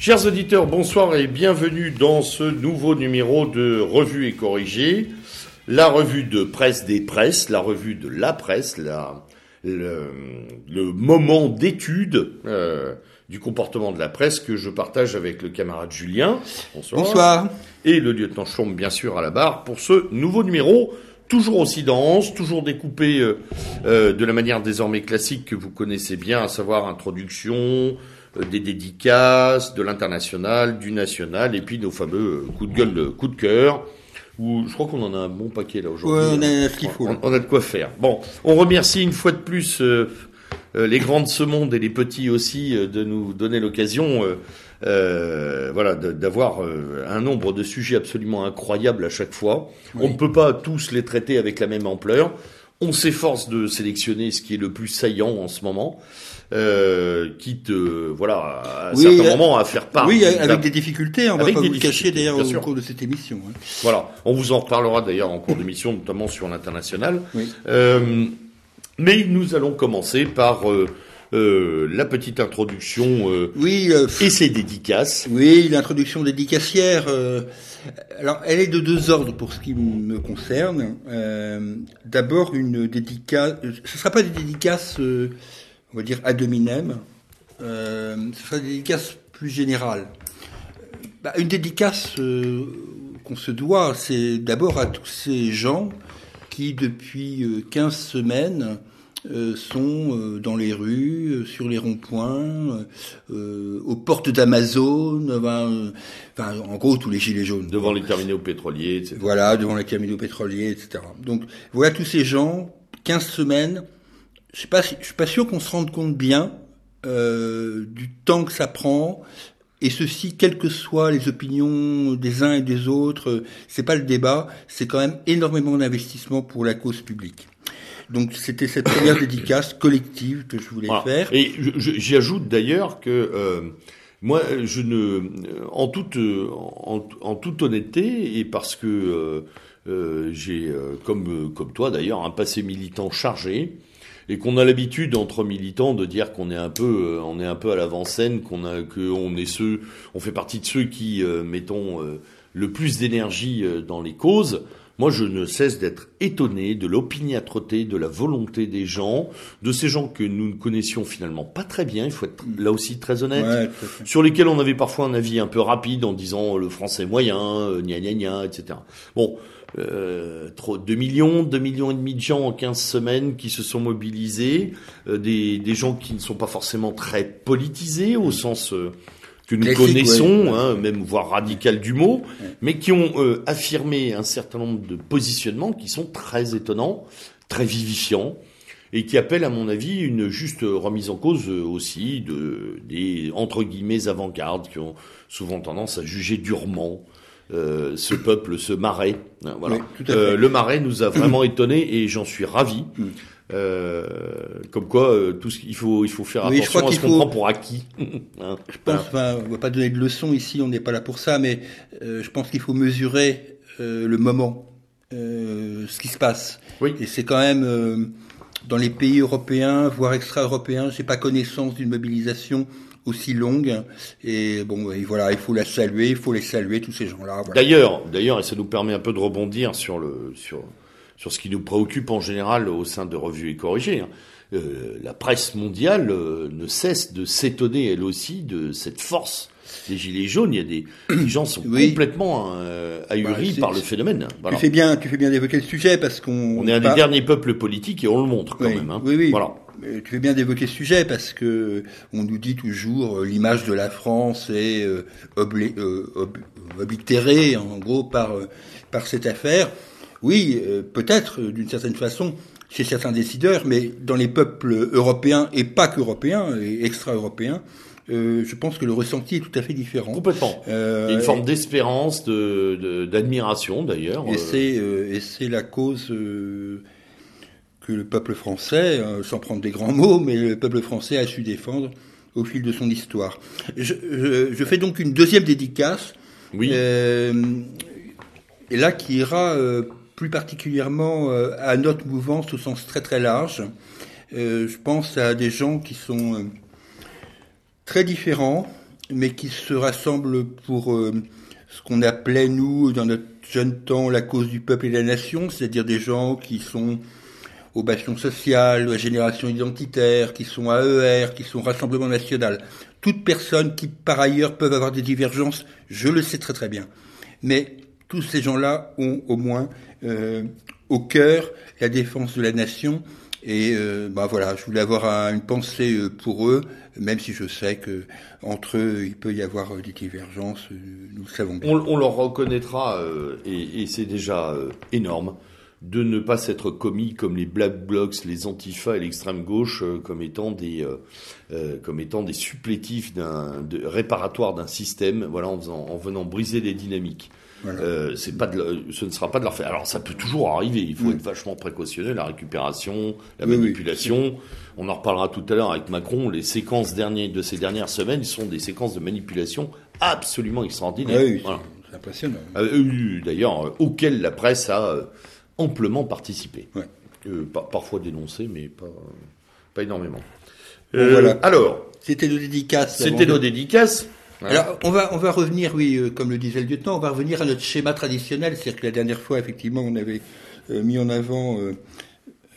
Chers auditeurs, bonsoir et bienvenue dans ce nouveau numéro de Revue et Corrigée, la revue de presse des presses, la revue de la presse, la, le, moment d'étude euh, du comportement de la presse que je partage avec le camarade Julien. Bonsoir. Bonsoir. Et le lieutenant Chaume, bien sûr, à la barre pour ce nouveau numéro toujours aussi dense, toujours découpé euh, euh, de la manière désormais classique que vous connaissez bien, à savoir introduction, des dédicaces, de l'international, du national, et puis nos fameux coups de gueule, coups de cœur. Où je crois qu'on en a un bon paquet là aujourd'hui. Ouais, on a ce qu'il faut. On, a de quoi faire. Bon, on remercie une fois de plus les grandes ce monde et les petits aussi de nous donner l'occasion euh, voilà, d'avoir euh, un nombre de sujets absolument incroyables à chaque fois. On ne peut pas tous les traiter avec la même ampleur. On s'efforce de sélectionner ce qui est le plus saillant en ce moment, euh, quitte, euh, voilà, à oui, certains moments à faire part. Oui, avec des difficultés. On va pas vous le cacher d'ailleurs au cours de cette émission. Hein. Voilà, on vous en reparlera d'ailleurs en cours d'émission, notamment sur l'international. Oui. Euh, mais nous allons commencer par euh, la petite introduction euh, oui, euh, et ses dédicaces. Oui, l'introduction dédicacière. alors, elle est de deux ordres pour ce qui me concerne. D'abord, une dédicace. Ce ne sera pas des dédicaces, on va dire, ad hominem. ce sera des dédicaces plus générales. Bah, une dédicace qu'on se doit, c'est d'abord à tous ces gens qui, depuis 15 semaines, euh, sont euh, dans les rues, euh, sur les ronds-points, aux portes d'Amazon, enfin, en gros tous les gilets jaunes. Devant les terminaux pétroliers, etc. Voilà, devant les terminaux pétroliers, etc. Donc voilà tous ces gens, 15 semaines. Je pas, je suis pas sûr qu'on se rende compte bien du temps que ça prend. Et ceci, quelles que soient les opinions des uns et des autres, c'est pas le débat, c'est quand même énormément d'investissement pour la cause publique. Donc c'était cette première dédicace collective que je voulais faire. Et j'y ajoute d'ailleurs que euh, moi, je ne, en toute, en, toute honnêteté, et parce que euh, euh, j'ai, comme comme toi d'ailleurs, un passé militant chargé, et qu'on a l'habitude entre militants de dire qu'on est un peu, on est un peu à l'avant-scène, qu'on a, qu'on est ceux, on fait partie de ceux qui mettons le plus d'énergie dans les causes. Moi, je ne cesse d'être étonné de l'opiniâtreté, de la volonté des gens, de ces gens que nous ne connaissions finalement pas très bien, il faut être là aussi très honnête, sur lesquels on avait parfois un avis un peu rapide en disant le français moyen, euh, gna gna gna, etc. Bon, euh, 2 millions, 2 millions et demi de gens en 15 semaines qui se sont mobilisés, euh, des, des gens qui ne sont pas forcément très politisés au sens... Euh, que nous connaissons, hein, même voire radical du mot, mais qui ont affirmé un certain nombre de positionnements qui sont très étonnants, très vivifiants, et qui appellent, à mon avis, une juste remise en cause aussi de des entre guillemets avant-gardes qui ont souvent tendance à juger durement euh, ce peuple, ce marais. Hein, voilà. le marais nous a vraiment étonnés et j'en suis ravi. Mm. Euh, comme quoi, euh, tout ce qu'il faut, il faut faire attention à ce qu'on prend pour acquis. hein, je pense, on va pas donner de leçons ici, on n'est pas là pour ça, mais euh, je pense qu'il faut mesurer euh, le moment, ce qui se passe. Oui. Et c'est quand même dans les pays européens, voire extra-européens, j'ai pas connaissance d'une mobilisation aussi longue. Et bon, et voilà, il faut la saluer, il faut les saluer tous ces gens-là. Voilà. D'ailleurs, d'ailleurs, et ça nous permet un peu de rebondir sur le sur sur ce qui nous préoccupe en général au sein de Revues et Corrigées. Hein. Euh, la presse mondiale euh, ne cesse de s'étonner elle aussi de cette force des gilets jaunes. Il y a des, les gens sont complètement euh, ahuris bah, par le phénomène. Tu fais bien, tu fais bien d'évoquer le sujet parce qu'on. On est un des derniers peuples politiques et on le montre quand même. Hein. Oui, oui. Voilà. Tu fais bien d'évoquer ce sujet parce que on nous dit toujours l'image de la France est oblitérée en gros par par cette affaire. Oui, euh, peut-être euh, d'une certaine façon chez certains décideurs, mais dans les peuples européens et pas qu'européens et extra-européens, euh, je pense que le ressenti est tout à fait différent. Complètement. Euh, une forme d'espérance, de, d'admiration d'ailleurs. Et c'est et c'est la cause que le peuple français, sans prendre des grands mots, mais le peuple français a su défendre au fil de son histoire. Je, je, fais donc une deuxième dédicace. Oui. et là qui ira plus particulièrement euh, à notre mouvance au sens très très large. Euh, je pense à des gens qui sont euh, très différents, mais qui se rassemblent pour euh, ce qu'on appelait, nous, dans notre jeune temps, la cause du peuple et de la nation, c'est-à-dire des gens qui sont au bastion social, à génération identitaire, qui sont AER, qui sont Rassemblement National. Toutes personnes qui, par ailleurs, peuvent avoir des divergences, je le sais très très bien. Mais tous ces gens-là ont au moins euh, au cœur la défense de la nation. Et euh, bah voilà, je voulais avoir une pensée euh, pour eux, même si je sais que entre eux il peut y avoir des divergences, nous le savons bien. On, leur reconnaîtra, et c'est déjà énorme, de ne pas s'être commis comme les black blocs, les antifas et l'extrême gauche comme étant des comme étant des supplétifs d'un de, réparatoire d'un système, voilà en, faisant, en venant briser les dynamiques. Euh, c'est pas de, ce ne sera pas de leur faire. Alors ça peut toujours arriver. Il faut être vachement précautionneux. La récupération, la manipulation. On en reparlera tout à l'heure avec Macron. Les séquences dernières de ces dernières semaines sont des séquences de manipulation absolument extraordinaires. Oui, c'est impressionnant. Euh, D'ailleurs, euh, auxquelles la presse a euh, amplement participé. parfois dénoncé, mais pas, pas énormément. voilà. Alors, c'était nos dédicaces. C'était nos dédicaces. Alors, on va, on va revenir, oui, euh, comme le disait le lieutenant, on va revenir à notre schéma traditionnel. C'est-à-dire que la dernière fois, effectivement, on avait euh, mis en avant, euh,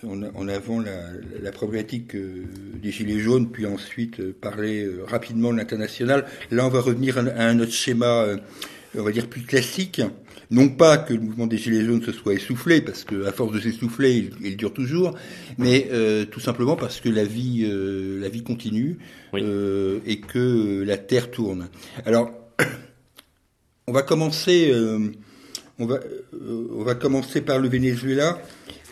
en, avant la, la problématique des Gilets jaunes, puis ensuite parler rapidement de l'international. Là, on va revenir à, à un autre schéma, on va dire, plus classique. Non pas que le mouvement des Gilets jaunes se soit essoufflé, parce que à force de s'essouffler, il, dure toujours, mais euh, tout simplement parce que la vie, euh, la vie continue euh, et que la terre tourne. Alors, on va commencer, on va, on va commencer par le Venezuela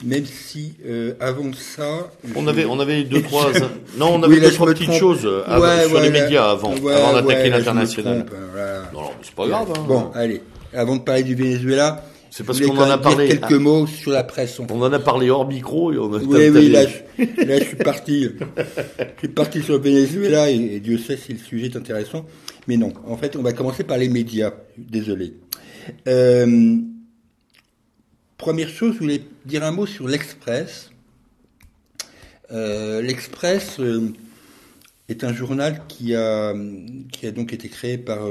même si avant ça, on avait on avait deux trois non on avait deux trois petites choses sur les médias avant avant d'attaquer l'international. Voilà. Non, c'est pas grave. Hein. Bon, allez avant de parler du Venezuela, c'est parce qu'on en a parlé. quelques mots sur la presse. On en a parlé hors micro et on a. Oui, oui, là, je, là, je suis parti. je suis parti sur le Venezuela et, Dieu sait si le sujet est intéressant. Mais non, en fait, on va commencer par les médias. Désolé. Euh, première chose, je voulais dire un mot sur l'Express. Euh, L'Express euh, est un journal qui a, qui a donc été créé par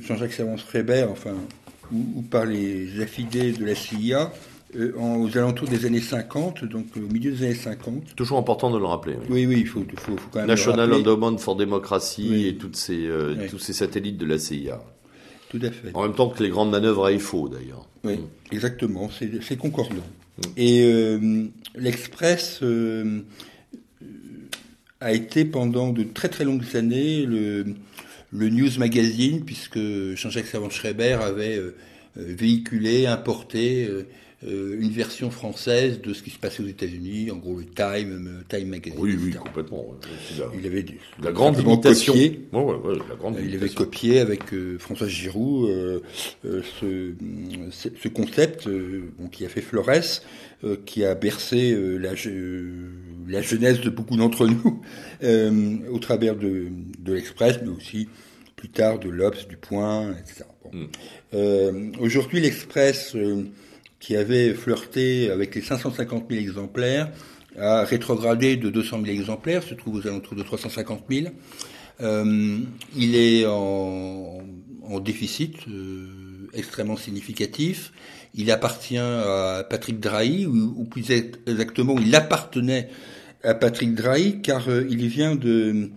Jean-Jacques Savance-Fréber, enfin, ou, par les affidés de la CIA, euh, aux alentours des années 50, donc au milieu des années 50. Toujours important de le rappeler. Oui, oui, il faut, faut, faut, quand même National Endowment for Democracy et toutes ces, euh, tous ces satellites de la CIA. Tout à fait. En même temps que les grandes manœuvres à EFO, d'ailleurs. Oui, mm. exactement, c'est concordant. Mm. Et l'Express a été pendant de très très longues années le le News Magazine, puisque Jean-Jacques Savant-Schreiber avait euh, euh, véhiculé, importé euh, une version française de ce qui se passait aux États-Unis, en gros le Time, Time Magazine. Oui, oui, complètement. Il avait la grande imitation. Copié, il avait copié avec François Giroud ce, ce, concept qui a fait Flores, qui a bercé la, la jeunesse de beaucoup d'entre nous au travers de, de l'Express, mais aussi plus tard de l'Obs, du Point, etc. Mm. Euh, aujourd'hui, l'Express, euh, qui avait flirté avec les 550 000 exemplaires, a rétrogradé de 200 000 exemplaires, se trouve aux alentours de 350 000. Euh, il est en, en déficit extrêmement significatif. Il appartient à Patrick Drahi, ou, ou, plus exactement, il appartenait à Patrick Drahi, car il vient de,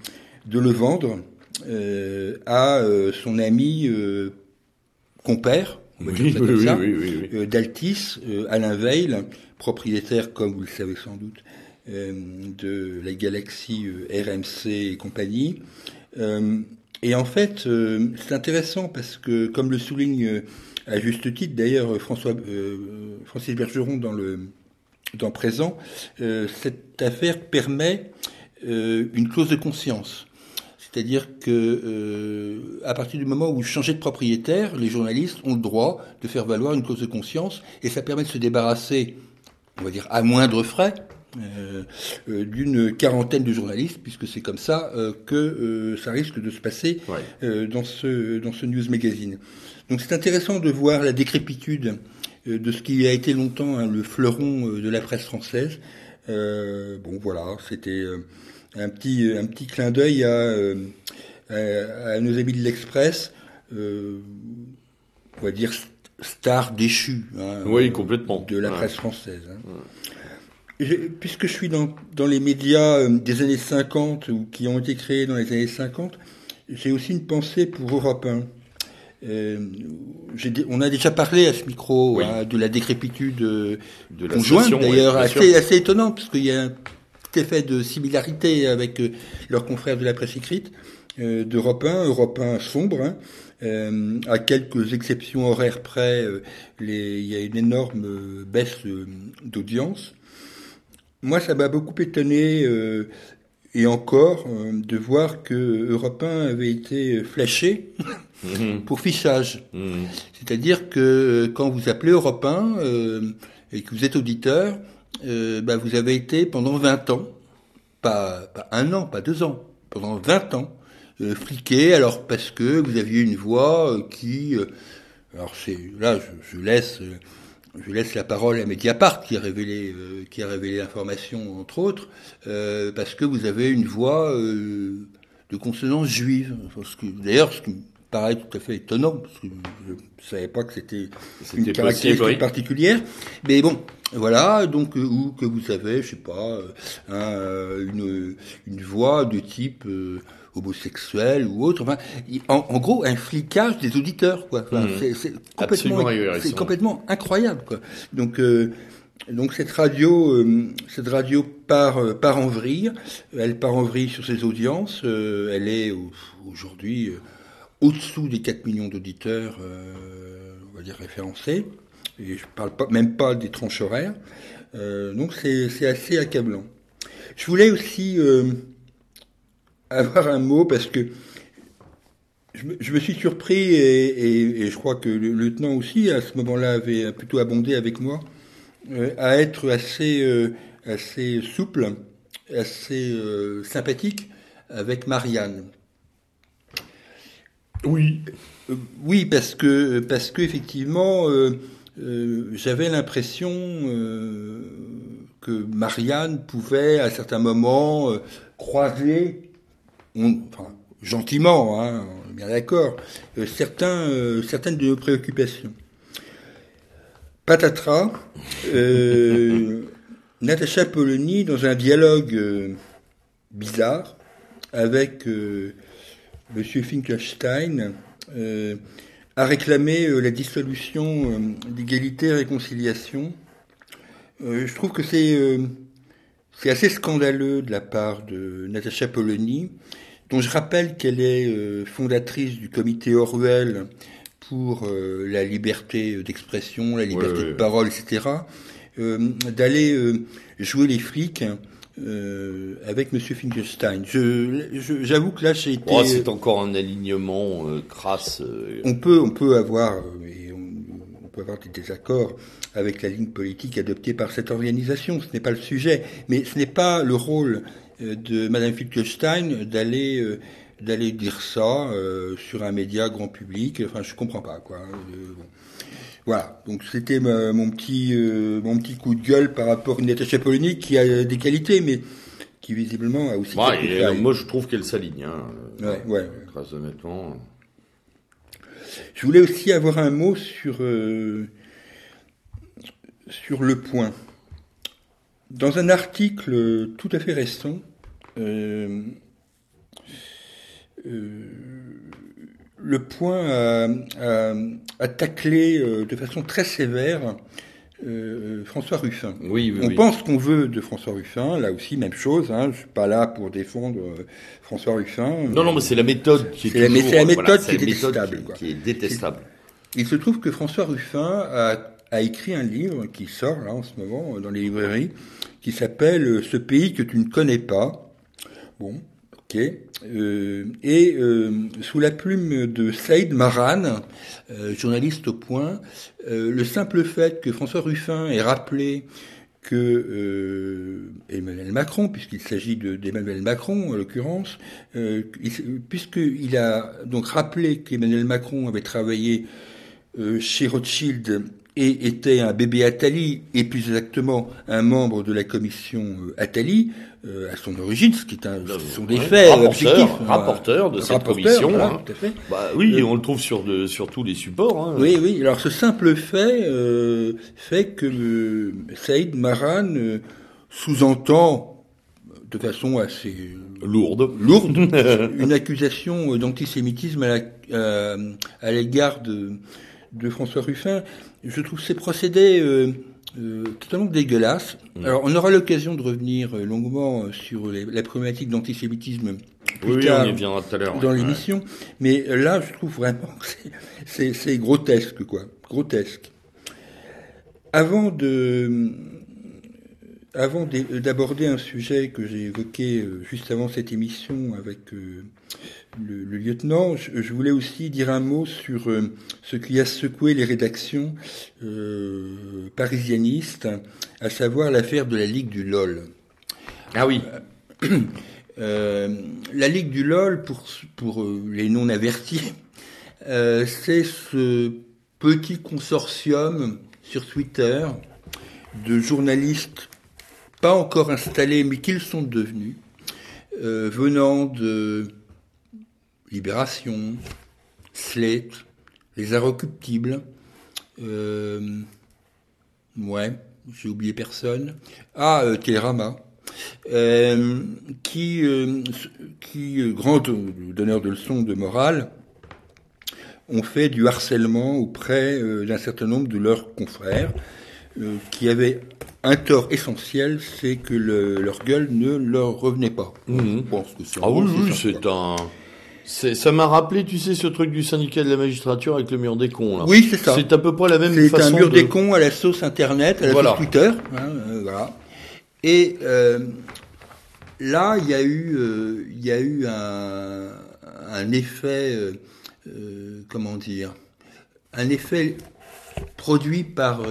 de le vendre euh, à euh, son ami euh, compère, on va dire ça d'Altis, Alain Veil, propriétaire, comme vous le savez sans doute, de la galaxie RMC et compagnie. et en fait, c'est intéressant parce que, comme le souligne à juste titre d'ailleurs François Francis Bergeron dans le dans présent, cette affaire permet une clause de conscience. C'est-à-dire que euh, à partir du moment où vous changez de propriétaire, les journalistes ont le droit de faire valoir une cause de conscience et ça permet de se débarrasser, on va dire à moindre frais, euh, euh, d'une quarantaine de journalistes, puisque c'est comme ça que ça risque de se passer dans ce dans ce news magazine. Donc c'est intéressant de voir la décrépitude de ce qui a été longtemps hein, le fleuron de la presse française. bon voilà, c'était un petit, un petit clin d'œil à, euh, à, nos amis de l'Express, on va dire star déchu. Hein, oui, complètement. De la presse française. Hein. Puisque je suis dans, dans les médias des années 50 ou qui ont été créés dans les années 50, j'ai aussi une pensée pour Europe 1. Euh, on a déjà parlé à ce micro hein, de la décrépitude de la conjointe, d'ailleurs, assez, assez étonnant, parce qu'il y a un petit effet de similarité avec euh, leurs confrères de la presse écrite euh, d'Europe 1, Europe 1 sombre, hein, euh, à quelques exceptions horaires près, euh, les, il y a une énorme baisse d'audience. Moi, ça m'a beaucoup étonné et encore de voir que Europe 1 avait été flashé Mhm. pour fichage. Mhm. C'est-à-dire que euh, quand vous appelez Europe 1 euh, et que vous êtes auditeur, euh, bah, vous avez été pendant 20 ans, pas, pas, un an, pas deux ans, pendant 20 ans, euh, fliqué, alors parce que vous aviez une voix euh, qui... alors c'est là, je, je laisse... je laisse la parole à Mediapart qui a révélé qui a révélé l'information entre autres parce que vous avez une voix de consonance juive. D'ailleurs, ce qui paraît tout à fait étonnant, parce que je ne savais pas que c'était une caractéristique particulière. Mais bon, voilà, donc, euh, ou que vous avez, je sais pas, euh, une, une voix de type euh, homosexuel ou autre. Enfin, en, gros, un flicage des auditeurs, quoi. Enfin, mmh. C'est complètement, incroyable, quoi. Donc, donc cette radio, cette radio part, part en vrille. Elle part en vrille sur ses audiences. elle est aujourd'hui au-dessous des 4 millions d'auditeurs, euh, on va dire référencés, et je parle pas, même pas des tranches horaires. Euh, donc c'est assez accablant. Je voulais aussi euh, avoir un mot parce que je me, je me suis surpris et, et, et, je crois que le lieutenant aussi à ce moment-là avait plutôt abondé avec moi euh, à être assez euh, assez souple, assez euh, sympathique avec Marianne. Oui. Oui, parce que parce que effectivement, j'avais l'impression que Marianne pouvait à certains moments croiser, enfin gentiment, hein, bien d'accord, certains certaines de nos préoccupations. Patatras, Natacha Polony dans un dialogue bizarre avec M. Finkelstein euh, a réclamé euh, la dissolution euh, d'égalité et réconciliation. je trouve que c'est c'est assez scandaleux de la part de Natacha Polony, dont je rappelle qu'elle est fondatrice du comité Orwell pour la liberté d'expression, la liberté de parole, etc., d'aller jouer les flics euh, avec Monsieur Finkelstein. Je, j'avoue que là, j'ai été. Oh, c'est encore un alignement euh, crasse. Euh. On peut, on peut avoir, on, peut avoir des désaccords avec la ligne politique adoptée par cette organisation. Ce n'est pas le sujet, mais ce n'est pas le rôle de Madame Finkelstein d'aller d'aller dire ça sur un média grand public. Enfin, je comprends pas quoi. Bon. Voilà, donc c'était mon petit euh, mon petit coup de gueule par rapport à une Natacha Polony qui a des qualités, mais qui visiblement a aussi. Ouais, moi, je trouve qu'elle s'aligne. Hein, ouais, ouais. Très honnêtement. Je voulais aussi avoir un mot sur euh, sur le point. Dans un article tout à fait récent, euh, euh le point a, taclé euh, de façon très sévère euh, François Ruffin. Oui, On pense qu'on veut de François Ruffin, là aussi même chose. Hein, je suis pas là pour défendre euh, François Ruffin. Non, non, mais c'est la méthode qui est, toujours, la, la méthode qui, est détestable, qui, est détestable. Il se trouve que François Ruffin a, a, écrit un livre qui sort là en ce moment dans les librairies, qui s'appelle Ce pays que tu ne connais pas. Bon, euh, et euh, sous la plume de Saïd Maran, euh, journaliste au point, le simple fait que François Ruffin ait rappelé que Emmanuel Macron, puisqu'il s'agit d'Emmanuel Macron en l'occurrence, puisqu'il a donc rappelé qu'Emmanuel Macron avait travaillé chez Rothschild et était un bébé Attali, et plus exactement un membre de la commission euh, Attali, euh, à son origine, ce qui est un, ce sont des faits rapporteur, objectifs. hein. rapporteur de cette Rapporteur, commission. voilà, hein. tout à fait. Bah oui, Euh, on le trouve sur, de, sur tous les supports. Hein. Oui, oui. Alors ce simple fait euh, fait que euh, Saïd Maran sous-entend de façon assez Lourde. lourde une accusation d'antisémitisme à l'égard de, de François Ruffin. Je trouve ces procédés euh, euh, totalement dégueulasses. Alors on aura l'occasion de revenir euh, longuement euh, sur les- la problématique d'antisémitisme plus Oui, tard on y viendra tout à l'heure. dans ouais. l'émission, mais là, je trouve vraiment que c'est grotesque, quoi, grotesque. Avant de, avant d'é- d'aborder un sujet que j'ai évoqué euh, juste avant cette émission avec euh, le, le lieutenant, je, je voulais aussi dire un mot sur euh, ce qui a secoué les rédactions euh, parisianistes, à savoir l'affaire de la Ligue du LOL. Ah oui. Euh, la Ligue du LOL, pour, pour euh, les non-avertis, euh, c'est ce petit consortium sur Twitter de journalistes pas encore installés, mais qu'ils sont devenus, euh, venant de Libération, Slate, Les Inrecuptibles, euh, ouais, j'ai oublié personne, ah, euh, Télérama, euh, qui, qui grand donneur de leçons de morale, ont fait du harcèlement auprès d'un certain nombre de leurs confrères, euh, qui avaient un tort essentiel, c'est que le- leur gueule ne leur revenait pas. Mhm. Je pense que c'est Ah oui, oui, c'est un. c'est- Ça m'a rappelé, tu sais, ce truc du syndicat de la magistrature avec le mur des cons. Là. Oui, c'est ça. C'est à peu près la même C'est façon. un mur de- des cons à la sauce Internet, à la Voilà. sauce Twitter. hein, euh, voilà. Et euh, là, il y a eu, euh, il y a eu un, un effet, comment dire, un effet produit par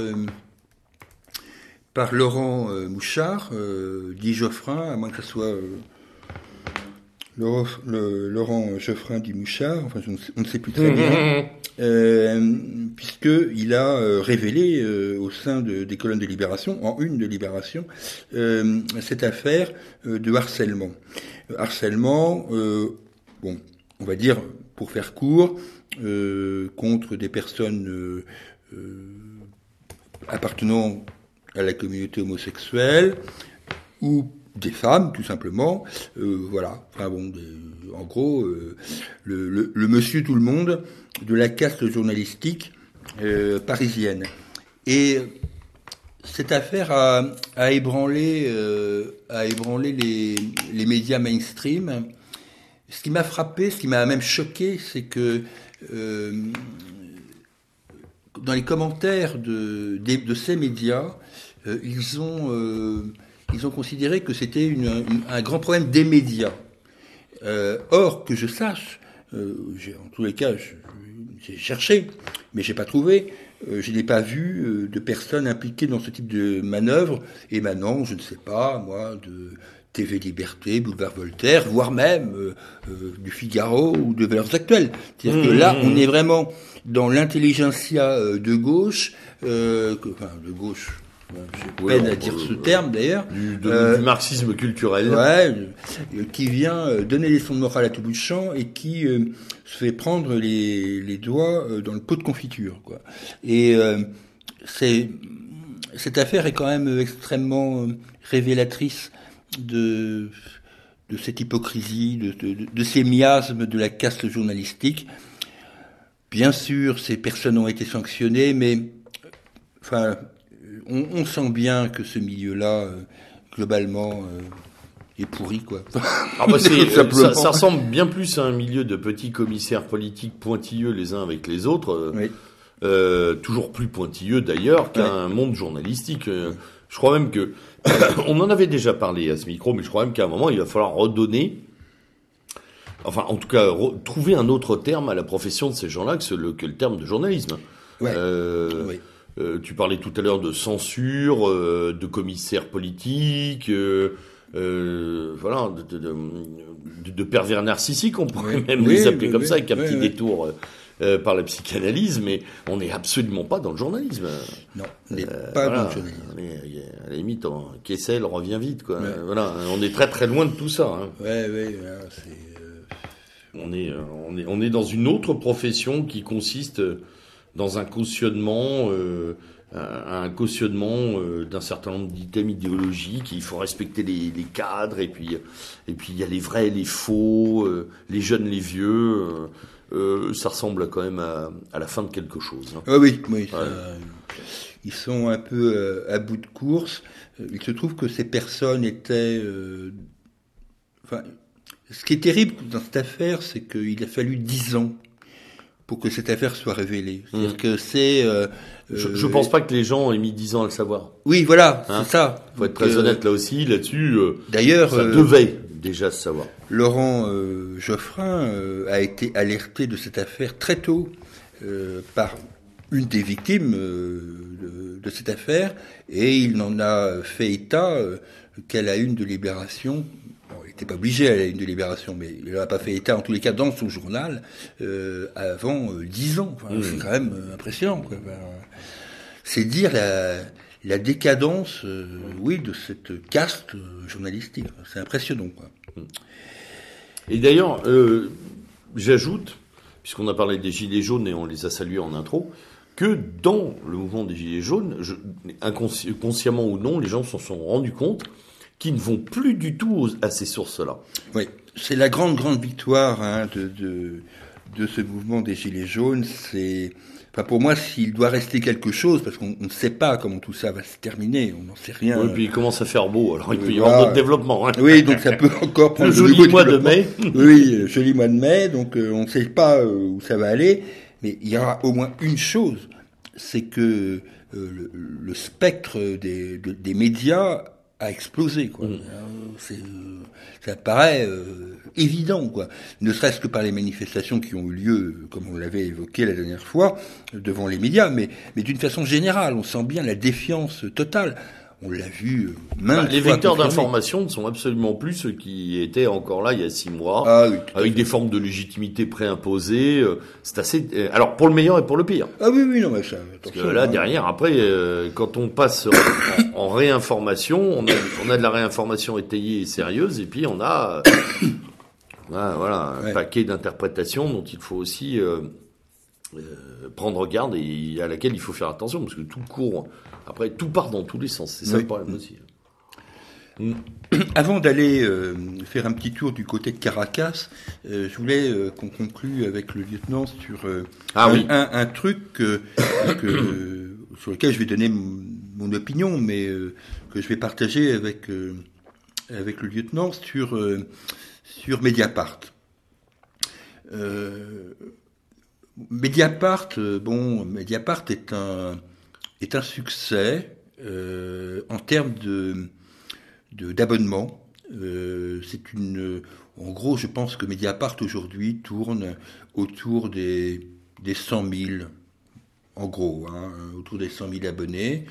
par Laurent euh, Mouchard, euh, dit Geoffrin, à moins que ce soit euh, Laurent, le- Laurent Geoffrin dit Mouchard, enfin on ne sait plus très bien euh, puisqu'il a euh, révélé euh, au sein de- des colonnes de Libération, en une de Libération, euh, cette affaire euh, de harcèlement. Euh, harcèlement, euh, bon, on va dire, pour faire court, euh, contre des personnes euh, euh, appartenant à la communauté homosexuelle ou des femmes, tout simplement. Euh, voilà. Enfin bon, en gros, euh, le, monsieur tout le monde de la caste journalistique euh, parisienne. Et cette affaire a, a ébranlé, a ébranlé les, les médias mainstream. Ce qui m'a frappé, ce qui m'a même choqué, c'est que dans les commentaires de, ces médias, euh, ils, ont, euh, ils ont considéré que c'était un grand problème des médias. Euh, or, que je sache, en tous les cas, j'ai cherché, mais j'ai pas trouvé. je n'ai pas vu de personnes impliquées dans ce type de manœuvre émanant, je ne sais pas, moi, de TV Liberté, Boulevard Voltaire, voire même euh, euh, du Figaro ou de Valeurs Actuelles. C'est-à-dire que là, on est vraiment dans l'intelligentsia euh, de gauche, euh, que- enfin de gauche. J'ai Ouais, peine à dire ce terme d'ailleurs. Du, de- Euh, du marxisme culturel. Ouais, euh, qui vient donner des leçons de morale à tout bout de champ et qui euh, se fait prendre les, les doigts dans le pot de confiture, quoi. Et euh, c'est cette affaire est quand même extrêmement révélatrice de de cette hypocrisie, de, de, de ces miasmes de la caste journalistique. Bien sûr, ces personnes ont été sanctionnées, mais euh, enfin, on, on sent bien que ce milieu-là, euh, globalement, euh, est pourri, quoi. Ah bah simplement. ça, ça ressemble bien plus à un milieu de petits commissaires politiques pointilleux les uns avec les autres, euh, Oui. euh, toujours plus pointilleux d'ailleurs qu'un monde journalistique. Euh, Je crois même que on en avait déjà parlé à ce micro, mais je crois même qu'à un moment il va falloir redonner, enfin en tout cas trouver un autre terme à la profession de ces gens-là que, le, que le terme de journalisme. Ouais. Euh, Oui. euh, tu parlais tout à l'heure de censure, euh, de commissaires politiques. euh, euh, voilà, de, de, de, de, pervers narcissiques, on pourrait même les appeler comme ça, avec un petit détour euh, euh, par la psychanalyse, mais on n'est absolument pas dans le journalisme. Non, on n'est pas dans le journalisme. à la limite, Kessel revient vite, quoi. Voilà, on est très très loin de tout ça. Hein. Ouais, ouais, c'est on est, on, est, on est dans une autre profession qui consiste dans un cautionnement, euh, un cautionnement euh, d'un certain nombre d'items idéologiques. Il faut respecter les, les, cadres et puis et puis il y a les vrais, les faux, euh, les jeunes, les vieux. Euh, ça ressemble quand même à, à, la fin de quelque chose. Hein. Ah oui, oui. Ça, ils sont un peu à bout de course. Il se trouve que ces personnes étaient, enfin, ce qui est terrible dans cette affaire, c'est qu'il a fallu dix ans pour que cette affaire soit révélée. Hmm. que c'est. Euh, je, euh, pense pas que les gens aient mis dix ans à le savoir. Oui, voilà, hein c'est ça. Faut être très honnête là aussi, là-dessus. Euh, D'ailleurs, ça devait déjà savoir. Laurent Geoffrin a été alerté de cette affaire très tôt par une des victimes de, de, cette affaire, et il n'en a fait état qu'à la une de Libération n'était pas obligé à une délibération, mais il n'a pas fait état, en tous les cas, dans son journal, euh, avant euh, dix ans. Enfin, C'est quand même euh, impressionnant. c'est dire la, la décadence, oui, de cette caste journalistique. C'est impressionnant. Quoi. Et d'ailleurs, j'ajoute, puisqu'on a parlé des Gilets jaunes et on les a salués en intro, que dans le mouvement des Gilets jaunes, je, inconsciemment ou non, les gens s'en sont rendus compte qui ne vont plus du tout à ces sources-là. Oui, c'est la grande, grande victoire hein, de, de, de, ce mouvement des Gilets jaunes. C'est, enfin pour moi, s'il doit rester quelque chose, parce qu'on ne sait pas comment tout ça va se terminer, on n'en sait rien. Oui, puis il commence à faire beau, alors il peut y avoir d'autres développements. Hein. Oui, donc ça peut encore prendre le joli mois de mai. oui, joli mois de mai, donc euh, on ne sait pas euh, où ça va aller, mais il y aura au moins une chose, c'est que euh, le, le, spectre des, des médias a explosé. Quoi. Mm. Euh, ça paraît euh, évident, quoi. Ne serait-ce que par les manifestations qui ont eu lieu, comme on l'avait évoqué la dernière fois, devant les médias, mais, mais d'une façon générale, on sent bien la défiance totale on l'a vu euh, maintes bah, Les vecteurs d'information ne sont absolument plus ceux qui étaient encore là il y a six mois, ah avec des formes de légitimité préimposées. Euh, c'est assez. Euh, alors pour le meilleur et pour le pire. Ah oui, oui, non, mais ça. Parce que là, hein. derrière, après, quand on passe en, réinformation, on a, on a de la réinformation étayée et sérieuse, et puis on a, voilà, un paquet d'interprétations dont il faut aussi prendre garde et à laquelle il faut faire attention, parce que tout court après, tout part dans tous les sens. C'est ça le problème aussi. Avant d'aller euh, faire un petit tour du côté de Caracas, euh, je voulais euh, qu'on conclue avec le lieutenant sur ah un, un, truc que, sur lequel je vais donner mon opinion, mais que je vais partager avec, avec le lieutenant sur, sur Mediapart. Mediapart, bon, Mediapart est un est un succès euh, en termes de d'abonnement. Euh, c'est une, en gros, je pense que Mediapart aujourd'hui tourne autour des des 100 000, en gros, hein, autour des 100 000 abonnés.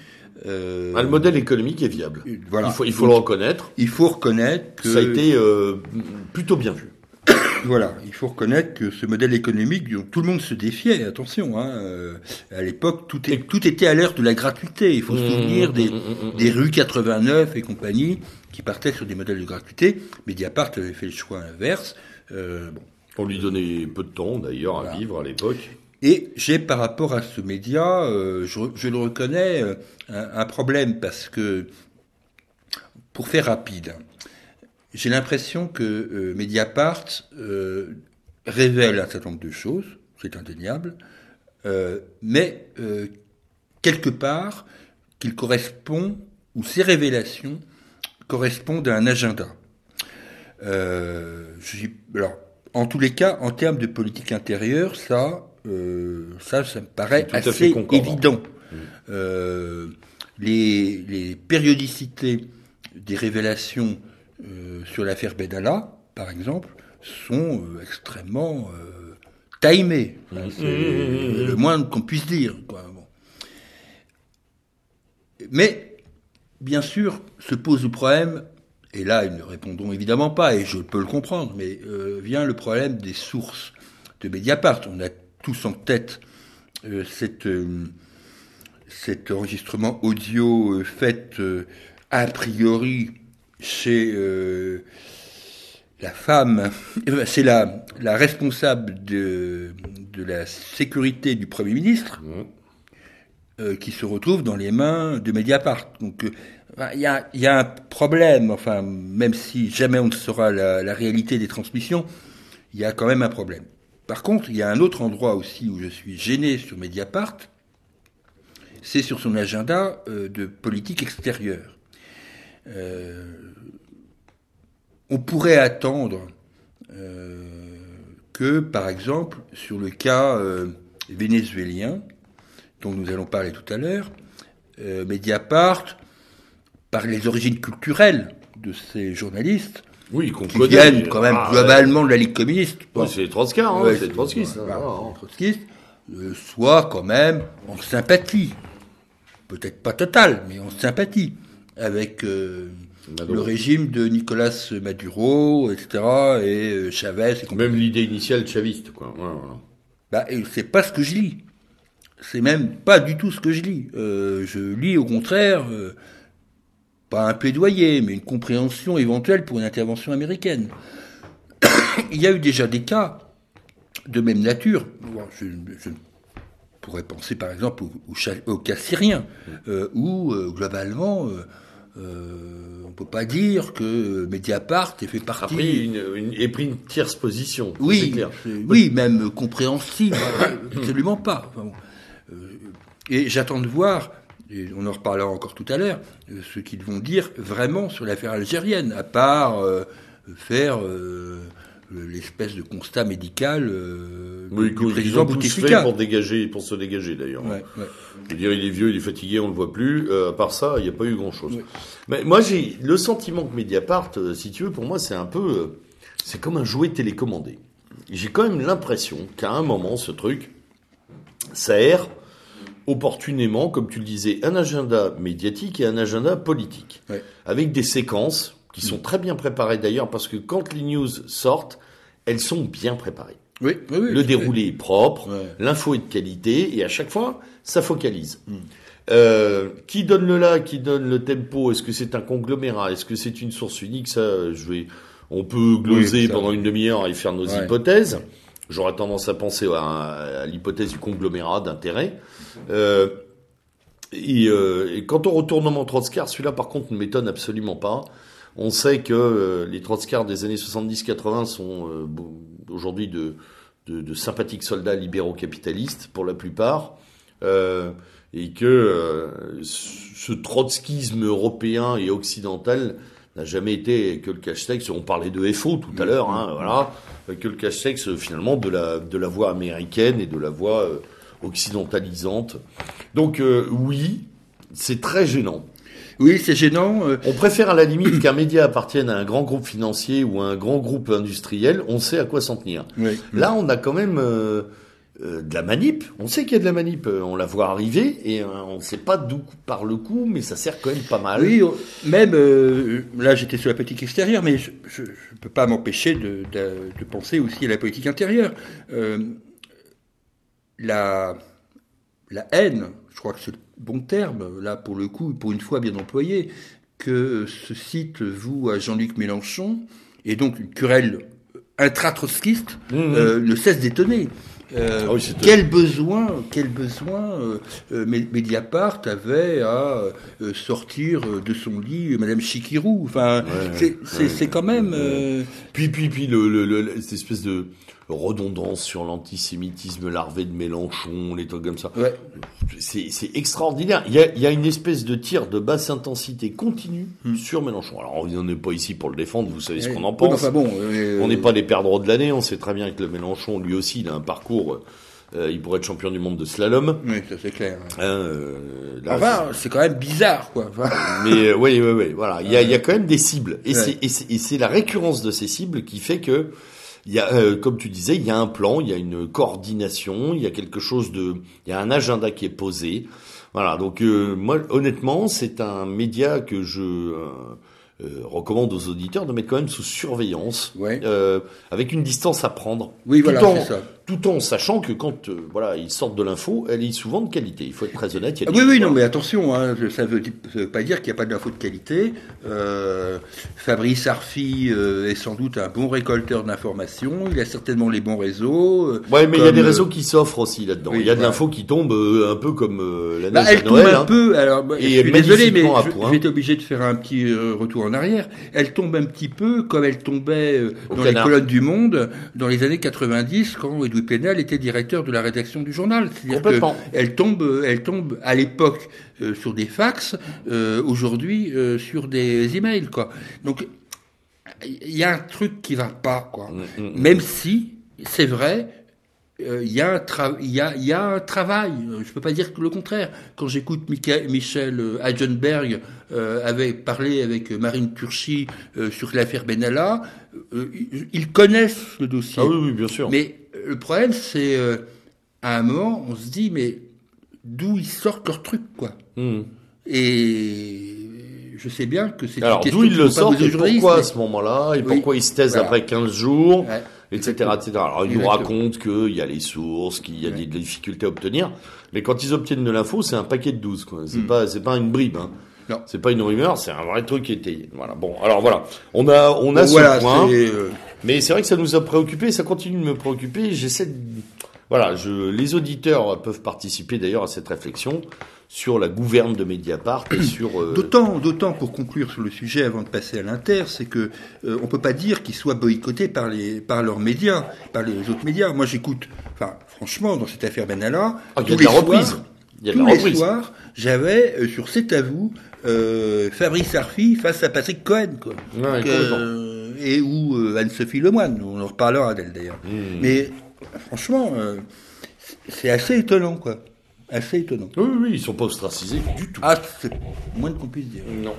Euh, ah, le modèle économique est viable. Voilà. Il faut, il faut le reconnaître. Il faut reconnaître que ça a été euh, plutôt bien vu. Voilà, il faut reconnaître que ce modèle économique dont tout le monde se défiait, attention, hein, euh, à l'époque, tout, tout était à l'heure de la gratuité. Il faut se mmh, souvenir des, mmh, mmh, des rues 89 et compagnie qui partaient sur des modèles de gratuité. Mediapart avait fait le choix inverse. Euh, bon. On lui donnait peu de temps d'ailleurs à vivre à l'époque. Et j'ai par rapport à ce média, euh, je, je, le reconnais, euh, un, un, problème parce que, pour faire rapide, j'ai l'impression que euh, Mediapart euh, révèle un certain nombre de choses, c'est indéniable, euh, mais quelque part qu'il correspond, ou ces révélations correspondent à un agenda. Je, alors, en tous les cas, en termes de politique intérieure, ça, ça, ça me paraît assez évident. Mmh. les, les périodicités des révélations euh, sur l'affaire Bedala, par exemple, sont euh, extrêmement euh, timés. Mmh. c'est mmh. le moins qu'on puisse dire. Mais, bien sûr, se pose le problème, et là ils ne répondront évidemment pas, et je peux le comprendre, mais vient le problème des sources de Mediapart. On a tous en tête cette, cet enregistrement audio fait a priori chez la femme, c'est la, la responsable de, de la sécurité du Premier ministre mmh. euh, qui se retrouve dans les mains de Mediapart. Donc euh, il y, a, y, a, un problème, enfin, même si jamais on ne saura la, la réalité des transmissions, il y a quand même un problème. Par contre, il y a un autre endroit aussi où je suis gêné sur Mediapart, c'est sur son agenda euh, de politique extérieure. Euh, on pourrait attendre euh, que, par exemple, sur le cas euh, vénézuélien, dont nous allons parler tout à l'heure, Mediapart, par les origines culturelles de ces journalistes, oui, qui viennent quand même ah, globalement de la Ligue communiste. c'est les hein, c'est trotskistes. Hein. soit quand même en sympathie, peut-être pas totale, mais en sympathie avec le régime de Nicolas Maduro, etc., et euh, Chavez. Et même l'idée initiale chaviste, quoi. Bah, c'est pas ce que je lis. C'est même pas du tout ce que je lis. Euh, je lis au contraire, euh, pas un plaidoyer, mais une compréhension éventuelle pour une intervention américaine. Il y a eu déjà des cas de même nature. Je, je pourrais penser par exemple au, cas syrien, où globalement euh, on peut pas dire que Mediapart ait fait partie. Après, une, ait pris une tierce position. Oui, oui, même compréhensible, absolument pas. Euh, et j'attends de voir, et on en reparlera encore tout à l'heure, euh, ce qu'ils vont dire vraiment sur l'affaire algérienne, à part faire l'espèce de constat médical euh, oui, du président Bouteflika. pour dégager, pour se dégager d'ailleurs. Ouais, ouais. Je veux dire, il est vieux, il est fatigué, on le voit plus. Euh, à part ça, il n'y a pas eu grand chose. Mais moi, j'ai le sentiment que Mediapart, euh, si tu veux, pour moi, c'est un peu, euh, c'est comme un jouet télécommandé. J'ai quand même l'impression qu'à un moment, ce truc, ça erre opportunément, comme tu le disais, un agenda médiatique et un agenda politique, avec des séquences qui sont très bien préparées d'ailleurs, parce que quand les news sortent, elles sont bien préparées. Oui, le déroulé est propre, l'info est de qualité, et à chaque fois, ça focalise. Hmm. Euh, qui donne le là, qui donne le tempo? Est-ce que c'est un conglomérat? Est-ce que c'est une source unique? Ça, je vais. On peut gloser pendant une demi-heure et faire nos hypothèses. J'aurais tendance à penser à, l'hypothèse du conglomérat d'intérêt. Euh, et, euh, et, quant au retournement Trotskar, celui-là par contre ne m'étonne absolument pas. On sait que euh, les Trotskars des années 70-80 sont euh, aujourd'hui de, de, sympathiques soldats libéraux capitalistes pour la plupart, euh, et que ce trotskisme européen et occidental n'a jamais été que le cache-texte. On parlait de FO tout à l'heure, hein, voilà, que le cache-texte finalement de la de la voie américaine et de la voie occidentalisante. Donc oui, c'est très gênant. Oui, c'est gênant. Euh. On préfère à la limite qu'un média appartienne à un grand groupe financier ou à un grand groupe industriel. On sait à quoi s'en tenir. Là, on a quand même euh, euh, de la manip. On sait qu'il y a de la manip. On la voit arriver et on ne sait pas d'où par le coup, mais ça sert quand même pas mal. Oui, même là, j'étais sur la politique extérieure, mais je ne peux pas m'empêcher de, de, penser aussi à la politique intérieure. la la haine, je crois que c'est le bon terme, là pour le coup, pour une fois bien employé, que ce site voue à Jean-Luc Mélenchon, et donc une querelle intra-trotskiste, mmh, mmh. euh, ne cesse d'étonner. Euh, ah quel besoin, quel besoin euh, Mediapart avait à sortir de son lit Madame Chikirou. Enfin, c'est quand même. Puis puis puis le, le, cette espèce de redondance sur l'antisémitisme larvé de Mélenchon, les trucs comme ça. Ouais. C'est extraordinaire. Il y, a, il y, a, une espèce de tir de basse intensité continue hmm. sur Mélenchon. Alors on n'est pas ici pour le défendre, vous savez ce qu'on en pense. bon, euh, on n'est pas les perdreaux de l'année, on sait très bien que le Mélenchon, lui aussi, il a un parcours... Euh, il pourrait être champion du monde de slalom. Oui, ça c'est clair. Hein, euh, enfin, c'est quand même bizarre, quoi. Mais oui, oui, oui, voilà. Il y a, il y a quand même des cibles, et c'est la récurrence de ces cibles qui fait que il y a, euh, comme tu disais, il y a un plan, il y a une coordination, il y a quelque chose de, il y a un agenda qui est posé. Voilà. Donc euh, moi, honnêtement, c'est un média que je euh, recommande aux auditeurs de mettre quand même sous surveillance, Ouais. euh, avec une distance à prendre. Oui, tout voilà, en, ça. Tout en sachant que quand euh, voilà ils sortent de l'info, elle est souvent de qualité. Il faut être très honnête. il y a Ah oui, oui, non, mais attention, hein, ça veut, ça veut pas dire qu'il n'y a pas d'infos de qualité. Euh, Fabrice Arfi euh, est sans doute un bon récolteur d'informations. Il a certainement les bons réseaux. Ouais, mais il y a des réseaux qui s'offrent aussi là-dedans. oui, il y a de l'info qui tombe un peu comme la Bah, neige elle à tombe un hein. peu. Alors, bah, Et je suis désolé, mais je, vais être obligé de faire un petit retour en arrière. Elle tombe un petit peu comme elle tombait Au dans canard. les colonnes du Monde dans les années 90, quand Plenel était directeur de la rédaction du journal. C'est-à-dire elle tombe, euh, elle tombe à l'époque euh, sur des fax, euh, aujourd'hui euh, sur des emails, quoi. Donc il y a un truc qui va pas, quoi. Mm, mm, mm. Même si c'est vrai, euh, il y, a un tra- il y, a, il y a un travail. Euh, Je peux pas dire que le contraire. Quand j'écoute Michel euh, Heisenberg euh, avait parlé avec euh, Marine Turchi euh, sur l'affaire Benalla, euh, ils, connaissent le dossier. Ah oui, oui, bien sûr. Mais euh, le problème, c'est euh, à un moment, on se dit, mais d'où ils sortent leur truc, quoi. Mm. Et je sais bien que c'est une Alors question d'où ils le sortent et pourquoi à ce moment-là et Oui. pourquoi ils se taisent Voilà. après 15 jours, Ouais. Etc., etc. Alors ils nous racontent qu'il y a les sources, qu'il y a Ouais. des difficultés à obtenir, mais quand ils obtiennent de l'info, c'est un paquet de 12 quoi. C'est Mm. pas c'est pas une bribe hein. Non. C'est pas une rumeur, c'est un vrai truc étayé. Voilà. Bon, alors voilà, on a on a ce voilà, point. euh, Mais c'est vrai que ça nous a préoccupé, ça continue de me préoccuper. J'essaie de... Voilà, je... les auditeurs peuvent participer d'ailleurs à cette réflexion sur la gouverne de Mediapart et sur... euh, D'autant, d'autant pour conclure sur le sujet avant de passer à l'inter, c'est que euh, on peut pas dire qu'ils soient boycottés par les par leurs médias, par les autres médias. Moi, j'écoute, enfin, franchement, dans cette affaire Benalla, Ah, il y a tous la les reprise. soirs, Il y a de tous la les reprise. soirs, j'avais euh, sur C'est à vous euh, Fabrice Arfi face à Patrick Cohen, quoi. Ouais, Donc, et ou Anne-Sophie Lemoine, on en reparlera d'elle d'ailleurs. Mmh. Mais franchement, c'est assez étonnant, quoi. Assez étonnant. Oui, oui, ils sont pas ostracisés du tout. Ah, c'est moins qu'on puisse dire. Non.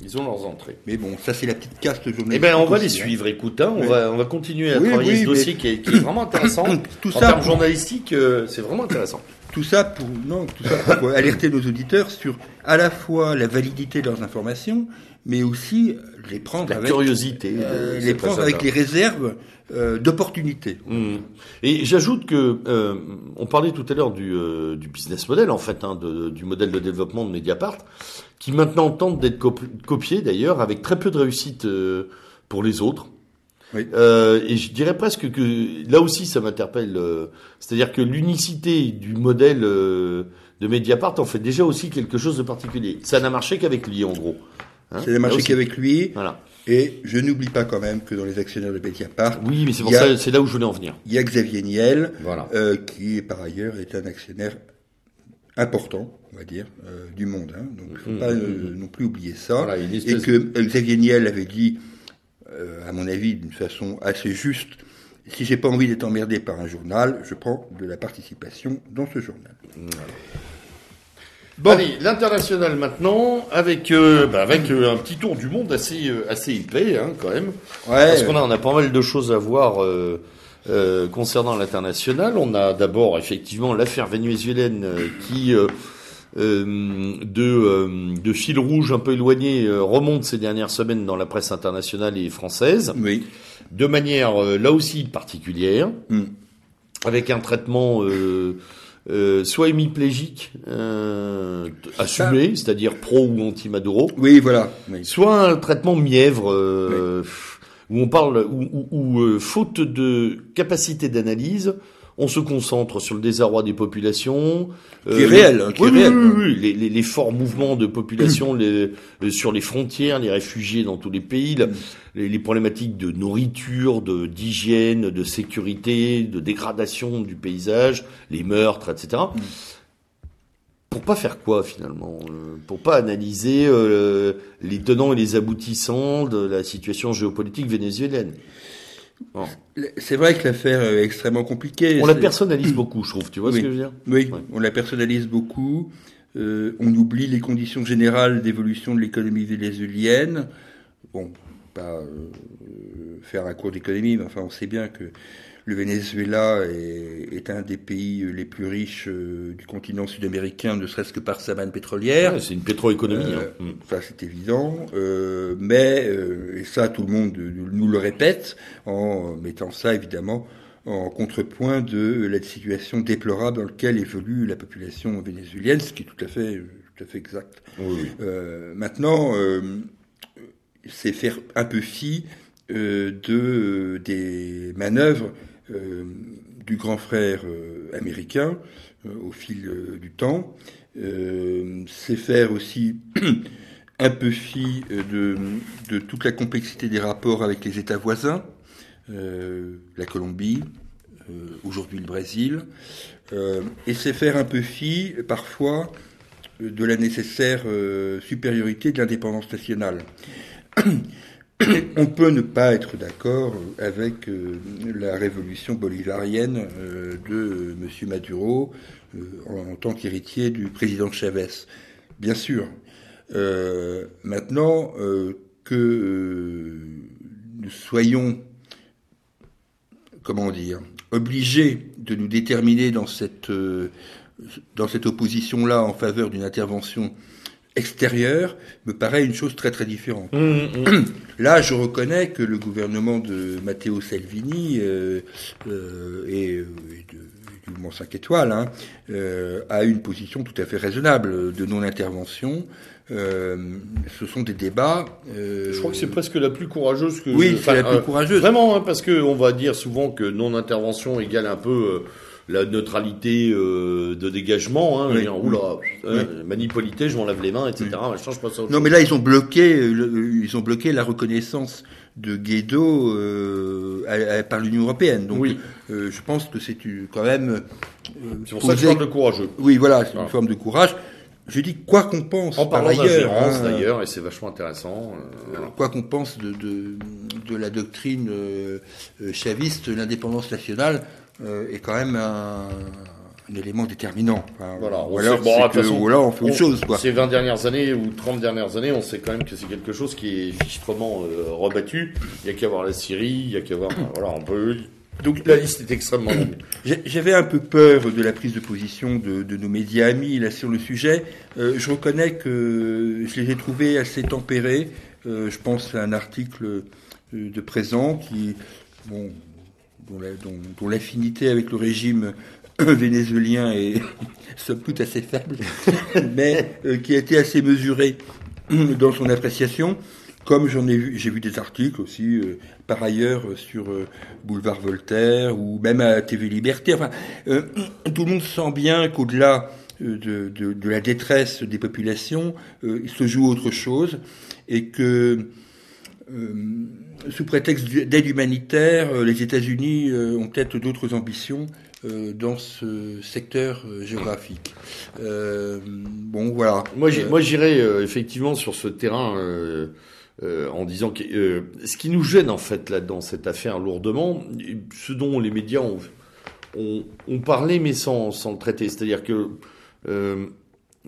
Ils ont leurs entrées. Mais bon, ça c'est la petite caste journalistique. Eh ben, on va les hein. suivre. Écoute, hein, on Oui. va, on va continuer à Oui, travailler oui, ce dossier mais- qui, est, qui est vraiment intéressant. Tout en ça termes journalistiques, euh, c'est vraiment intéressant. Tout ça pour non, tout ça pour alerter nos auditeurs sur à la fois la validité de leurs informations, mais aussi les prendre La avec curiosité. euh, euh, les prendre avec les réserves euh, d'opportunité. Mm. Et j'ajoute que euh, on parlait tout à l'heure du, du business model en fait, hein, de- du modèle de développement de Mediapart, qui maintenant tente d'être cop- copié d'ailleurs avec très peu de réussite pour les autres. Oui. Euh, et je dirais presque que là aussi ça m'interpelle. euh, C'est-à-dire que l'unicité du modèle euh, de Mediapart en fait déjà aussi quelque chose de particulier. Ça n'a marché qu'avec lui en gros. Hein, C'est le marché qu'avec lui. Voilà. Et je n'oublie pas quand même que dans les actionnaires de Mediapart, Oui, mais c'est pour ça, là où je voulais en venir. il y a Xavier Niel, Voilà. qui par ailleurs est un actionnaire important, on va dire, euh, du monde. Hein. Donc, il faut Mm, pas non plus oublier ça. Voilà, Et que Xavier Niel avait dit, à mon avis, d'une façon assez juste, si j'ai pas envie d'être emmerdé par un journal, je prends de la participation dans ce journal. Bon. Allez, l'international maintenant, avec euh, bah, avec euh, un petit tour du monde assez euh, assez épais hein, quand même. Ouais, Parce qu'on a on a pas mal de choses à voir euh, euh, concernant l'international. On a d'abord effectivement l'affaire vénézuélienne euh, qui euh, de euh, de fil rouge un peu éloigné euh, remonte ces dernières semaines dans la presse internationale et française oui. de manière là aussi particulière Mm. avec un traitement soit hémiplégique assumé, c'est-à-dire pro ou anti-Maduro, Oui, voilà. Oui. soit un traitement mièvre où on parle où, où- où, faute de capacité d'analyse, on se concentre sur le désarroi des populations, Qui est réel, qui oui, est oui, réel. oui, les, les- les forts mouvements de population les- euh, sur les frontières, les réfugiés dans tous les pays, la- les, les problématiques de nourriture, de d'hygiène, de sécurité, de dégradation du paysage, les meurtres, etc. Pour pas faire quoi finalement euh, Pour pas analyser euh, les tenants et les aboutissants de la situation géopolitique vénézuélienne. Bon. C'est vrai que l'affaire est extrêmement compliquée. On la personnalise beaucoup, je trouve. Tu vois Oui. ce que je veux dire Oui, Ouais. on la personnalise beaucoup. Euh, on oublie les conditions générales d'évolution de l'économie vénézuélienne. Bon, pas faire un cours d'économie, mais enfin, on sait bien que le Venezuela est, un des pays les plus riches du continent sud-américain, ne serait-ce que par sa manne pétrolière. c'est une pétroéconomie. Hein. Mm. Ça, c'est évident. mais, et ça, tout le monde nous le répète, en mettant ça, évidemment, en contrepoint de la situation déplorable dans laquelle évolue la population vénézuélienne, ce qui est tout à fait, tout à fait exact. Euh, maintenant, euh, c'est faire un peu fi euh, de des manœuvres du grand frère américain au fil du temps. c'est faire aussi un peu fi de, de toute la complexité des rapports avec les États voisins. Euh, la Colombie, euh, aujourd'hui le Brésil, euh, et c'est faire un peu fi parfois de la nécessaire supériorité de l'indépendance nationale. On peut ne pas être d'accord avec la révolution bolivarienne de M. Maduro en, tant qu'héritier du président Chavez. Bien sûr. maintenant, que nous soyons comment dire, obligé de nous déterminer dans cette, euh, dans cette opposition-là en faveur d'une intervention extérieure me paraît une chose très très différente. Mmh, mmh. Là, je reconnais que le gouvernement de Matteo Salvini euh, euh, et, et de, du mouvement 5 étoiles hein, a une position tout à fait raisonnable de non-intervention. Euh, ce sont des débats. Euh, je crois que c'est presque la plus courageuse que. Oui, c'est la plus euh, courageuse. Vraiment, hein, parce que on va dire souvent que non-intervention égale un peu la neutralité de dégagement. Hein, oui. oula, manipolité, je m'en lave les mains, etc. Je change pas ça. Non, mais là ils ont bloqué, ils ont bloqué la reconnaissance de Guaido par l'Union européenne. Donc, oui. je pense que c'est quand même. c'est pour ça que je parle de courageux. Oui, voilà, c'est une forme de courage. Je dis quoi qu'on pense. En parlant d'ingérence hein, d'ailleurs, et c'est vachement intéressant. Euh, quoi qu'on pense de, de, de, la doctrine euh, euh chaviste, l'indépendance nationale euh, est quand même un, un élément déterminant. voilà. Ou alors, bon, que, ou alors on fait autre chose. Quoi. Ces 20 dernières années ou 30 dernières années, on sait quand même que c'est quelque chose qui est fichtrement euh, rebattu. Il y a qu'à voir la Syrie, il y a qu'à voir... voilà, on peut donc la liste est extrêmement longue. J'avais un peu peur de la prise de position de, de nos médias amis là sur le sujet. Euh, je reconnais que je les ai trouvés assez tempérés. Euh, je pense à un article de présent qui, bon, dont l'affinité avec le régime vénézuélien est somme toute assez faible, mais euh, qui a été assez mesuré dans son appréciation. Comme j'en ai vu, j'ai vu des articles aussi, euh, par ailleurs, euh, sur euh, Boulevard Voltaire ou même à TV Liberté. Enfin, tout le monde sent bien qu'au-delà de, de, de, la détresse des populations, il se joue autre chose et que sous prétexte d'aide humanitaire, les États-Unis ont peut-être d'autres ambitions dans ce secteur géographique. bon, voilà. Moi, j'irais effectivement sur ce terrain euh, en disant que euh, ce qui nous gêne en fait là dans cette affaire lourdement, ce dont les médias ont, ont, parlé mais sans, sans le traiter, c'est-à-dire que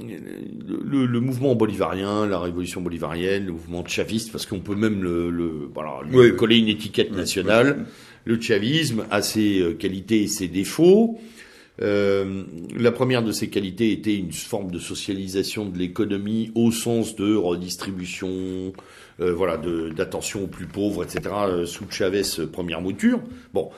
euh, le, mouvement bolivarien, la révolution bolivarienne, le mouvement chaviste, parce qu'on peut même le, le voilà, lui coller une étiquette nationale, le chavisme a ses qualités et ses défauts. Euh, la première de ces qualités était une forme de socialisation de l'économie au sens de redistribution, euh, voilà, d'attention aux plus pauvres, etc. Euh, sous Chavez, euh, première mouture. Bon.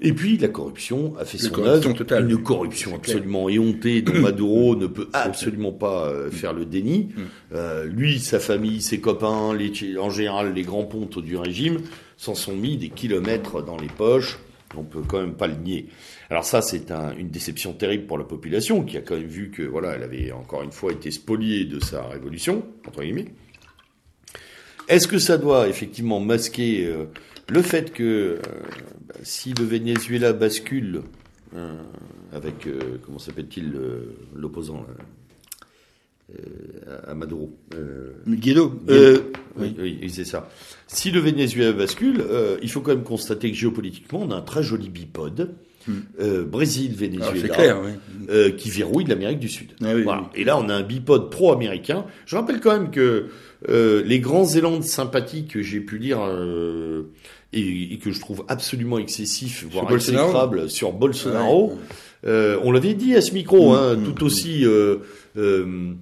Et puis la corruption a fait son œuvre, une corruption absolument éhontée dont Maduro ne peut absolument pas faire le déni. Mm. lui, sa famille, ses copains, les, en général les grands pontes du régime, s'en sont mis des kilomètres dans les poches. On peut quand même pas le nier. Alors ça, c'est une déception terrible pour la population qui a quand même vu que voilà, elle avait encore une fois été spoliée de sa révolution entre guillemets. Est-ce que ça doit effectivement masquer euh, le fait que euh, bah, si le Venezuela bascule euh, avec comment s'appelle-t-il l'opposant à Maduro. Guido. oui, oui c'est ça. Si le Venezuela bascule, il faut quand même constater que géopolitiquement, on a un très joli bipode. Hmm. Brésil, Venezuela, qui verrouille l'Amérique du Sud. Ah voilà. Et là, on a un bipode pro-américain. Je rappelle quand même que les grands élans de sympathie que j'ai pu lire et, que je trouve absolument excessif, voire exécrable sur Bolsonaro. Euh, on l'avait dit à ce micro, mm, hein, mm, tout mm. aussi euh, euh,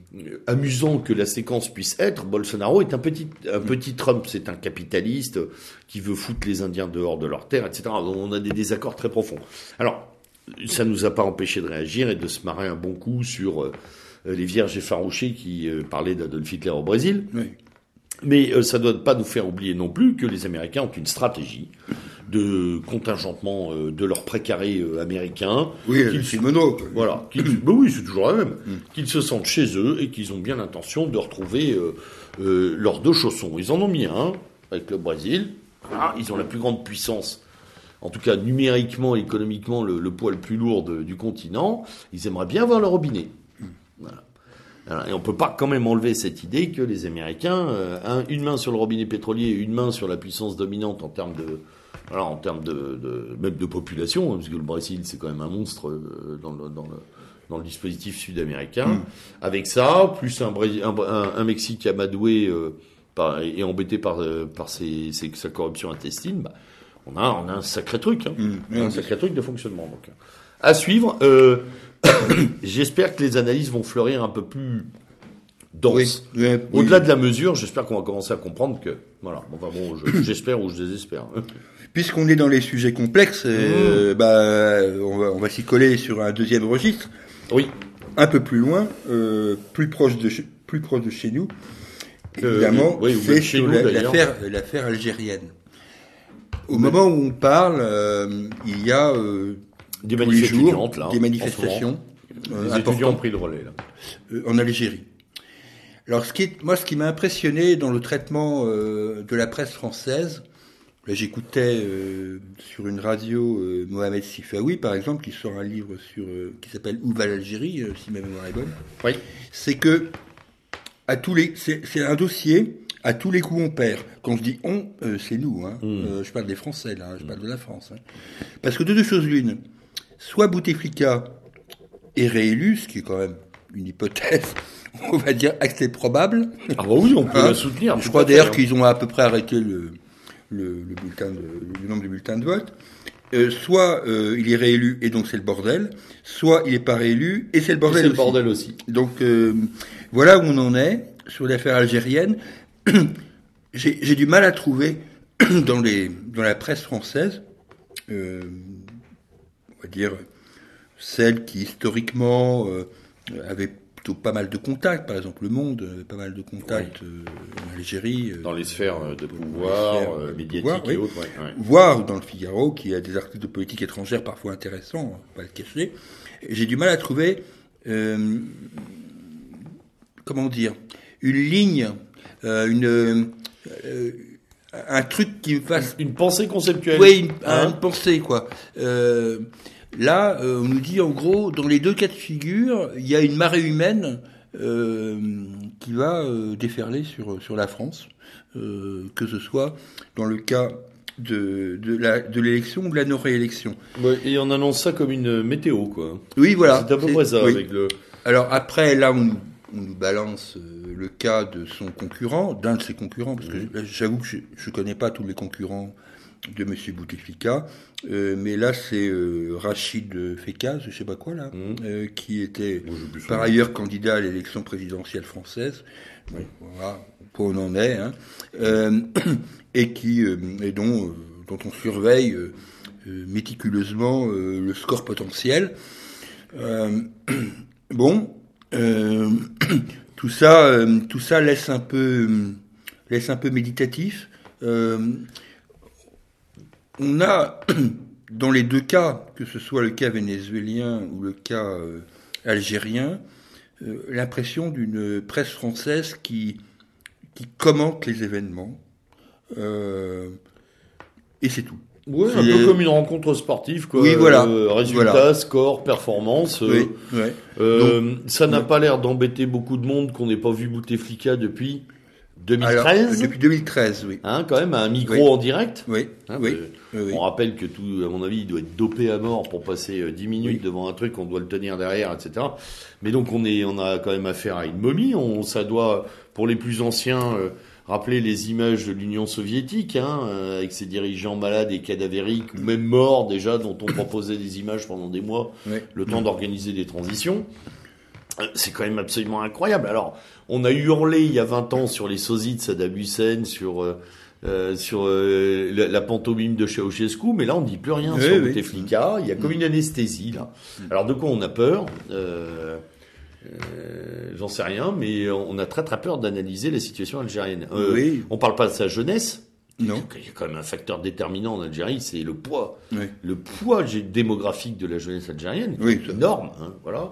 amusant que la séquence puisse être, Bolsonaro est un petit, un petit Trump, c'est un capitaliste qui veut foutre les Indiens dehors de leur terre, etc. On a des désaccords très profonds. Alors, ça nous a pas empêché de réagir et de se marrer un bon coup sur les vierges effarouchées qui parlaient d'Adolf Hitler au Brésil. Oui. Mais euh, ça ne doit pas nous faire oublier non plus que les Américains ont une stratégie de contingentement euh, de leurs précarés euh, américains. Oui, qu'ils mono. Voilà. ben oui, c'est toujours la même. Mm. Qu'ils se sentent chez eux et qu'ils ont bien l'intention de retrouver leurs deux chaussons. Ils en ont mis un avec le Brésil. Ah, ils ont la plus grande puissance en tout cas numériquement, économiquement, le, poids le plus lourd du continent, ils aimeraient bien voir le robinet. Voilà. Et on peut pas quand même enlever cette idée que les Américains, euh, une main sur le robinet pétrolier, une main sur la puissance dominante en termes de, voilà, en termes de, de même de population, hein, parce que le Brésil c'est quand même un monstre euh, dans le, dans le, dans le dispositif sud-américain. Mm. Avec ça, plus un, un, un, Mexique amadoué euh, par, et embêté par, par ses, ses, sa corruption intestine, bah, on a, on a un sacré truc, hein, mm. un sacré truc de fonctionnement. Donc, à suivre. Euh, j'espère que les analyses vont fleurir un peu plus denses. Au-delà de la mesure, j'espère qu'on va commencer à comprendre que, voilà, enfin bon, j'espère ou je désespère. Puisqu'on est dans les sujets complexes, euh, mmh. bah, on va, on va s'y coller sur un deuxième registre. Oui. Un peu plus loin, euh, plus proche de plus proche de chez nous. Euh, Évidemment, c'est sur l'affaire algérienne. Au moment où on parle, il y a des manifestations, là, des manifestations. Euh, les étudiants ont pris le relais là. Euh, en Algérie. Alors, ce qui est, moi, ce qui m'a impressionné dans le traitement euh, de la presse française, là, j'écoutais euh, sur une radio Mohamed Sifaoui, par exemple, qui sort un livre sur qui s'appelle Où va l'Algérie, si ma mémoire est bonne. Oui. C'est que à tous les, c'est un dossier. À tous les coups, on perd. Quand je dis on, c'est nous. Hein. Hmm. je parle des Français là. Je parle de la France. Hein. Parce que de deux choses l'une soit Bouteflika est réélu, ce qui est quand même une hypothèse, on va dire, assez probable. Ah bah oui, on peut hein la soutenir. Je crois d'ailleurs hein. qu'ils ont à peu près arrêté le, le, bulletin de, le nombre de bulletins de vote. Euh, soit euh, il est réélu et donc c'est le bordel, soit il n'est pas réélu et c'est le bordel, aussi. le bordel aussi. Donc euh, voilà où on en est sur l'affaire algérienne. J'ai du mal à trouver dans, les, dans la presse française on va dire, celle qui historiquement euh, avait plutôt pas mal de contacts, par exemple Le Monde, avait pas mal de contacts euh, en Algérie. Euh, dans les sphères de pouvoir, médiatiques et autres. Voire dans le Figaro, qui a des articles de politique étrangère parfois intéressants, on va le cacher. J'ai du mal à trouver, comment dire, une ligne, une un truc qui me fasse une pensée conceptuelle. Oui, une, hein une pensée quoi. Euh, là, euh, on nous dit en gros, dans les deux cas de figure, il y a une marée humaine euh, qui va euh, déferler sur sur la France, que ce soit dans le cas de de l'élection ou de la non-réélection. et on annonce ça comme une météo quoi. Oui, voilà. C'est à peu près ça avec le. Alors après, là, on, on nous balance le cas de son concurrent, d'un de ses concurrents, parce que j'avoue que je ne connais pas tous les concurrents de M. Bouteflika, euh, mais là c'est euh, Rachid Fekaz, je sais pas quoi là, mmh. euh, qui était par ailleurs candidat à l'élection présidentielle française. Voilà, où on en est, hein, et qui et dont dont on surveille méticuleusement le score potentiel. bon. tout ça, tout ça laisse un peu, laisse un peu méditatif. Euh, on a, dans les deux cas, que ce soit le cas vénézuélien ou le cas euh, algérien, l'impression d'une presse française qui, qui commente les événements. et c'est tout. Oui, un peu comme une rencontre sportive, quoi. Oui, voilà. Euh, résultat, Voilà. score, performance. euh, Oui, euh, ça n'a pas l'air d'embêter beaucoup de monde qu'on n'ait pas vu Bouteflika depuis 2013. Alors, depuis 2013, oui. Hein, quand même, un micro Oui. en direct. Oui, Hein, oui, euh. On rappelle que tout, à mon avis, il doit être dopé à mort pour passer euh, 10 minutes devant un truc, on doit le tenir derrière, etc. Mais donc on est, on a quand même affaire à une momie. On, ça doit, pour les plus anciens, euh, rappeler les images de l'Union soviétique, hein, euh, avec ses dirigeants malades et cadavériques, ou même morts déjà, dont on proposait des images pendant des mois, le temps d'organiser des transitions. C'est quand même absolument incroyable. Alors, on a hurlé il y a 20 ans sur les sosies de Saddam Hussein, sur euh, euh, sur euh, la, la pantomime de Ceausescu, mais là on dit plus rien Oui, sur oui. Bouteflika. Il y a comme une anesthésie là. Alors de quoi on a peur euh, euh, J'en sais rien, mais on a très très peur d'analyser la situation algérienne. Euh, Oui. On parle pas de sa jeunesse. Non. Il y a quand même un facteur déterminant en Algérie, c'est le poids Oui. le poids démographique de la jeunesse algérienne énorme. Hein, voilà.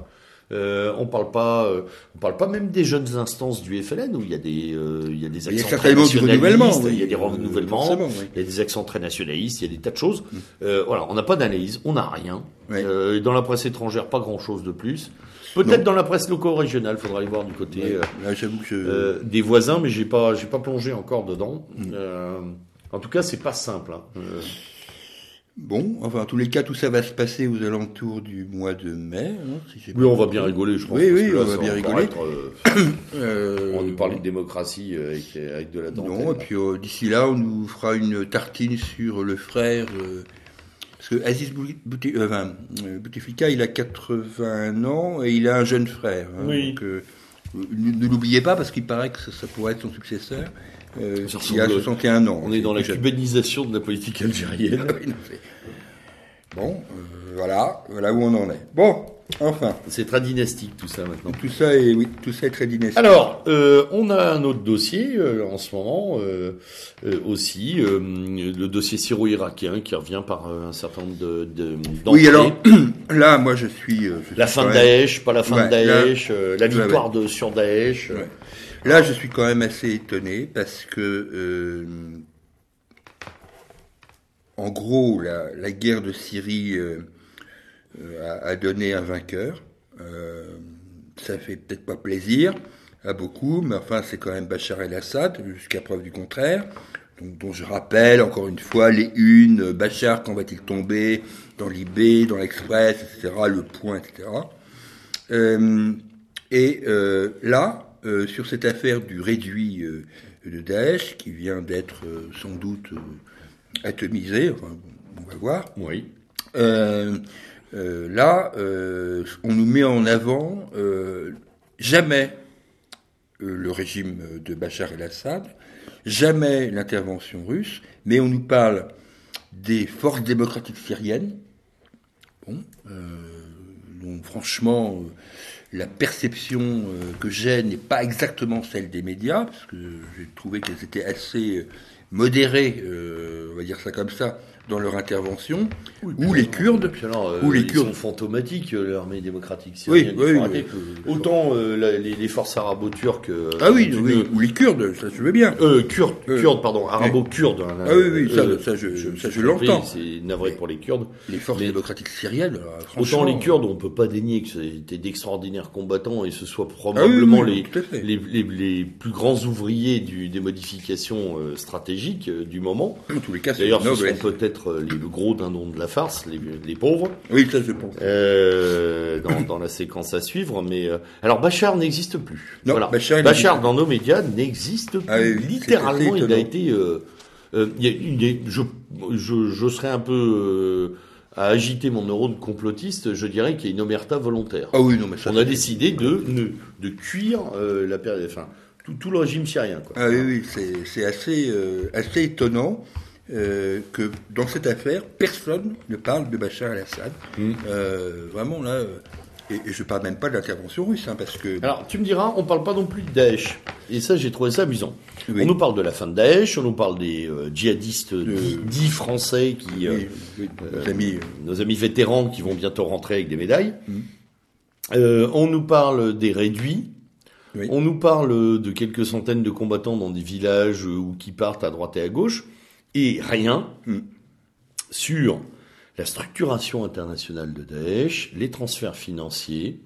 Euh, on parle pas, euh, on parle pas même des jeunes instances du FLN où il y a des, euh, il y a des Il y a accents très du nationalistes, oui. il y a des renouvellements, oui. il y a des accents très nationalistes, il y a des tas de choses. Euh, voilà, on n'a pas d'analyse, on n'a rien. Oui. Dans la presse étrangère, pas grand chose de plus. Peut-être dans la presse loco-régionale, faudra aller voir du côté Là, que des voisins, mais j'ai pas, j'ai pas plongé encore dedans. Mm. En tout cas, c'est pas simple. hein. Bon, enfin, en tous les cas, tout ça va se passer aux alentours du mois de mai. hein, si oui, on va bien rigoler, je pense. Oui, oui, là, on va bien rigoler. être, euh, Euh, On nous parlait de démocratie euh, avec, avec de la dentelle. Non, et puis euh, d'ici là, on nous fera une tartine sur le frère. euh, parce que Aziz Bouteflika, il a 81 ans et il a un jeune frère. hein, Oui. donc, euh, ne ne l'oubliez pas parce qu'il paraît que ça, ça pourrait être son successeur. Euh, il a ressemble- 61 ans. On est dans la cubanisation de la politique algérienne. Oui, non, c'est- Bon, euh, voilà, voilà où on en est. Bon, enfin, C'est très dynastique tout ça maintenant. tout ça est, oui, tout ça est très dynastique. Alors, euh, on a un autre dossier euh, en ce moment euh, aussi, le dossier syro-irakien qui revient par un certain nombre de, de oui, alors là, moi, je suis. je la suis fin de Daesh, pas la fin de Ouais, Daesh, la Ouais, victoire de sur Daesh. Ouais. Là, je suis quand même assez étonné parce que, euh, en gros, la, la guerre de Syrie euh, a, a donné un vainqueur. Euh, ça fait peut-être pas plaisir à beaucoup, mais enfin, c'est quand même Bachar el-Assad, jusqu'à preuve du contraire. Dont je rappelle encore une fois les unes, Bachar, quand va-t-il tomber, dans l'IB, dans l'Express, etc., le point, etc. Euh, et euh, là, euh, sur cette affaire du réduit euh, de Daesh, qui vient d'être euh, sans doute atomisé, enfin, on va voir, Oui. là, on nous met en avant jamais le régime de Bachar el-Assad, jamais l'intervention russe, mais on nous parle des forces démocratiques syriennes. Bon, donc franchement, la perception euh, que j'ai n'est pas exactement celle des médias, parce que j'ai trouvé qu'elles étaient assez euh, modérées, euh, on va dire ça comme ça, dans leur intervention, ou les Kurdes, Puis alors, euh, ou les ils Kurdes. sont fantomatiques, euh, l'armée démocratique syrienne. oui, oui. Autant euh, la- les, les forces arabo-turques. Ah oui, une- ou les Kurdes, ça je veux bien. Euh, kurdes, Euh, kurdes, pardon, arabo-kurdes. hein, Ah oui, oui, ça- ça, je- ça, l'entends. C'est navré pour les Kurdes. Les forces Mais- démocratiques syriennes, Autant les Kurdes, on peut pas dénier que c'était d'extraordinaires combattants et ce soit Ah probablement les, les, les, les plus grands ouvriers du, des modifications stratégiques du moment. En tous les cas, D'ailleurs, ce sont peut-être euh, les, le gros dindons de la farce, les, les pauvres, Oui, ça je pense. euh, dans, dans la séquence à suivre. Mais euh, alors, Bachar n'existe plus. Non, voilà. Bachar, dans nos médias n'existe plus. Ah Littéralement, il a été. euh, il a je, je, je serais un peu à agiter mon neurone complotiste. Je dirais qu'il y a une omerta volontaire. Ah oui, non, mais ça. On a décidé de de, de cuire la période, enfin tout, tout le régime syrien. Quoi. Ah oui, oui, c'est c'est assez, euh, assez étonnant euh, que dans cette affaire, personne ne parle de Bachar el-Assad. Mm. Euh, vraiment, là, euh, et, et je parle même pas de l'intervention russe, hein, parce que... Alors, tu me diras, on parle pas non plus de Daesh. Et ça, j'ai trouvé ça amusant. Oui. On nous parle de la fin de Daesh, on nous parle des euh, djihadistes dits, dits français qui, oui, oui, nos amis, nos amis vétérans qui vont bientôt rentrer avec des médailles. Euh, on nous parle des réduits. On nous parle de quelques centaines de combattants dans des villages ou qui partent à droite et à gauche. Et rien. Mhm. sur la structuration internationale de Daesh, les transferts financiers,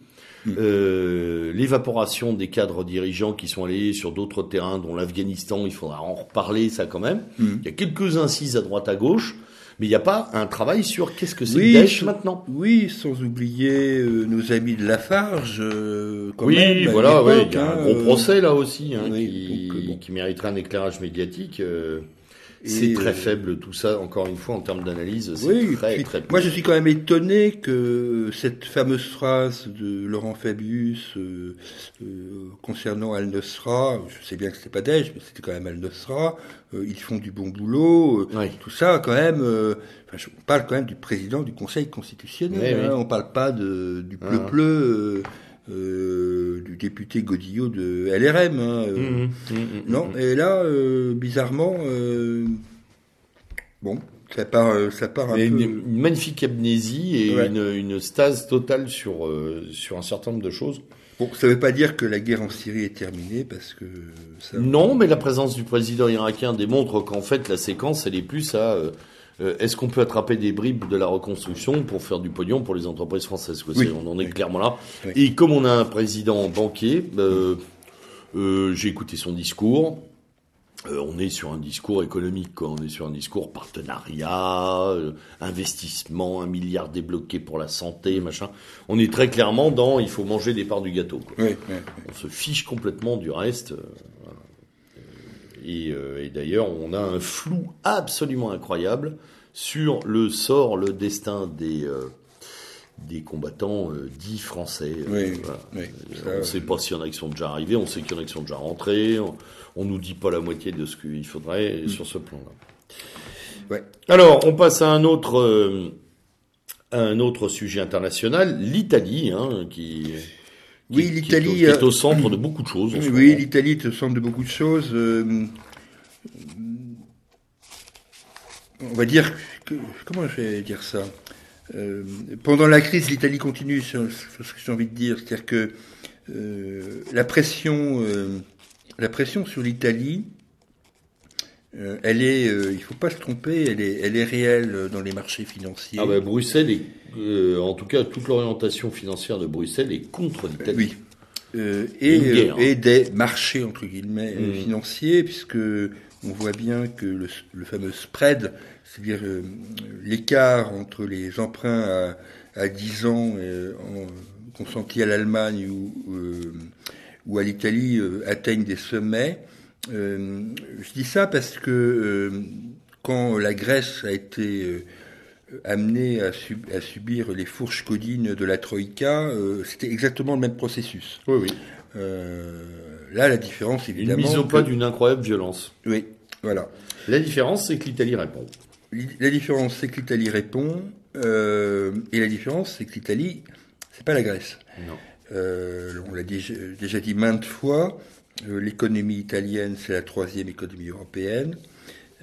Mm. euh, l'évaporation des cadres dirigeants qui sont allés sur d'autres terrains, dont l'Afghanistan, il faudra en reparler ça quand même. Mm. Il y a quelques incises à droite à gauche, mais il n'y a pas un travail sur qu'est-ce que c'est Oui, Daesh sans- maintenant. Oui, sans oublier euh, nos amis de Lafarge. euh, quand oui, même, voilà, ouais, il y a un hein, gros euh, procès là aussi, hein, oui, qui, donc, bon. qui mériterait un éclairage médiatique. C'est très euh, faible tout ça, encore une fois, en termes d'analyse, c'est Oui, très, puis, très moi je suis quand même étonné que cette fameuse phrase de Laurent Fabius euh, euh, concernant Al-Nusra, je sais bien que c'était pas Daesh, mais c'était quand même Al-Nusra, euh, ils font du bon boulot, euh, Oui. tout ça quand même, euh, enfin, je- on parle quand même du président du Conseil constitutionnel, Oui, oui. hein, on parle pas de, du Ah. pleu-pleu euh, euh, du député Godillot de LRM. hein, euh, Mhm, mhm, mhm, non, et là, euh, bizarrement, bon, ça part, ça part un peu. une, une magnifique amnésie et Ouais. une, une stase totale sur, sur un certain nombre de choses. Bon, ça veut pas dire que la guerre en Syrie est terminée parce que ça. Non, mais la présence du président irakien démontre qu'en fait la séquence elle est plus à euh, est-ce qu'on peut attraper des bribes de la reconstruction pour faire du pognon pour les entreprises françaises. Oui. On en est Oui. clairement là. Oui. Et comme on a un président banquier, euh, euh, j'ai écouté son discours. On est sur un discours économique, quoi. on est sur un discours partenariat, investissement, un milliard débloqué pour la santé, machin. On est très clairement dans il faut manger des parts du gâteau. Quoi. On se fiche complètement du reste. voilà. Et, euh, et d'ailleurs, on a un flou absolument incroyable sur le sort, le destin des, euh, des combattants euh, dits français. Oui, Voilà. oui, ça, on ne sait pas s'il y en a qui sont déjà arrivés, on sait qu'il y en a qui sont déjà rentrés, on, on nous dit pas la moitié de ce qu'il faudrait Mm. sur ce plan-là. Ouais. Alors, on passe à un autre, euh, à un autre sujet international, l'Italie, hein, qui- Oui, est l'Italie, est au centre de beaucoup de choses. Oui, l'Italie est au centre de beaucoup de choses. euh, on va dire que, comment je vais dire ça Euh, Pendant la crise, l'Italie continue sur, sur ce que j'ai envie de dire, c'est-à-dire que euh, la pression, euh, la pression sur l'Italie, elle est, il faut pas se tromper, elle est, elle est réelle dans les marchés financiers. Ah bah, Bruxelles est, euh, en tout cas, toute l'orientation financière de Bruxelles est contre l'Italie. Oui. Euh, et, euh, et des marchés entre guillemets euh, Mm. financiers, puisque on voit bien que le, le fameux spread, c'est-à-dire euh, l'écart entre les emprunts à, à 10 ans en- consentis à l'Allemagne ou, ou à l'Italie atteignent des sommets. Je dis ça parce que quand la Grèce a été amenée à, sub- à subir les fourches codines de la Troïka, euh, c'était exactement le même processus. Oui, oui. Euh, là, la différence, Une évidemment. mise au que- pas d'une incroyable violence. Oui, voilà. La différence, c'est que l'Italie répond. La différence, c'est que l'Italie répond, euh, et la différence, c'est que l'Italie, c'est pas la Grèce. Non. On l'a déjà, déjà dit maintes fois, l'économie italienne, c'est la troisième économie européenne.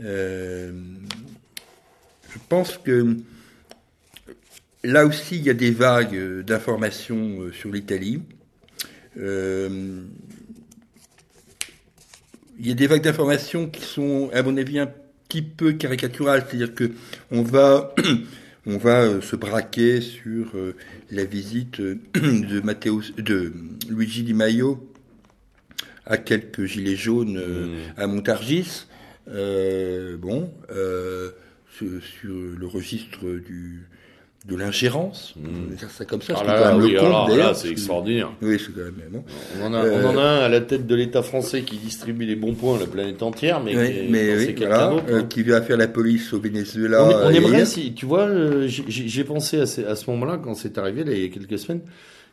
Euh, je pense que là aussi, il y a des vagues euh, d'informations euh, sur l'Italie. Euh, il y a des vagues d'informations qui sont, à mon avis, un petit peu caricaturales, c'est-à-dire que on va on va se braquer sur la visite de Matteo, de Luigi Di Maio à quelques gilets jaunes euh, Mm. à Montargis. Euh, bon, euh, sur, le registre du de l'ingérence, Mm. dire ça comme ça. Ah là, oui, là, c'est extraordinaire. Oui, c'est quand même. On en, a, Euh, on en a un à la tête de l'État français qui distribue les bons points à la planète entière, mais, Oui, mais oui, voilà, euh, qui vient faire la police au Venezuela. On, on aimerait, si, tu vois, euh, j'ai- pensé à ce, à ce moment-là, quand c'est arrivé, là, il y a quelques semaines,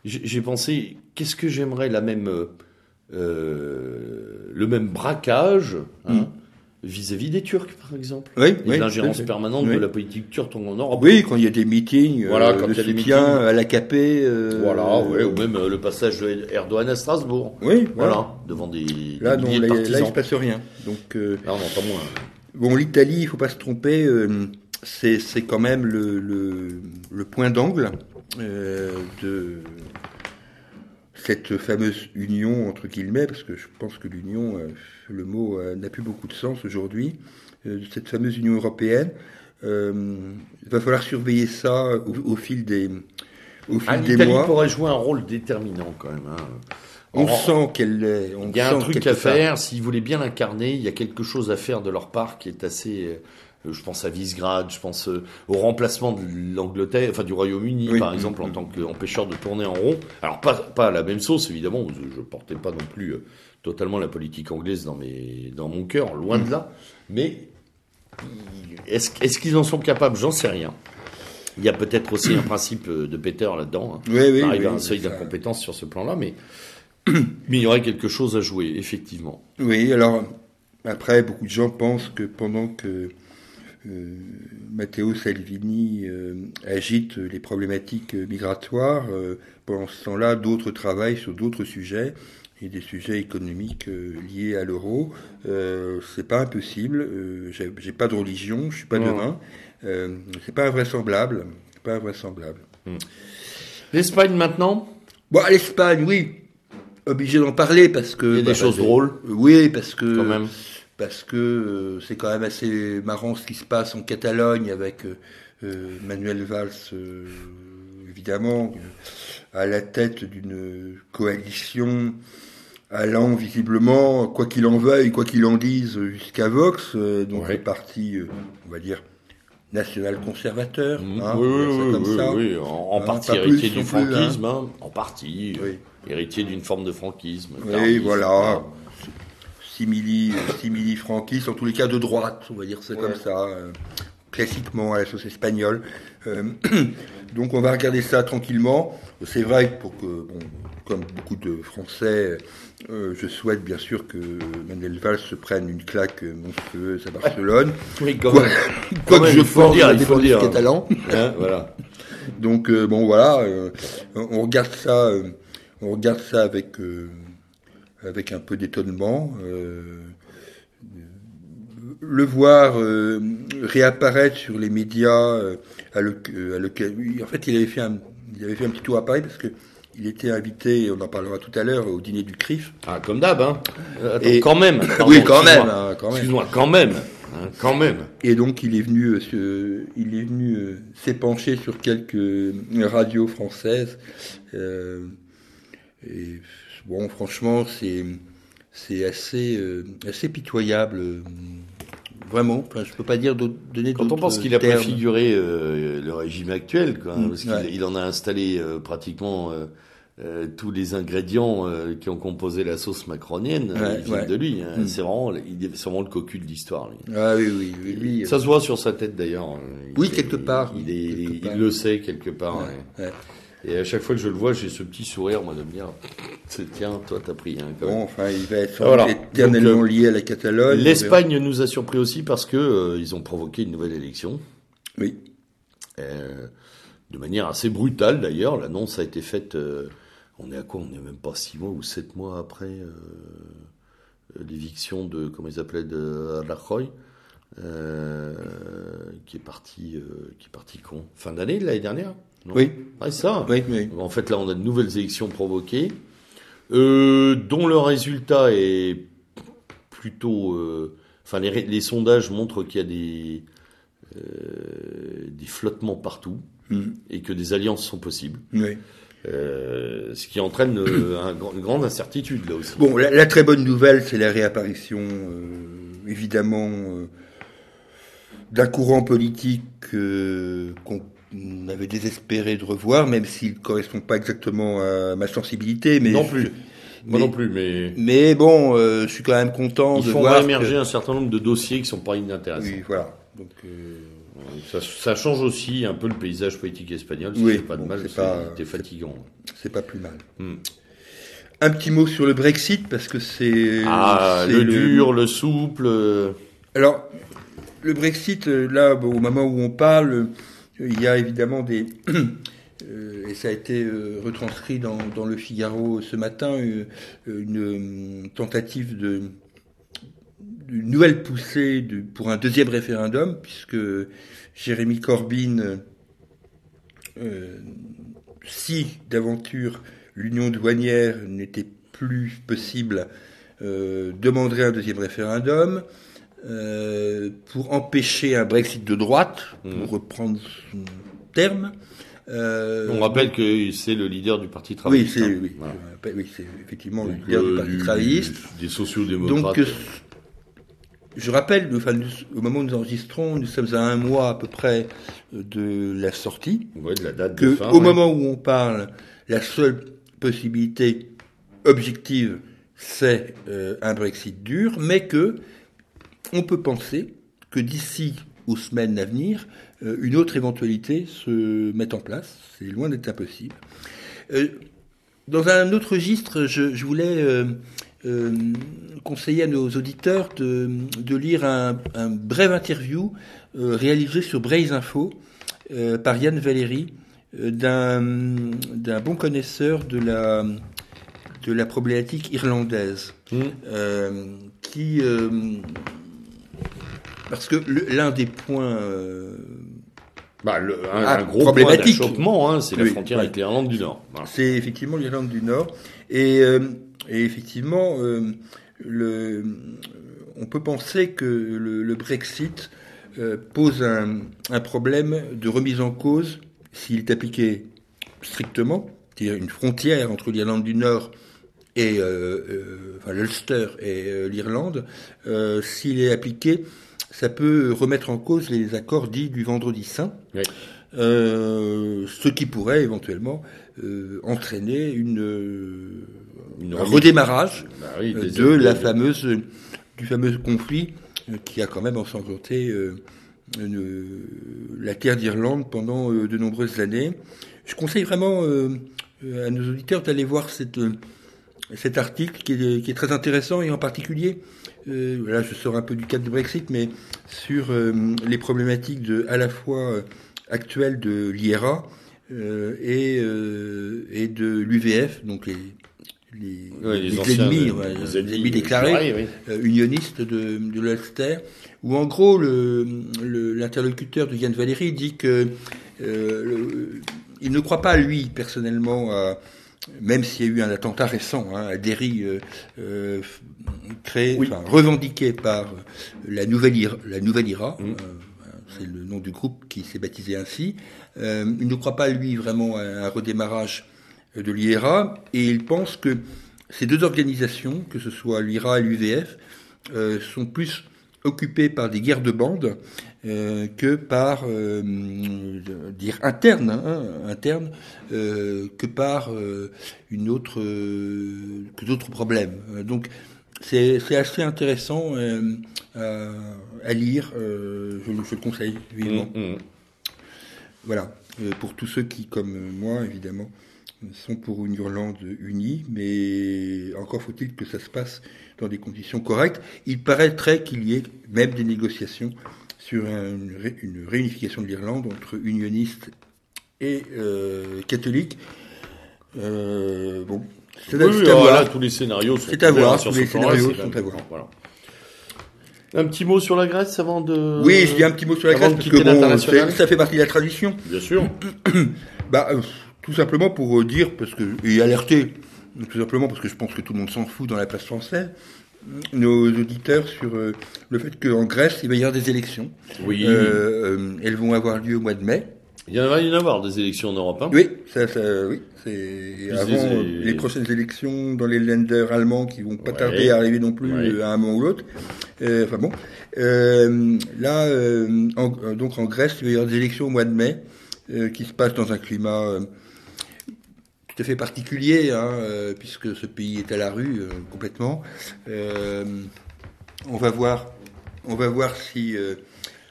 j'ai pensé, qu'est-ce que j'aimerais la même, euh, le même braquage hein, vis-à-vis des Turcs, par exemple. Oui, Et oui, l'ingérence permanente Oui. de la politique turque en Europe. Oui, quand il y a des meetings, Voilà, euh, quand de il y a des meetings. à l'AKP. Euh, Voilà, ouais, ou même euh, le passage de Erdogan à Strasbourg. Oui, Voilà, voilà. devant des, Là, des non, là, de là, il partisans. se passe rien. Donc, euh, Là, on entend moins. bon, l'Italie, il faut pas se tromper, c'est quand même le, le, le point d'angle de cette fameuse union, entre guillemets, parce que je pense que l'union, le mot euh, n'a plus beaucoup de sens aujourd'hui, euh, cette fameuse Union européenne. il va falloir surveiller ça au, fil des, au fil ah, des mois. pourrait jouer un rôle déterminant quand même. Hein. On sent qu'elle est. il y a un truc à faire. S'ils voulaient bien l'incarner, il y a quelque chose à faire de leur part qui est assez. Euh, je pense à Visegrad, je pense euh, au remplacement de l'Angleterre, enfin du Royaume-Uni, par exemple, en tant qu'empêcheur de tourner en rond. Alors pas pas la même sauce évidemment. Je portais pas non plus euh, totalement la politique anglaise dans mes dans mon cœur, loin de là. Mais est-ce est-ce qu'ils en sont capables? J'en sais rien. Il y a peut-être aussi un principe de Peter là-dedans. Hein. Oui, oui, arrive à un seuil d'incompétence sur ce plan-là, mais mais il y aurait quelque chose à jouer, effectivement. Oui, alors après, beaucoup de gens pensent que pendant que Matteo Salvini euh, agite les problématiques migratoires, euh, pendant ce temps-là, d'autres travaillent sur d'autres sujets et des sujets économiques liés à l'euro. c'est pas impossible. j'ai pas de religion, je suis pas devin. c'est pas invraisemblable. Pas invraisemblable. Hmm. L'Espagne maintenant? Bon, l'Espagne, oui obligé d'en parler parce que. Il y a des bah, choses drôles. Oui, parce que. Quand même. Parce que euh, c'est quand même assez marrant ce qui se passe en Catalogne avec euh, euh, Manuel Valls, évidemment, à la tête d'une coalition allant visiblement, quoi qu'il en veuille, quoi qu'il en dise, jusqu'à Vox, donc ouais. le parti, on va dire, national conservateur. Mmh. Hein, oui, oui, oui, en, hein, partie héritier du franquisme, hein. en partie héritier d'une forme de franquisme. Oui, voilà. Simili, simili franquiste, en tous les cas de droite, on va dire c'est comme ça, euh, classiquement à la sauce espagnole. Euh, donc on va regarder ça tranquillement. C'est vrai que pour que, bon, comme beaucoup de Français, euh, je souhaite bien sûr que Manuel Valls se prenne une claque monstrueuse à Barcelone. Oui, quoi, quoi que je force dire, il faut dire. catalan. Hein, voilà. Donc bon voilà, on regarde ça on regarde ça avec, euh, avec un peu d'étonnement. Euh, le voir euh, réapparaître sur les médias, à le, en fait, il avait fait un, il avait fait un petit tour à Paris parce que il était invité, on en parlera tout à l'heure, au dîner du CRIF. Ah, comme d'hab, hein. Et, quand même. oui, quand même, hein, quand même. Excuse-moi, quand même. Hein, quand même. Et donc il est venu, il est venu s'épancher sur quelques radios françaises. Et bon, franchement, c'est c'est assez euh, assez pitoyable. Vraiment, enfin, je peux pas dire donner Quand on pense qu'il a préfiguré euh, le régime actuel, quoi, mm, parce qu'il il en a installé euh, pratiquement tous les ingrédients qui ont composé la sauce macronienne, ils viennent de lui. Hein. Mm. C'est vraiment, il est vraiment le cocu de l'histoire. Ah oui, oui, lui. Ça se voit sur sa tête d'ailleurs. Oui, quelque part. Il, il, le sait quelque part. Et à chaque fois que je le vois, j'ai ce petit sourire, moi, de me dire, tiens, toi, t'as pris un. Bon, enfin, il va être éternellement euh, lié à la Catalogne. L'Espagne nous a surpris aussi parce que euh, ils ont provoqué une nouvelle élection. Oui. Euh, de manière assez brutale, d'ailleurs. L'annonce a été faite. on est à quoi? On n'est même pas six mois ou sept mois après l'éviction de, comment ils appelaient, de Rajoy. qui est parti, qui est parti con. Fin d'année, l'année dernière oui. c'est ça. Oui, oui. En fait, là, on a de nouvelles élections provoquées, euh, dont le résultat est plutôt. Euh, enfin, les, sondages montrent qu'il y a des, euh, des flottements partout hmm. et que des alliances sont possibles. Oui. ce qui entraîne une grande incertitude là aussi. Bon, la, très bonne nouvelle, c'est la réapparition, évidemment, d'un courant politique qu'on on avait désespéré de revoir, même s'il ne correspond pas exactement à ma sensibilité. Mais non plus. Moi non plus, mais. Mais bon, euh, je suis quand même content de voir. émerger un certain nombre de dossiers qui sont pas inintéressants. Oui, voilà. Donc, euh, ça, change aussi un peu le paysage politique espagnol. Oui, pas de mal, c'était fatigant. C'est pas plus mal. Hmm. Un petit mot sur le Brexit parce que c'est. Ah, le, dur, le souple. Alors, le Brexit, euh, là, au moment où on parle il y a évidemment des... Euh, et ça a été euh, retranscrit dans, le Figaro ce matin, euh, une, tentative de nouvelle poussée de, pour un deuxième référendum, puisque Jérémy Corbyn, si d'aventure l'union douanière n'était plus possible, demanderait un deuxième référendum. Euh, pour empêcher un Brexit de droite, pour Mhm. reprendre son terme. Euh, On rappelle que c'est le leader du Parti oui, travailliste. c'est hein. oui, Voilà. c'est effectivement le leader euh, du Parti du- travailliste. Des sociaux-démocrates. Donc, euh, je rappelle, enfin, nous- au moment où nous enregistrons, nous sommes à un mois à peu près de la sortie. Ouais, de la date que de fin. au ouais. moment où on parle, la seule possibilité objective, c'est euh, un Brexit dur, mais que on peut penser que d'ici aux semaines à venir, euh, une autre éventualité se mette en place. C'est loin d'être impossible. Euh, dans un autre registre, je, je voulais euh, conseiller à nos auditeurs de, de lire un, un bref interview réalisé sur Braise Info euh, par Yann Valéry d'un bon connaisseur de la de la problématique irlandaise Mmh. euh, qui parce que l'un des points euh, Bah, le- un, Ah, un gros problématique. point d'achoppement, hein, c'est la frontière avec l'Irlande du Nord. Voilà. C'est effectivement l'Irlande du Nord. Et, euh, et effectivement, euh, le, on peut penser que le, le Brexit pose un, un problème de remise en cause s'il est appliqué strictement, c'est-à-dire une frontière entre l'Irlande du Nord et enfin, l'Ulster et l'Irlande. S'il est appliqué, ça peut remettre en cause les accords dits du Vendredi Saint. Oui. Euh, ce qui pourrait éventuellement euh, entraîner une, euh, Une un redémarrage Bah oui, des- de la des- fameuse du fameux conflit qui a quand même ensanglanté une- la terre d'Irlande pendant de nombreuses années. Je conseille vraiment à nos auditeurs d'aller voir cette, cet article qui est, qui est très intéressant et en particulier, euh, là je sors un peu du cadre du Brexit, mais sur euh, les problématiques de, à la fois euh, actuelles de l'IRA euh, et, et de l'UVF, donc les, les, Ouais, les les anciens, ennemis, ouais, les les ennemis déclarés oui. euh, unioniste de, de l'Ulster, où en gros le- le- l'interlocuteur de Yann Valéry dit que euh, le- il ne croit pas lui personnellement à même s'il y a eu un attentat récent hein, à Derry euh, euh, créé, Oui. enfin, revendiqué par la nouvelle IRA, la nouvelle IRA Mm. euh, c'est le nom du groupe qui s'est baptisé ainsi. Euh, il ne croit pas lui vraiment à un redémarrage de l'IRA et il pense que ces deux organisations, que ce soit l'IRA et l'UVF, euh, sont plus occupées par des guerres de bandes euh, que par euh, dire interne, hein, interne, euh, que par une autre que d'autres problèmes. Donc c'est assez intéressant à, à lire. je, je le conseille vivement. Mmh, mmh. Voilà, pour tous ceux qui, comme moi, évidemment, sont pour une Irlande unie, mais encore faut-il que ça se passe dans des conditions correctes. Il paraîtrait qu'il y ait même des négociations sur un- une, ré- une réunification de l'Irlande entre unionistes et euh, catholiques. Euh, bon, c'est Oui, à- oui, c'est à alors voir. là, tous les scénarios sont C'est à voir, sur tous ce les scénarios sont à voir. Voilà. Un petit mot sur la Grèce avant de. Oui, je dis un petit mot sur la Avant Grèce parce que bon, ça fait partie de la tradition. Bien sûr. Bah, euh, tout simplement pour dire, parce que, et alerter, tout simplement parce que je pense que tout le monde s'en fout dans la presse française, nos auditeurs sur euh, le fait qu'en Grèce, il va y avoir des élections. Oui. Euh, euh, elles vont avoir lieu au mois de mai. Il y en va y en avoir des élections en Europe. Hein. Oui, ça, ça, oui, c'est avant les- les prochaines élections dans les lenders allemands qui vont pas Ouais. tarder à arriver non plus Ouais. à un moment ou l'autre. Euh, enfin bon, Euh, là, en- donc en Grèce, il va y avoir des élections au mois de mai euh, qui se passent dans un climat euh, tout à fait particulier, hein, euh, puisque ce pays est à la rue euh, complètement. Euh, on va voir, on va voir si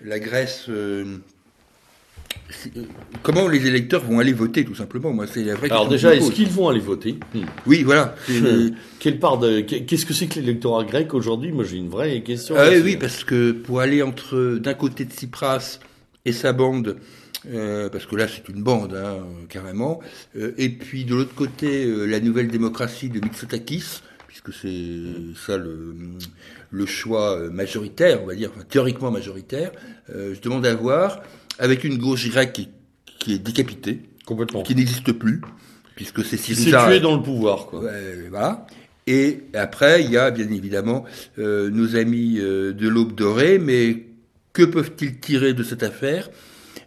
la Grèce comment les électeurs vont aller voter, tout simplement. Moi, c'est la vraie Alors déjà, est-ce qu'ils vont aller voter? Hmm. Oui, voilà. le- Quelle part de qu'est-ce que c'est que l'électorat grec aujourd'hui? Moi, j'ai une vraie question. Ah oui, parce que pour aller entre d'un côté de Tsipras et sa bande, euh, parce que là c'est une bande hein, euh, carrément, euh, et puis de l'autre côté euh, la nouvelle démocratie de Mitsotakis, puisque c'est ça le, le choix euh, majoritaire, on va dire, enfin, théoriquement majoritaire, euh, je demande à voir avec une gauche grecque qui, qui est décapitée, complètement. qui n'existe plus, puisque c'est Syriza. tué dans le pouvoir, quoi. Ouais, voilà. Et après, il y a bien évidemment euh, nos amis euh, de l'Aube dorée, mais que peuvent-ils tirer de cette affaire?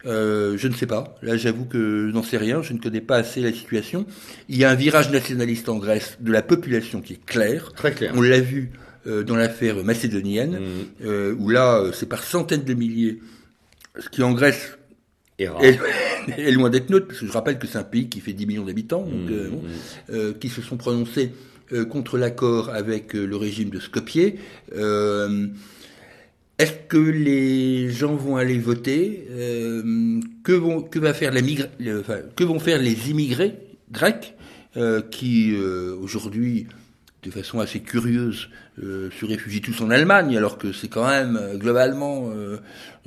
Euh, je ne sais pas. Là, j'avoue que je n'en sais rien. Je ne connais pas assez la situation. Il y a un virage nationaliste en Grèce de la population qui est clair. Très clair. On l'a vu euh, dans l'affaire macédonienne, Mmh. euh, où là, c'est par centaines de milliers, ce qui en Grèce est, est loin d'être neutre, parce que je rappelle que c'est un pays qui fait 10 millions d'habitants, Mmh, euh, mmh. qui se sont prononcés contre l'accord avec le régime de Skopje. Euh, Est-ce que les gens vont aller voter Euh, que, vont, que, va faire la migra- le- enfin, que vont faire les immigrés grecs euh, qui, euh, aujourd'hui, de façon assez curieuse, euh, se réfugient tous en Allemagne, alors que c'est quand même, globalement,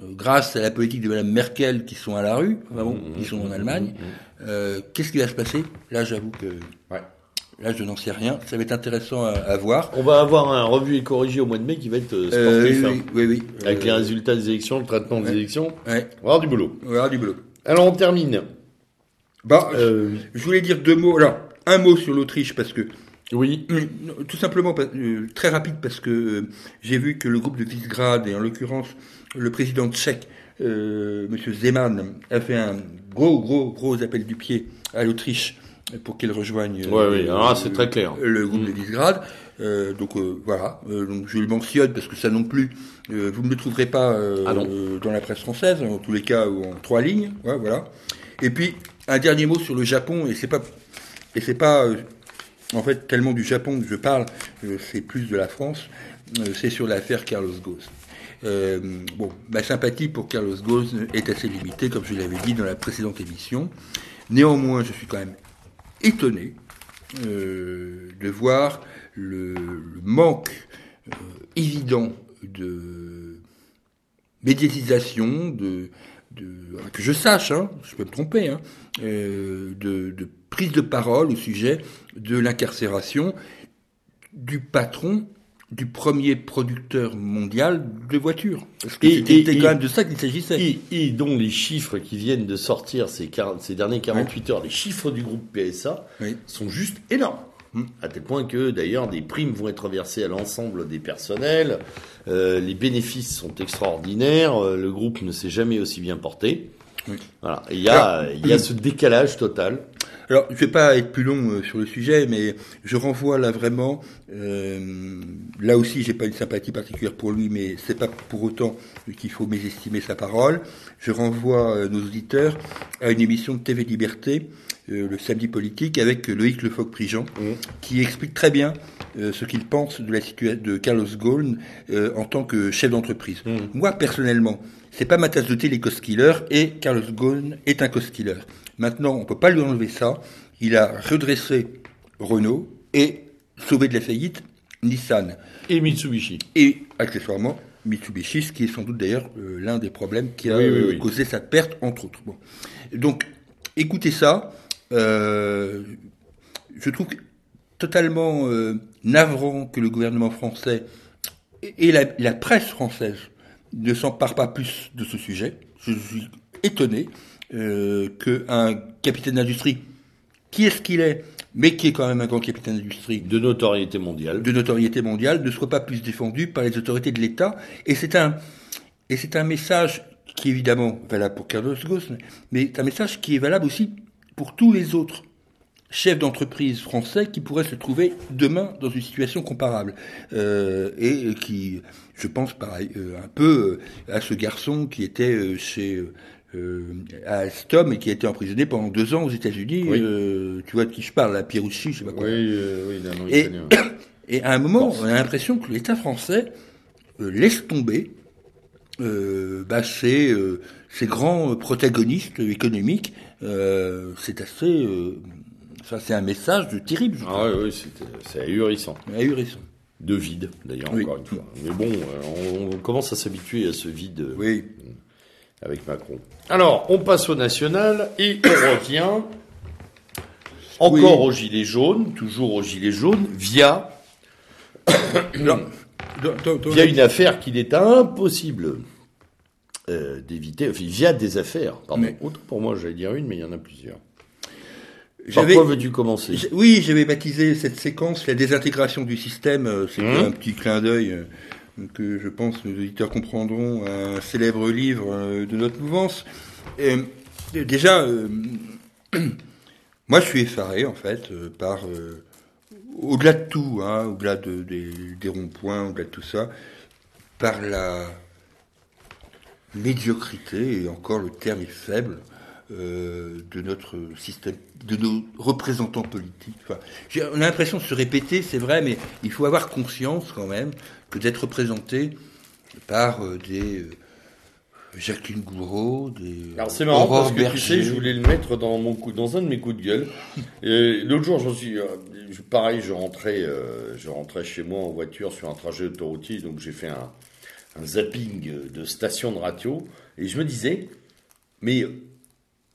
grâce à la politique de Mme Merkel, qui sont à la rue, enfin bon, qui sont en Allemagne. Euh, Qu'est-ce qui va se passer? Là, j'avoue que Ouais. Là, je n'en sais rien. Ça va être intéressant à, à voir. On va avoir un revu et corrigé au mois de mai qui va être euh, Euh, sportif. oui, hein. oui, oui, oui. Avec Euh, les résultats des élections, le traitement des élections. Ouais, On va avoir du boulot. on va avoir du boulot. Alors on termine. Bah, Euh, je voulais dire deux mots. Alors, un mot sur l'Autriche parce que oui. Euh, Tout simplement, euh, très rapide, parce que euh, j'ai vu que le groupe de Visegrad, et en l'occurrence le président tchèque, euh, M. Zeman, a fait un gros, gros, gros appel du pied à l'Autriche pour qu'elle rejoigne euh, Ouais, oui, alors, c'est très clair. le groupe Mm. de Visegrad. Euh, donc euh, voilà, Euh, donc je le mentionne parce que ça non plus, vous ne le trouverez pas Ah dans la presse française, en tous les cas, ou en trois lignes. Ouais, voilà. Et puis un dernier mot sur le Japon, et c'est pas, et c'est pas en fait tellement du Japon que je parle, c'est plus de la France. c'est sur l'affaire Carlos Ghosn. Euh, bon, ma sympathie pour Carlos Ghosn est assez limitée, comme je l'avais dit dans la précédente émission. Néanmoins, je suis quand même étonné euh, de voir le, manque euh, évident de médiatisation, de, de que je sache, hein, je peux me tromper, hein, euh, de prise de parole au sujet de l'incarcération du patron du premier producteur mondial de voitures. Parce que Et- c'était quand même de ça qu'il s'agissait. Et, et dont les chiffres qui viennent de sortir ces, 40 ces derniers 48 heures, les chiffres du groupe PSA, Oui. sont juste énormes. Hmm. À tel point que d'ailleurs des primes vont être versées à l'ensemble des personnels, euh, les bénéfices sont extraordinaires, euh, le groupe ne s'est jamais aussi bien porté. Oui. Voilà. Et il y a, Alors, il y a ce décalage total. Alors, je vais pas être plus long euh, sur le sujet, mais je renvoie là vraiment. euh, là aussi, j'ai pas une sympathie particulière pour lui, mais c'est pas pour autant qu'il faut mésestimer sa parole. Je renvoie euh, nos auditeurs à une émission de TV Liberté, euh, le samedi politique, avec Loïc Lefoc-Prigent, Mhm. qui explique très bien euh, ce qu'il pense de la situation de Carlos Ghosn euh, en tant que chef d'entreprise. Mhm. Moi, personnellement, c'est pas ma tasse de thé les cost killers et Carlos Ghosn est un cost killer. Maintenant, on peut pas lui enlever ça. Il a redressé Renault et sauvé de la faillite Nissan. Et Mitsubishi. Et accessoirement, Mitsubishi, ce qui est sans doute d'ailleurs euh, l'un des problèmes qui a Oui, oui, oui. causé sa perte, entre autres. Bon. Donc, écoutez ça. Euh, je trouve totalement euh, navrant que le gouvernement français et la, la presse française ne s'empare pas plus de ce sujet. Je suis étonné euh, qu'un capitaine d'industrie, qui est-ce qu'il est, mais qui est quand même un grand capitaine d'industrie, De notoriété mondiale. de notoriété mondiale ne soit pas plus défendu par les autorités de l'État. Et c'est un, et c'est un message qui est évidemment valable pour Carlos Ghosn, mais c'est un message qui est valable aussi pour tous les autres chefs d'entreprise français qui pourraient se trouver demain dans une situation comparable. Euh, et qui, je pense pareil, euh, un peu euh, à ce garçon qui était chez... euh, euh, à Alstom et qui a été emprisonné pendant deux ans aux États-Unis. Oui. Euh, tu vois de qui je parle, la Pierucci, je sais pas quoi. euh, oui, d'un nom Et-. Et à un moment, on a l'impression que l'État français euh, laisse tomber euh, bah, ses, euh, ses grands euh, protagonistes économiques. Euh, c'est assez, euh, ça c'est un message de terrible, je Ah c'était- c'est ahurissant. Ahurissant. De vide, d'ailleurs, Oui. encore une fois. Mais bon, euh, on, on commence à s'habituer à ce vide euh, Oui. Avec Macron. Alors, on passe au national et on revient encore Oui. aux gilets jaunes, toujours aux gilets jaunes, via, une affaire qu'il est impossible euh, d'éviter, enfin, via des affaires. Pardon. Mais- pour moi, j'allais dire une, mais il y en a plusieurs. Par quoi veux-tu commencer? Oui, j'avais baptisé cette séquence la désintégration du système. euh, C'était Mmh. un petit clin d'œil euh, que je pense nos auditeurs comprendront un célèbre livre euh, de notre mouvance. Et, euh, déjà, euh, moi je suis effaré en fait par, au-delà de tout, hein, au-delà de, des, des ronds-points, au-delà de tout ça, par la médiocrité, et encore le terme est faible, de notre système, de nos représentants politiques. On a l'impression de se répéter, c'est vrai, mais il faut avoir conscience quand même que d'être représenté par euh, des euh, Jacqueline Gouraud, des Alors c'est marrant parce que tu sais, je voulais le mettre dans mon coup, dans un de mes coups de gueule. Et L'autre jour, j'en suis, euh, pareil, je rentrais, euh, je rentrais chez moi en voiture sur un trajet autoroutier, donc j'ai fait un, un zapping de station de radio et je me disais, mais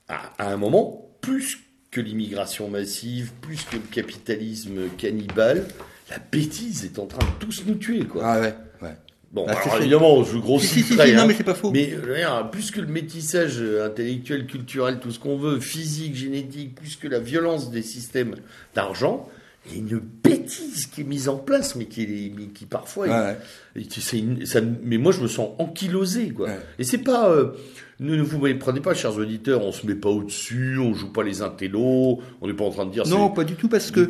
à, à un moment, plus que l'immigration massive, plus que le capitalisme cannibale, la bêtise est en train de tous nous tuer, quoi. Ah ouais, ouais. Bon, Ah, alors fait. évidemment, je Si, grossis si, non, hein. mais c'est pas faux. Mais euh, plus que le métissage euh, intellectuel, culturel, tout ce qu'on veut, physique, génétique, plus que la violence des systèmes d'argent, il y a une bêtise qui est mise en place, mais qui, est, mais qui parfois, Ouais, ouais. et tu- c'est une- ça- mais moi je me sens ankylosé, quoi. Ouais. Et c'est pas, euh, ne, ne vous prenez pas, chers auditeurs, on se met pas au-dessus, on joue pas les intellos, on n'est pas en train de dire. Non, pas du tout, parce que,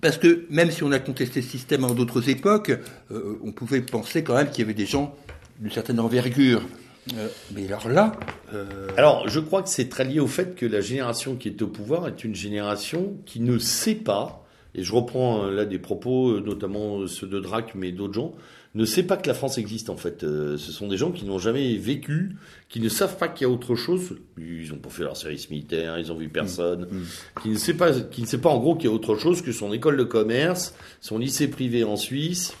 parce que même si on a contesté ce système en d'autres époques, euh, on pouvait penser quand même qu'il y avait des gens d'une certaine envergure. Euh, mais alors là, euh, Alors, je crois que c'est très lié au fait que la génération qui est au pouvoir est une génération qui ne sait pas, et je reprends là des propos, notamment ceux de Drac, mais d'autres gens, ne sait pas que la France existe en fait. Euh, ce sont des gens qui n'ont jamais vécu, qui ne savent pas qu'il y a autre chose. Ils n'ont pas fait leur service militaire, ils ont vu personne. Qui ne sait pas, qui ne sait pas en gros qu'il y a autre chose que son école de commerce, son lycée privé en Suisse.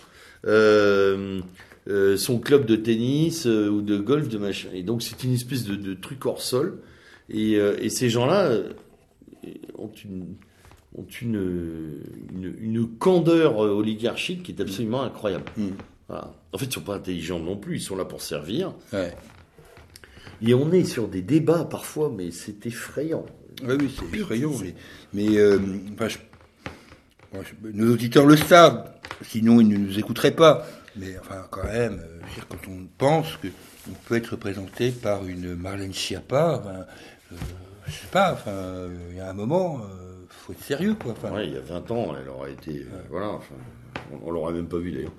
Euh, euh, son club de tennis euh, ou de golf de machin. Et donc c'est une espèce de, de truc hors sol. Et, euh, et ces gens-là ont une ont une, une, une candeur oligarchique qui est absolument incroyable. Mm. Voilà. En fait, ils sont pas intelligents non plus, ils sont là pour servir. ouais. Et on est sur des débats parfois, mais c'est effrayant. Oui, oui, c'est effrayant. Mais, mais euh, enfin, je- moi, je- nos auditeurs le savent, sinon ils ne nous écouteraient pas. Mais enfin, quand même, euh, quand on pense qu'on peut être représenté par une Marlène Schiappa, enfin, euh, je sais pas, enfin, il y a un moment, euh, faut être sérieux, quoi. Enfin, Ouais, il y a 20 ans, elle aurait été. voilà, enfin, on, on l'aurait même pas vu d'ailleurs.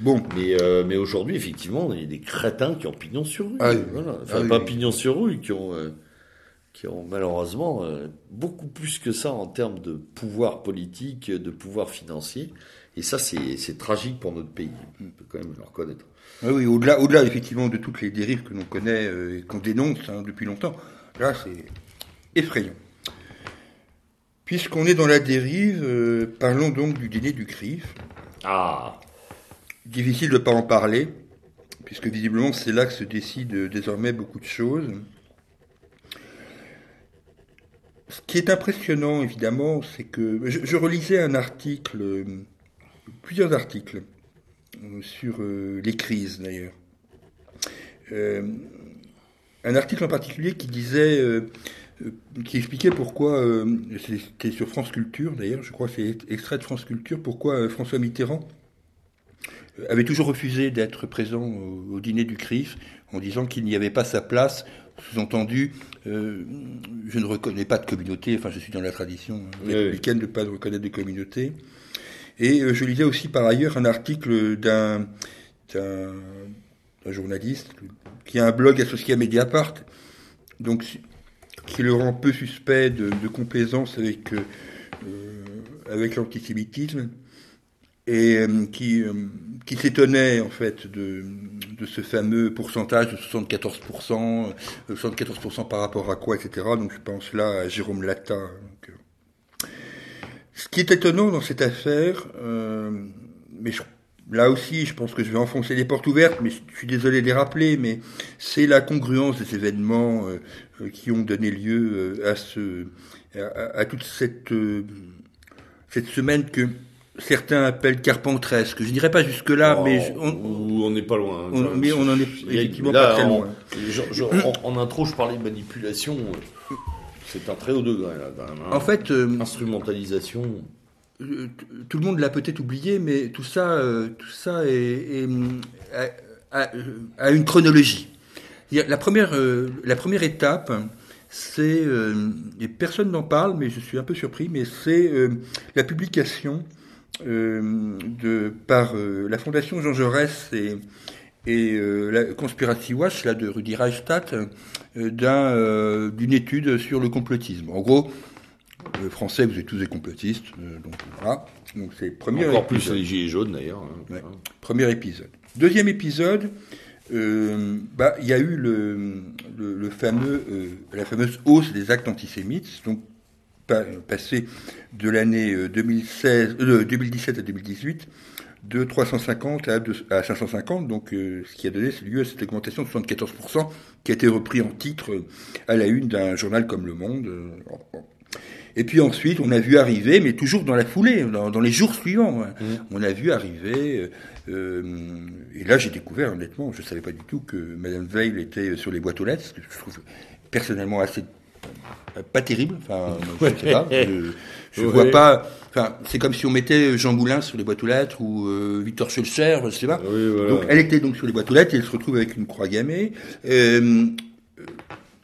Bon, Mais, euh, mais aujourd'hui, effectivement, il y a des crétins qui ont pignon sur rue. Ah oui. Voilà. Enfin, Ah oui, pas oui. pignon sur rue, qui ont, euh, qui ont malheureusement euh, beaucoup plus que ça en termes de pouvoir politique, de pouvoir financier. Et ça, c'est tragique pour notre pays. On peut quand même le reconnaître. oui, oui, au-delà, au-delà effectivement de toutes les dérives que l'on connaît et qu'on dénonce hein, depuis longtemps, là c'est effrayant. Puisqu'on est dans la dérive, parlons donc du dîner du CRIF. Ah Difficile de ne pas en parler, puisque visiblement c'est là que se décident désormais beaucoup de choses. Ce qui est impressionnant, évidemment, c'est que je, relisais un article, euh, plusieurs articles euh, sur euh, les crises d'ailleurs. Euh, un article en particulier qui disait, euh, euh, qui expliquait pourquoi, euh, c'était sur France Culture d'ailleurs, je crois que c'est extrait de France Culture, pourquoi euh, François Mitterrand euh, avait toujours refusé d'être présent au, au dîner du CRIF en disant qu'il n'y avait pas sa place. Sous-entendu, euh, je ne reconnais pas de communauté, enfin je suis dans la tradition Oui, républicaine de ne pas reconnaître de communauté. Et euh, je lisais aussi par ailleurs un article d'un journaliste qui a un blog associé à Mediapart, donc qui le rend peu suspect de, de complaisance avec, euh, avec l'antisémitisme et euh, qui, euh, qui s'étonnait en fait de, de ce fameux pourcentage de 74%, euh, 74% par rapport à quoi, etc. Donc je pense là à Jérôme Latta. Euh. Ce qui est étonnant dans cette affaire, euh, mais je- là aussi je pense que je vais enfoncer les portes ouvertes, mais je suis désolé de les rappeler, mais c'est la congruence des événements euh, euh, qui ont donné lieu euh, à, ce, à, à toute cette, euh, cette semaine que certains appellent carpentresque. Je dirais pas jusque-là, Oh, mais je- on, on n'est pas loin. on- Enfin, mais on en est il y a- effectivement là, pas très en- loin. je- je- en, en intro, je parlais de manipulation. C'est un très haut degré, là, quand même. hein. En fait, euh, Instrumentalisation. euh, tout le monde l'a peut-être oublié, mais tout ça, euh, tout ça est, est, a, une chronologie. La première, euh, la première étape, c'est, et personne n'en parle, mais je suis un peu surpris, mais c'est la publication de, par euh, la Fondation Jean Jaurès et, et euh, la Conspiracy Watch là, de Rudy Reichstadt euh, d'un, euh, d'une étude sur le complotisme. En gros, le français, vous êtes tous des complotistes, euh, donc voilà. Donc c'est premier Encore plus épisode. les gilets jaunes, d'ailleurs. hein. Ouais. Premier épisode. Deuxième épisode, euh, bah, il y a eu le, le, le fameux, euh, la fameuse hausse des actes antisémites, donc passé de l'année euh, 2016, euh, 2017 à 2018, de 350 à, deux- à 550, donc euh, ce qui a donné lieu à cette augmentation de 74%, qui a été repris en titre euh, à la une d'un journal comme Le Monde. euh. Et puis ensuite, on a vu arriver, mais toujours dans la foulée, dans, dans les jours suivants, hein, on a vu arriver. euh, euh, et là, j'ai découvert, honnêtement, je ne savais pas du tout que Madame Veil était sur les boîtes aux lettres, ce que je trouve personnellement assez euh, pas terrible. Enfin, je ne sais pas. Je, je Ouais. vois pas. Enfin, c'est comme si on mettait Jean Moulin sur les boîtes aux lettres ou euh, Victor Schulzer, je sais pas. Oui, voilà. Donc, elle était donc sur les boîtes aux lettres et elle se retrouve avec une croix gammée. Euh,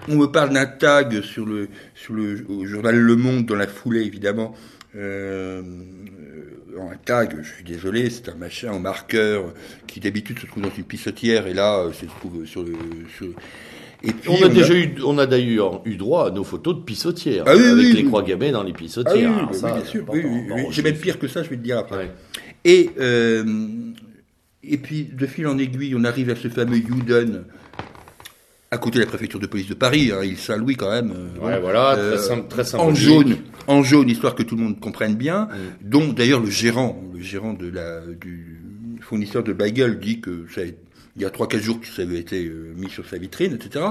on me parle d'un tag sur le, sur le au journal Le Monde dans la foulée, évidemment. Euh, euh, un tag, je suis désolé, c'est un machin en marqueur qui d'habitude se trouve dans une pissotière et là, euh, se trouve sur le. Sur... Et puis, On a déjà eu, on a d'ailleurs eu droit à nos photos de pissotières. Ah oui, avec oui, les oui. croix gammées dans les Ah oui, pissotières. oui, Alors oui, ça, bien sûr. Oui, important. oui, oui. Bon, J'ai même pire que ça, je vais te dire après. Ouais. Et, euh, et puis, de fil en aiguille, on arrive à ce fameux Youden, à côté de la préfecture de police de Paris, hein, île Saint-Louis quand même. euh, Ouais, bon. voilà, Euh, très, en jaune, en jaune, histoire que tout le monde comprenne bien, Mm. dont d'ailleurs le gérant, le gérant de la, du fournisseur de bagel dit que ça a- il y a 3-4 jours que ça avait été euh, mis sur sa vitrine, etc.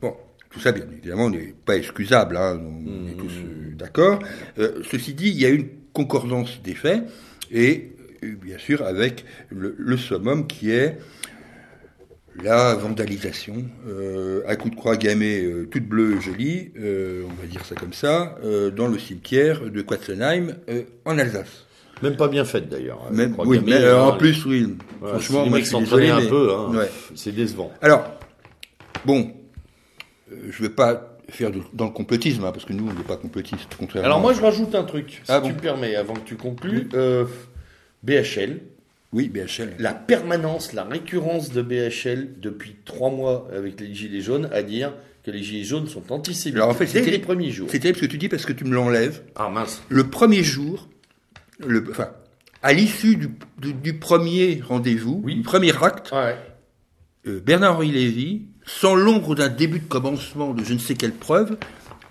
Bon, tout ça, bien évidemment, n'est pas excusable, hein, on est tous euh, d'accord. Euh, ceci dit, il y a une concordance des faits, et euh, bien sûr avec le, le summum qui est la vandalisation, à coup de croix gammée toute bleue jolie, euh, on va dire ça comme ça, dans le cimetière de Quatzenheim euh, en Alsace. Même pas bien faite d'ailleurs. euh, Même, oui, mais euh, en hein, plus, oui. voilà, franchement, si les moi, je désolé, un mais- peu, hein, ouais. c'est décevant. Alors, bon, euh, je vais pas faire de- dans le complotisme, hein, parce que nous, on n'est pas complotistes, contrairement. Alors moi, je rajoute un truc, si Ah tu bon me permets, avant que tu conclues. Euh, BHL, Oui, BHL. la permanence, la récurrence de BHL depuis trois mois avec les Gilets jaunes à dire que les Gilets jaunes sont antisémites Alors, en fait, dès c'était- les premiers jours. C'est terrible ce que tu dis parce que tu me l'enlèves. Ah mince. Le premier jour, le, enfin, à l'issue du, du- du premier rendez-vous, Oui. du premier acte, Ouais. euh, Bernard-Henri Lévy, sans l'ombre d'un début de commencement de je ne sais quelle preuve,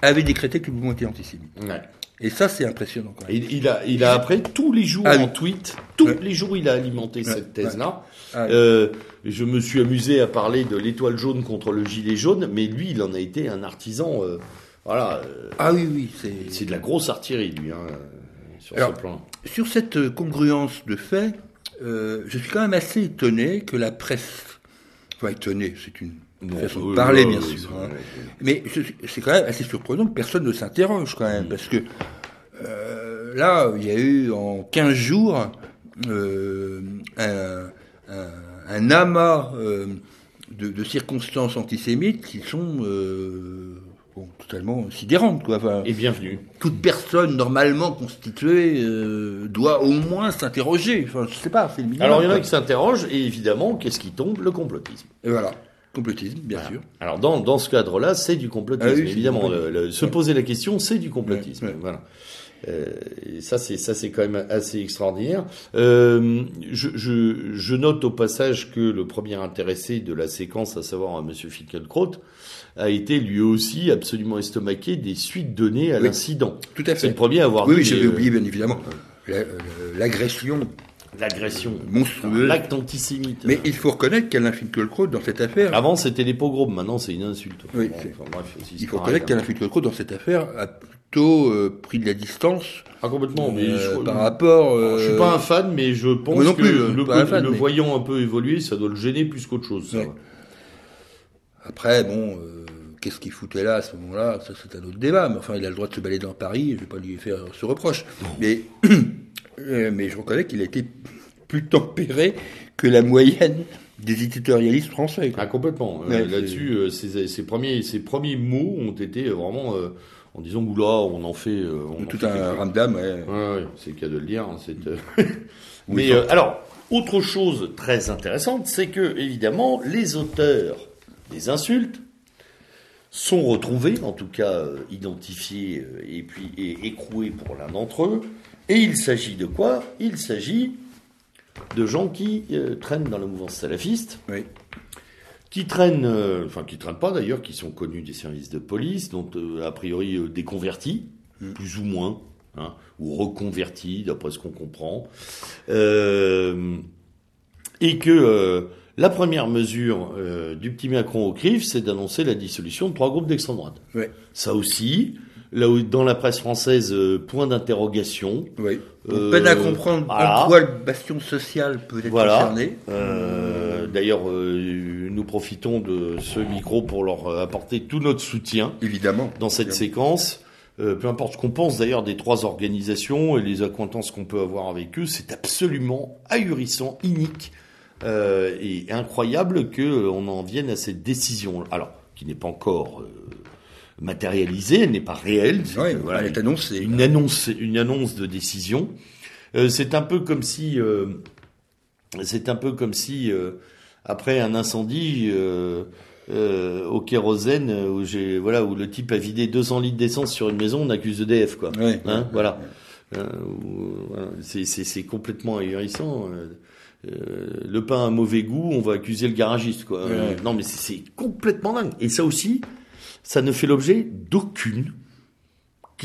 avait décrété que le mouvement était antisémite. ouais. Et ça, c'est impressionnant quand même. Il, il a, il a après tous les jours Ah en tweet, tous Ouais. les jours il a alimenté Ouais, cette thèse-là. Ah. Euh, je me suis amusé à parler de l'étoile jaune contre le gilet jaune, mais lui, il en a été un artisan. euh, voilà, euh, Ah oui, oui, c'est... c'est de la grosse artillerie lui, hein, sur Alors, ce plan. Sur cette congruence de faits, euh, je suis quand même assez étonné que la presse... Enfin, étonné, c'est une Non, façon de parler, oui, bien oui, sûr. hein. Mais c'est quand même assez surprenant que personne ne s'interroge quand même, parce que euh, là, il y a eu en 15 jours euh, un, un- un amas de, de circonstances antisémites qui sont bon, totalement sidérantes. Quoi. Enfin, Et bienvenue. toute personne normalement constituée euh, doit au moins s'interroger. Enfin, je sais pas, c'est le minimum. Alors il y en a qui s'interrogent, et évidemment, qu'est-ce qui tombe? Le complotisme. Et voilà, complotisme, bien sûr. Alors dans, dans ce cadre-là, c'est du complotisme. Ah oui, évidemment, du le- le- se Ouais. poser la question, c'est du complotisme. Ouais, ouais. Voilà. Euh, et ça, c'est ça, c'est quand même assez extraordinaire. Euh, je, je, je note au passage que le premier intéressé de la séquence, à savoir Monsieur Finkielkraut, a été lui aussi absolument estomaqué des suites données à Oui. l'incident. Tout à C'est fait. le premier à avoir Oui, oui, j'avais euh, oublié, bien évidemment. Euh, L'agression l'agression, monstrueuse. l'acte antisémite. Mais il faut reconnaître qu'Alain Finkielkraut, dans cette affaire, Avant, c'était les pogroms. Maintenant, c'est une insulte. Oui, c'est- enfin, bref, il c'est faut reconnaître qu'Alain Finkielkraut, dans cette affaire, a plutôt euh, pris de la distance Ah, complètement. Mais euh, je, par rapport. euh, je suis pas un fan, mais je pense non que plus, euh, le, fan, le mais- voyant un peu évoluer, ça doit le gêner plus qu'autre chose. ça. Ouais. Après, bon, euh, qu'est-ce qu'il foutait là à ce moment-là Ça, c'est un autre débat. Mais enfin, il a le droit de se balader dans Paris. Je ne vais pas lui faire ce reproche. Mais, euh, mais je reconnais qu'il a été plus tempéré que la moyenne des éditorialistes français. Ah, complètement. Euh, là-dessus, ses, premiers, ses premiers mots ont été vraiment en disant oula, on en fait. On tout un ramdam, ouais. ouais, c'est le cas de le dire. Hein, mais alors, autre chose très intéressante, c'est que évidemment les auteurs des insultes sont retrouvés, en tout cas euh, identifiés euh, et puis écroués pour l'un d'entre eux. Et il s'agit de quoi? Il s'agit de gens qui euh, traînent dans la mouvance salafiste, qui traînent, enfin qui traînent pas d'ailleurs, qui sont connus des services de police, dont a priori des convertis, mm. plus ou moins, hein, ou reconvertis, d'après ce qu'on comprend, et que la première mesure euh, du petit Macron au CRIF, c'est d'annoncer la dissolution de trois groupes d'extrême droite. Ça aussi, là où dans la presse française, euh, point d'interrogation. Oui. On peine à euh, comprendre en quoi le bastion social peut être concerné. D'ailleurs, nous profitons de ce micro pour leur apporter tout notre soutien. Évidemment. Dans cette séquence. peu importe ce qu'on pense d'ailleurs des trois organisations et les acquaintances qu'on peut avoir avec eux, c'est absolument ahurissant, inique euh, et incroyable qu'on euh, en vienne à cette décision. Alors, qui n'est pas encore euh, matérialisée, elle n'est pas réelle. Ouais, voilà, elle est annoncée. Une annonce, une annonce de décision. Euh, c'est un peu comme si, euh, c'est un peu comme si après un incendie. au kérosène où j'ai voilà où le type a vidé 200 litres d'essence sur une maison on accuse EDF quoi hein, voilà c'est complètement ahurissant euh, le pain a mauvais goût, on va accuser le garagiste, quoi. Euh, non, mais c'est complètement dingue. Et ça aussi, ça ne fait l'objet d'aucune,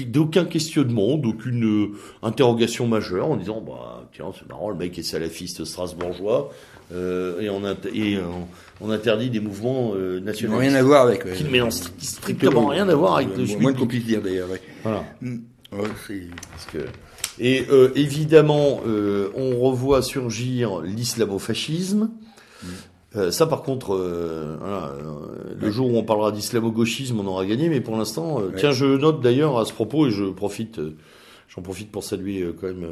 d'aucun questionnement, d'aucune euh, interrogation majeure en disant, bah, tiens, c'est marrant, le mec est salafiste strasbourgeois, et, on, et on, interdit des mouvements nationaux. Rien à voir avec. Qui ne strictement rien à voir avec le juif. Moins dire d'ailleurs. Voilà. Mm. Parce que et euh, évidemment, euh, on revoit surgir l'islamo-fascisme. Mm. Euh, ça, par contre, voilà, le jour où on parlera d'islamo-gauchisme, on aura gagné. Mais pour l'instant, tiens, je note d'ailleurs à ce propos, et je profite, j'en profite pour saluer quand même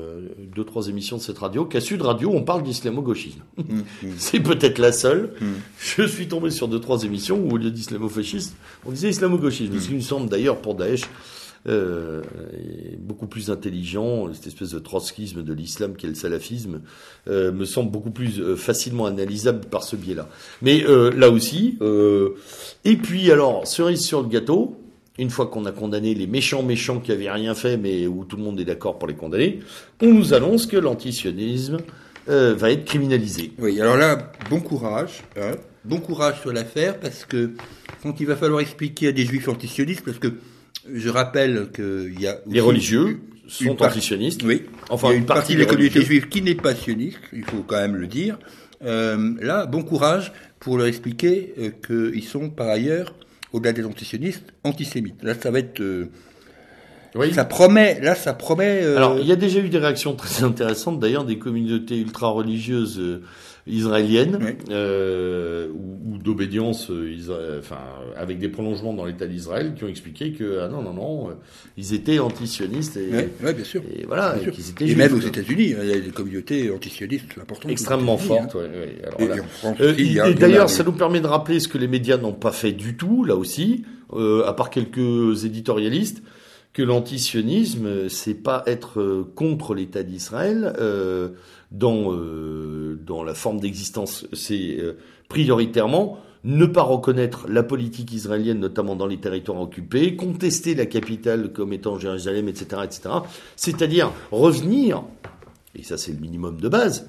deux, trois émissions de cette radio, qu'à Sud Radio, on parle d'islamo-gauchisme. Mm, mm. C'est peut-être la seule. Je suis tombé sur deux, trois émissions où au lieu d'islamo-fascisme, on disait islamo-gauchisme. Ce qui me semble d'ailleurs pour Daesh euh, beaucoup plus intelligent, cette espèce de trotskisme de l'islam qu'est le salafisme, euh, me semble beaucoup plus euh, facilement analysable par ce biais-là. Mais euh, là aussi, euh, et puis alors, cerise sur le gâteau, une fois qu'on a condamné les méchants méchants qui avaient rien fait, mais où tout le monde est d'accord pour les condamner, on nous annonce que l'antisionisme va être criminalisé. Oui, alors là, bon courage. Hein, bon courage sur l'affaire, parce que quand il va falloir expliquer à des juifs antisionistes, parce que je rappelle qu'il y a... Les religieux sont antisionistes. Oui. Enfin, il y a une partie, de la communauté juive qui n'est pas sioniste, il faut quand même le dire. Euh, là, bon courage pour leur expliquer euh, qu'ils sont par ailleurs, au-delà des antisionistes, antisémites. Là, ça va être... Euh, oui. Ça promet, là, ça promet. Alors, il y a déjà eu des réactions très intéressantes, d'ailleurs, des communautés ultra-religieuses euh, israéliennes euh, ou, ou d'obédience, euh, enfin, avec des prolongements dans l'État d'Israël, qui ont expliqué que ah non, non, non, ils étaient antisionistes. Et, ouais, bien sûr. Et voilà, bien sûr. étaient et même aux États-unis, il y a des communautés antisionistes importantes. Extrêmement fortes. Hein. et, d'ailleurs, ça nous permet de rappeler ce que les médias n'ont pas fait du tout, là aussi, à part quelques éditorialistes que l'antisionisme, c'est pas être euh, contre l'État d'Israël euh, dans euh, dans la forme d'existence, c'est euh, prioritairement ne pas reconnaître la politique israélienne, notamment dans les territoires occupés, contester la capitale comme étant Jérusalem, etc., etc. C'est-à-dire revenir, et ça c'est le minimum de base,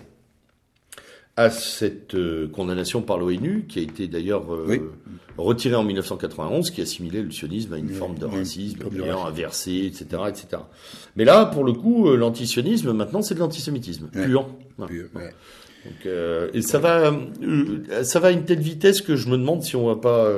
à cette euh, condamnation par l'ONU, qui a été d'ailleurs euh, retirée en 1991, qui assimilait le sionisme à une forme de racisme, inversé, etc., etc. Mais là, pour le coup, euh, l'antisionisme, maintenant, c'est de l'antisémitisme, pur. Donc, et ça va, ça va à une telle vitesse que je me demande si on va pas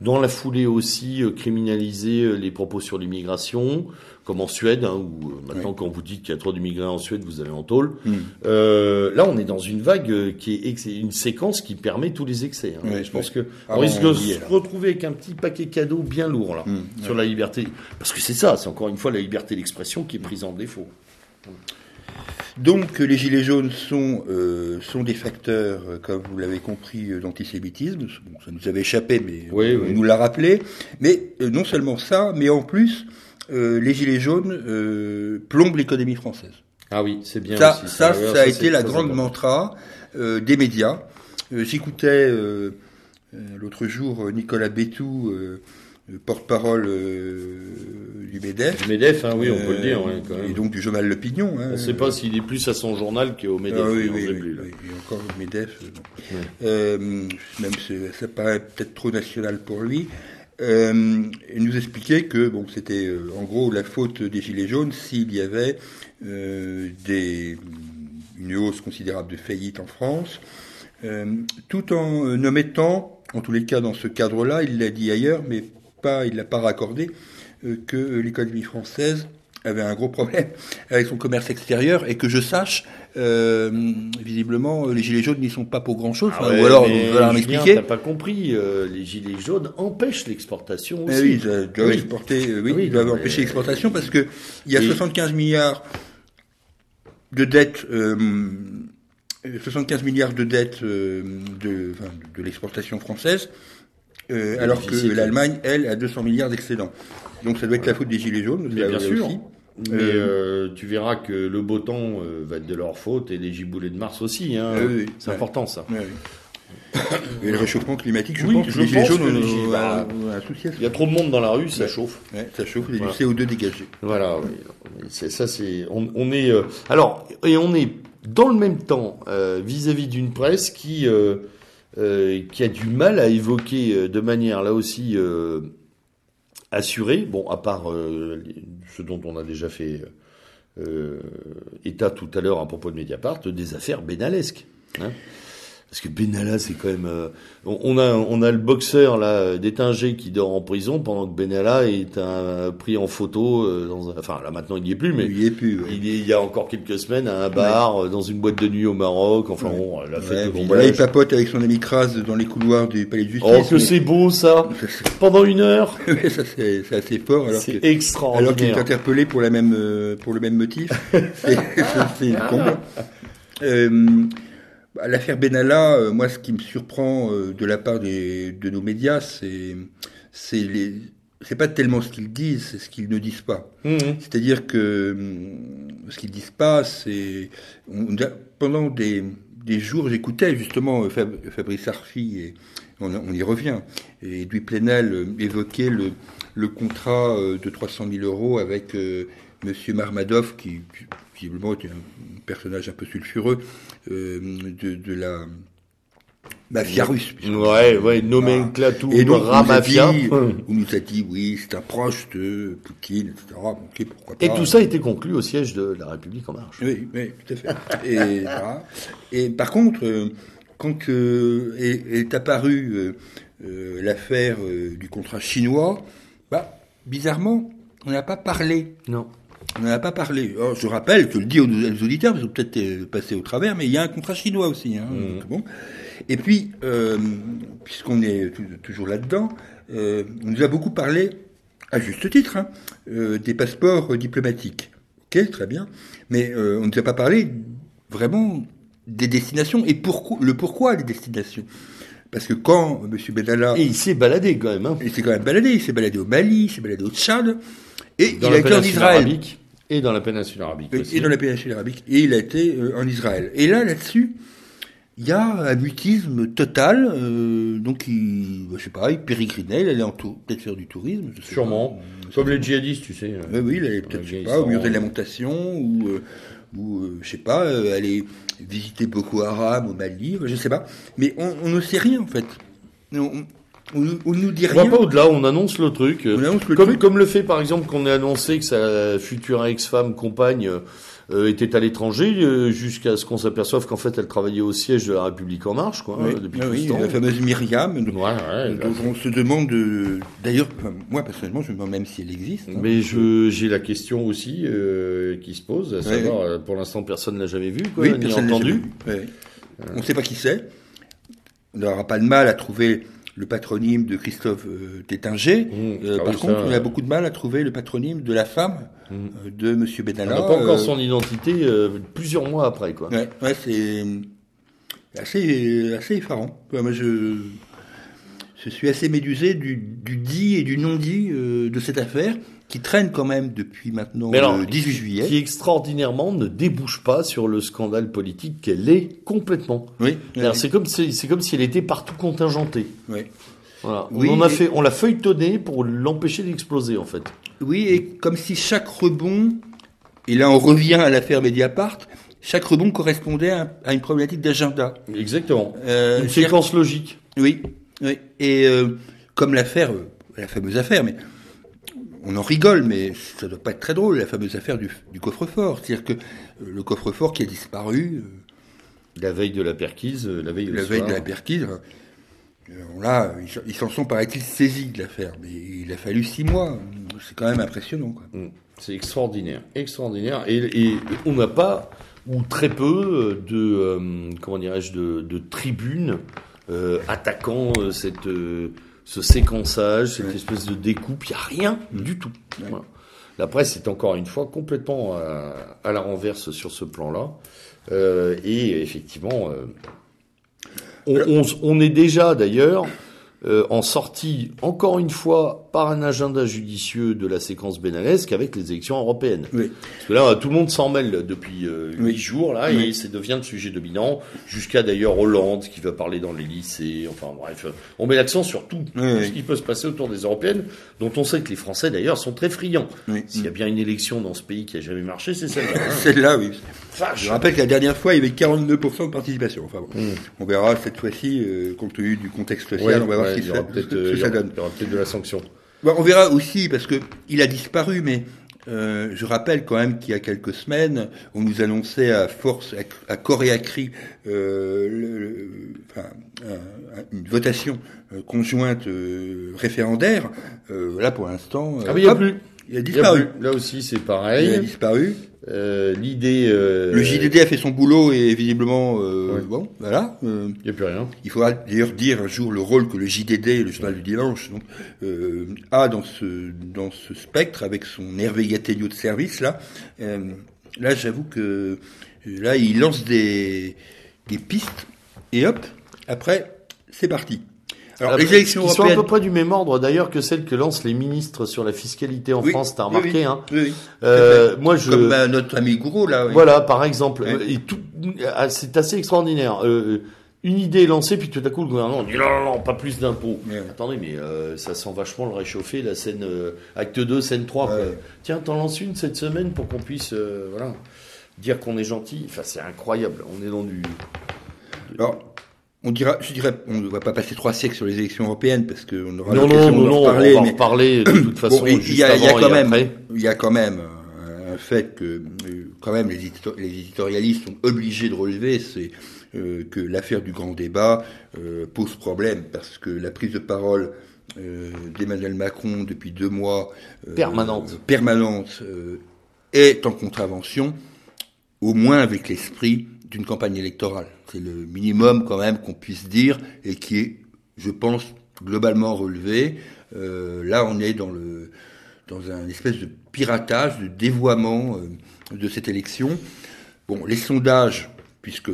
dans la foulée aussi criminaliser les propos sur l'immigration, comme en Suède, hein, où maintenant quand vous dites qu'il y a trop d'immigrés en Suède, vous allez en tôle. Mm. là, on est dans une vague qui est une séquence qui permet tous les excès. Hein. je pense que ah on risque de se retrouver avec un petit paquet cadeau bien lourd là mm. sur la liberté, parce que c'est ça, c'est encore une fois la liberté d'expression qui est prise en défaut. Donc les gilets jaunes sont, euh, sont des facteurs, euh, comme vous l'avez compris, euh, d'antisémitisme. ça nous avait échappé, mais on nous l'a rappelé. Mais non seulement ça, mais en plus, les gilets jaunes plombent l'économie française. Ah oui, c'est bien. Ça, ça, ça, a été la grande mantra des médias. J'écoutais l'autre jour Nicolas Bétou porte-parole euh, du MEDEF. Du MEDEF, hein, oui, on peut le dire. quand même. Et donc du journal Le Pignon. Hein, on ne sait pas s'il est plus à son journal qu'au MEDEF. Ah, oui, oui, oui, Et encore le MEDEF. Euh, euh, même ça paraît peut-être trop national pour lui. Euh, nous expliquait que c'était en gros la faute des Gilets jaunes s'il y avait des, une hausse considérable de faillite en France, tout en ne mettant, en tous les cas dans ce cadre-là, il l'a dit ailleurs, mais pas, il l'a pas raccordé, euh, que l'économie française avait un gros problème avec son commerce extérieur et que je sache, euh, visiblement, les gilets jaunes n'y sont pas pour grand chose. Ah ou alors, vous allez m'expliquer. T'as pas compris euh, Les gilets jaunes empêchent l'exportation eh aussi. oui, ils doivent exporter. oui, ils doivent empêcher l'exportation parce que il y a 75 milliards de dettes. 75 milliards de dettes de, de l'exportation française. Euh, alors que l'Allemagne, elle, a 200 milliards d'excédents. Donc ça doit être la faute des Gilets jaunes. bien sûr. Mais euh, euh, tu verras que le beau temps va être de leur faute et les giboulées de Mars aussi. Hein. c'est important ça. Et le réchauffement climatique, je pense que les Gilets jaunes ont bah, un souci Il y a trop de monde dans la rue, ça chauffe. ça chauffe, il y a du CO2 dégagé. Voilà, c'est ça, c'est. On, est. alors, et on est dans le même temps vis-à-vis d'une presse qui euh, qui a du mal à évoquer euh, de manière là aussi euh, assurée, bon, à part ce dont on a déjà fait état tout à l'heure à propos de Mediapart, des affaires bénalesques. Hein parce que Benalla, c'est quand même. Euh, on, a on a le boxeur là d'Étinger qui dort en prison pendant que Benalla est un, pris en photo euh, dans. Un, enfin là maintenant il y est plus, mais il y est plus. Il, il, y a encore quelques semaines à un bar euh, dans une boîte de nuit au Maroc. Enfin bon, la fête. bon, là, il papote avec son ami Kras dans les couloirs du palais justice. Oh que c'est beau ça Pendant une heure. ça c'est assez fort. Alors c'est extraordinaire. Alors qu'il est interpellé pour la même pour le même motif. c'est con. Euh, l'affaire Benalla, euh, moi, ce qui me surprend euh, de la part des, de nos médias, c'est c'est les c'est pas tellement ce qu'ils disent, c'est ce qu'ils ne disent pas. Mmh. C'est-à-dire que ce qu'ils disent pas, c'est pendant des, des jours, j'écoutais justement Fabrice Arfi et on, y revient. Et Edoui Plenel évoquait le, le contrat euh, de 300 000 euros avec Monsieur Marmadov, qui visiblement était un personnage un peu sulfureux euh, de, de, la mafia russe. Ouais, ouais, nomenclature et donc, mafia. On nous a dit, oui, c'est un proche de Poutine, etc. pourquoi pas. Et tout ça a été conclu au siège de la République en marche. Oui, oui, tout à fait. et, voilà. et par contre, euh, quand euh, est, est apparue euh, l'affaire du contrat chinois, bah, bizarrement, on n'a pas parlé. Non. On n'en a pas parlé. je rappelle que le dit aux, auditeurs, ils ont peut-être euh, passé au travers, mais il y a un contrat chinois aussi. Hein, mmh. bon. Et puis, euh, puisqu'on est toujours là-dedans, euh, on nous a beaucoup parlé, à juste titre, hein, des passeports diplomatiques. Ok, très bien. Mais on ne nous a pas parlé vraiment des destinations et pourquoi, le pourquoi des destinations. Parce que quand M. Benalla... Et il s'est baladé quand même. Hein. Il s'est quand même baladé. Il s'est baladé au Mali, il s'est baladé au Tchad. Et il a été en Israël. Et dans la péninsule arabique. Aussi. Et dans la péninsule arabique. Et il a été euh, en Israël. Et là, là-dessus, il y a un mutisme total. Euh, donc, il, bah, je sais pas, il pérégrinait, il allait peut-être faire du tourisme. Sûrement. Comme les djihadistes, tu sais. Oui, oui, il allait peut-être, je sais pas, au mur de la montation, ou, euh, ou euh, je sais pas, aller visiter Boko Haram au Mali, je sais pas. Mais on, ne sait rien, en fait. On, nous- on nous dit On va rien. pas au-delà, on annonce le truc. On annonce le comme, truc. comme le fait par exemple qu'on ait annoncé que sa future ex-femme, compagne, euh, était à l'étranger, euh, jusqu'à ce qu'on s'aperçoive qu'en fait elle travaillait au siège de la République en marche, quoi, Oui, euh, depuis ah tout oui, ce temps. la fameuse Myriam. Ouais, ouais, dont on se demande, euh, d'ailleurs, moi personnellement, je me demande même si elle existe. hein. Mais je j'ai la question aussi euh, qui se pose, à savoir, euh, pour l'instant personne l'a jamais vu, quoi, Oui, ni personne entendu. vu. On ne sait pas qui c'est. On n'aura pas de mal à trouver le patronyme de Christophe euh, Tétinger. Mmh, Euh, ah par contre, ça, on euh, a beaucoup de mal à trouver le patronyme de la femme euh, de Monsieur On Benalla. n'a pas encore Euh, son identité euh, plusieurs mois après, quoi. Ouais, ouais, c'est assez, assez effarant. Ouais, Moi, je, je suis assez médusé du, du dit et du non-dit euh, de cette affaire qui traîne quand même depuis maintenant alors, le 18 juillet. Qui extraordinairement ne débouche pas sur le scandale politique qu'elle est complètement. Oui, C'est comme si, c'est comme si elle était partout contingentée. oui. Voilà. Oui, on en a et- fait, on l'a feuilletonné pour l'empêcher d'exploser en fait. Oui, et comme si chaque rebond, et là on revient à l'affaire Mediapart, chaque rebond correspondait à, à une problématique d'agenda. Exactement. Euh, Une séquence logique. Oui, oui. Et euh, comme l'affaire, euh, la fameuse affaire, mais on en rigole, mais ça doit pas être très drôle, la fameuse affaire du, du coffre-fort. C'est-à-dire que euh, le coffre-fort qui a disparu euh, La veille de la perquise, euh, la veille la de la perquise, euh, là, ils s'en- sont, paraît-il, saisis de l'affaire. Mais il a fallu six mois. C'est quand même impressionnant. Mm. C'est extraordinaire, extraordinaire. Et, et on n'a pas ou très peu de euh, comment dirais-je de, de tribunes euh, attaquant cette euh, ce séquençage, cette espèce de découpe. Il y a rien du tout. Voilà. La presse est encore une fois complètement à, à la renverse sur ce plan-là. Euh, et effectivement, euh, on, on, on est déjà d'ailleurs euh, en sortie, encore une fois, par un agenda judicieux de la séquence bénalesque avec les élections européennes. Oui. Parce que là, tout le monde s'en mêle depuis euh, huit jours, là, Oui. et ça devient le sujet dominant, jusqu'à d'ailleurs Hollande qui va parler dans les lycées, enfin bref, on met l'accent sur tout, oui. ce qui peut se passer autour des européennes, dont on sait que les Français d'ailleurs sont très friands. Oui. S'il y a bien une élection dans ce pays qui a jamais marché, c'est celle-là. hein. Celle-là, oui. Vache. Je rappelle que la dernière fois, il y avait 42% de participation. Enfin, bon. Mm. On verra cette fois-ci, euh, compte tenu du contexte social, on va voir ce que ça, euh, ça donne. il y aura peut-être de la sanction. Bon, on verra aussi, parce que il a disparu, mais euh, je rappelle quand même qu'il y a quelques semaines, on nous annonçait à force, à, à corps et à cri, euh, le- le- enfin, un- un- une votation euh, conjointe euh, référendaire. Euh, là, pour l'instant, Ah mais il n'y a hop, plus. Il a Il y a disparu. Là aussi, c'est Il a pareil. disparu. Euh, L'idée. euh, Le JDD a fait son boulot et visiblement, euh, Ouais. bon, voilà. euh, Il n'y a plus rien. Il faudra d'ailleurs dire un jour le rôle que le JDD, le journal du dimanche, donc, euh, a dans ce dans ce spectre avec son Hervé Gattegno de service là. Euh, là, j'avoue que là, il lance des des pistes et hop, après, c'est parti. Alors, les élections qui sont à peu près du même ordre d'ailleurs que celles que lancent les ministres sur la fiscalité en Oui, France. T'as remarqué, oui, hein oui, oui. Euh, Moi, je. Comme euh, notre ami Gouraud là. oui. Voilà, par exemple, Ouais. et tout, ah, c'est assez extraordinaire. Euh, une idée est lancée, puis tout à coup le gouvernement dit non, non, non, pas plus d'impôts. Ouais. Attendez, mais euh, ça sent vachement le réchauffer, la scène euh, acte 2, scène 3. quoi. Ouais. Tiens, t'en lances une cette semaine pour qu'on puisse euh, voilà, dire qu'on est gentil. Enfin, c'est incroyable. On est dans du. Alors, on dira, je dirais, on ne va pas passer trois siècles sur les élections européennes parce qu'on aura Non, non, l'occasion non, d'en non, reparler, on va en mais reparler de toute façon il juste y a, y quand même, il y a quand même un fait que euh, quand même les, édito- les éditorialistes sont obligés de relever, c'est euh, que l'affaire du grand débat euh, pose problème parce que la prise de parole euh, d'Emmanuel Macron depuis deux mois euh, Permanente. permanente est en contravention, au moins avec l'esprit d'une campagne électorale. C'est le minimum quand même qu'on puisse dire et qui est, je pense, globalement relevé. Euh, là, on est dans le dans un espèce de piratage, de dévoiement euh, de cette élection. Bon, les sondages, puisque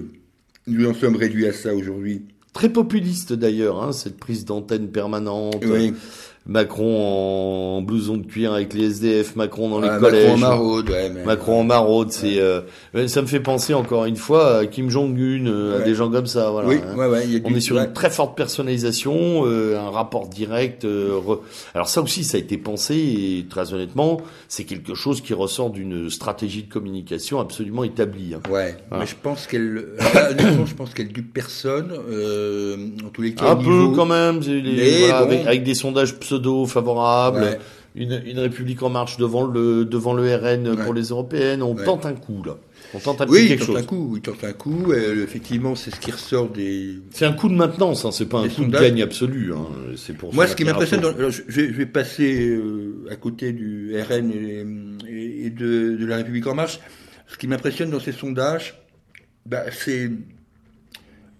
nous en sommes réduits à ça aujourd'hui. Très populiste d'ailleurs, hein, cette prise d'antenne permanente. Oui. Macron en blouson de cuir avec les SDF, Macron dans les Ouais, collèges. Macron en maraude, ouais, mais- Macron en maraude, c'est euh, ça me fait penser encore une fois à Kim Jong Un, euh, à des gens comme ça. Voilà. Oui, hein. ouais, ouais, il y a On du- est sur une très forte personnalisation, euh, un rapport direct. euh, re- Alors ça aussi, ça a été pensé et très honnêtement, c'est quelque chose qui ressort d'une stratégie de communication absolument établie. hein. Ouais, Voilà. mais je pense qu'elle, honnêtement, je pense qu'elle dupe personne. Euh, en tous les cas, Un peu quand même, les- voilà, bon. avec, avec des sondages pseudo favorables. Ouais. Une, une République en marche devant le devant le RN Ouais. pour les européennes. On Ouais. tente un coup là. On tente un Oui, il quelque tente chose. un coup, il tente un coup. euh, effectivement, c'est ce qui ressort des. C'est un coup de maintenance, hein, c'est pas un coup sondages. de gagne absolu. Hein, c'est pour Moi, ce qui m'impressionne, je, je vais- passer euh, à côté du RN et, de, de la République en marche. Ce qui m'impressionne dans ces sondages, bah, c'est